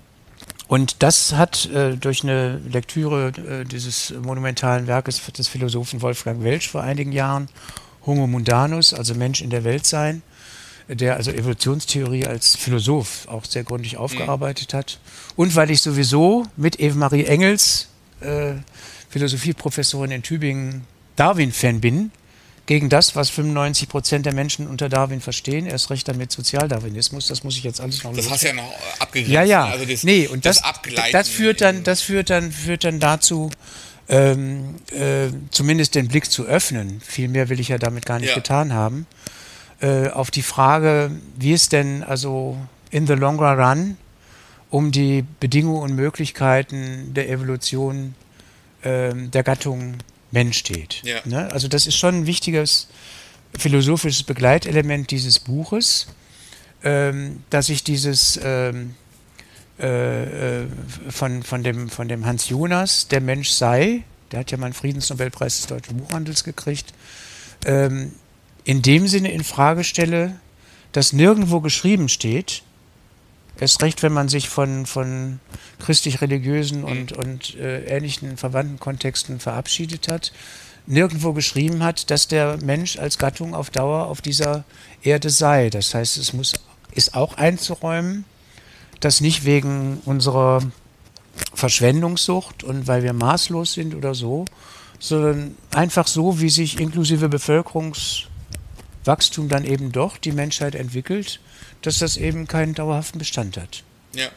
und das hat äh, durch eine Lektüre äh, dieses monumentalen Werkes des Philosophen Wolfgang Welsch vor einigen Jahren, Homo Mundanus, also Mensch in der Welt sein, der also Evolutionstheorie als Philosoph auch sehr gründlich aufgearbeitet hat. Und weil ich sowieso mit Eve-Marie Engels, äh, Philosophieprofessorin in Tübingen, Darwin-Fan bin, gegen das, was 95 Prozent der Menschen unter Darwin verstehen, erst recht dann mit Sozialdarwinismus. Das muss ich jetzt alles noch. Das hast du ja noch abgegrenzt. Ja, ja. Also das, nee, und das, das, das führt dann, das führt dann, führt dann dazu, ähm, äh, zumindest den Blick zu öffnen. Viel mehr will ich ja damit gar nicht Ja. getan haben. Äh, auf die Frage, wie es denn also in the longer run um die Bedingungen und Möglichkeiten der Evolution ähm, der Gattung Mensch steht. Ja. Ne? Also das ist schon ein wichtiges philosophisches Begleitelement dieses Buches, ähm, dass ich dieses ähm, äh, äh, von, von, dem, von dem Hans Jonas, der Mensch sei, der hat ja mal einen Friedensnobelpreis des deutschen Buchhandels gekriegt, ähm, in dem Sinne in Frage stelle, dass nirgendwo geschrieben steht, erst recht, wenn man sich von, von christlich-religiösen und, und äh, ähnlichen verwandten Kontexten verabschiedet hat, nirgendwo geschrieben hat, dass der Mensch als Gattung auf Dauer auf dieser Erde sei. Das heißt, es muss, ist auch einzuräumen, dass nicht wegen unserer Verschwendungssucht und weil wir maßlos sind oder so, sondern einfach so, wie sich inklusive Bevölkerungswachstum dann eben doch die Menschheit entwickelt, dass das eben keinen dauerhaften Bestand hat. Ja.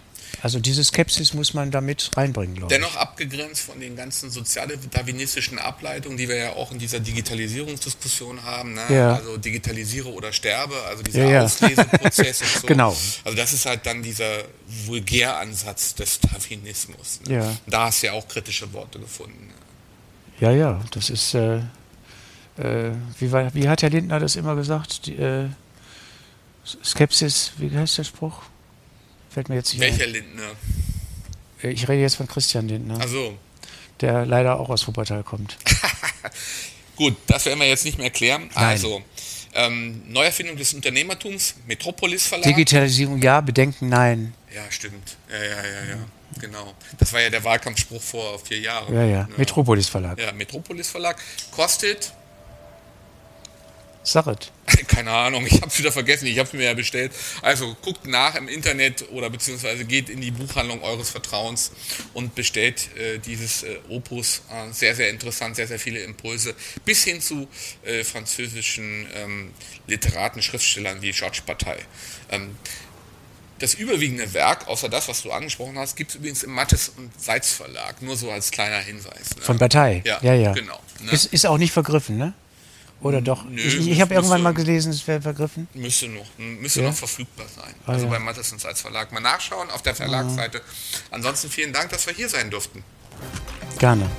Also diese Skepsis muss man damit reinbringen, glaube ich. Dennoch abgegrenzt von den ganzen sozial-darwinistischen Ableitungen, die wir ja auch in dieser Digitalisierungsdiskussion haben. Ne? Ja. Also digitalisiere oder sterbe, also dieser Ja, ja. Ausleseprozess und so. Genau. Also das ist halt dann dieser Vulgäransatz des Darwinismus. Ne? Ja. Da hast du ja auch kritische Worte gefunden. ne? Ja, ja, das ist, äh, äh, wie, war, wie hat Herr Lindner das immer gesagt? Die, äh, Skepsis, wie heißt der Spruch? Fällt mir jetzt nicht Welcher ein. Lindner? Äh, Ich rede jetzt von Christian Lindner, Also der leider auch aus Wuppertal kommt. gut, das werden wir jetzt nicht mehr klären. Also ähm, Neuerfindung des Unternehmertums, Metropolis Verlag. Digitalisierung ja, Bedenken nein. ja, stimmt. Ja, ja, ja, ja. Genau. Das war ja der Wahlkampfspruch vor vier Jahren. Ja, ja. Ne? Metropolis Verlag. Ja, Metropolis Verlag. Kostet, Sachet. keine Ahnung, ich habe es wieder vergessen, ich habe es mir ja bestellt. Also guckt nach im Internet oder beziehungsweise geht in die Buchhandlung eures Vertrauens und bestellt äh, dieses äh, Opus. Äh, sehr, sehr interessant, sehr, sehr viele Impulse. Bis hin zu äh, französischen ähm, Literaten, Schriftstellern wie Georges Bataille. Ähm, das überwiegende Werk, außer das, was du angesprochen hast, gibt es übrigens im Mattes und Seitz Verlag. Nur so als kleiner Hinweis. Ne? Von Bataille. Ja, ja, ja. genau. Ne? Ist, ist auch nicht vergriffen, ne? Oder doch? Nö, ich ich habe irgendwann mal gelesen, es wäre vergriffen. Müsste noch, müsste Ja? noch verfügbar sein. Ah, also ja. beim Mattes und Seitz Verlag. Mal nachschauen auf der Verlagsseite. Ansonsten vielen Dank, dass wir hier sein durften. Gerne.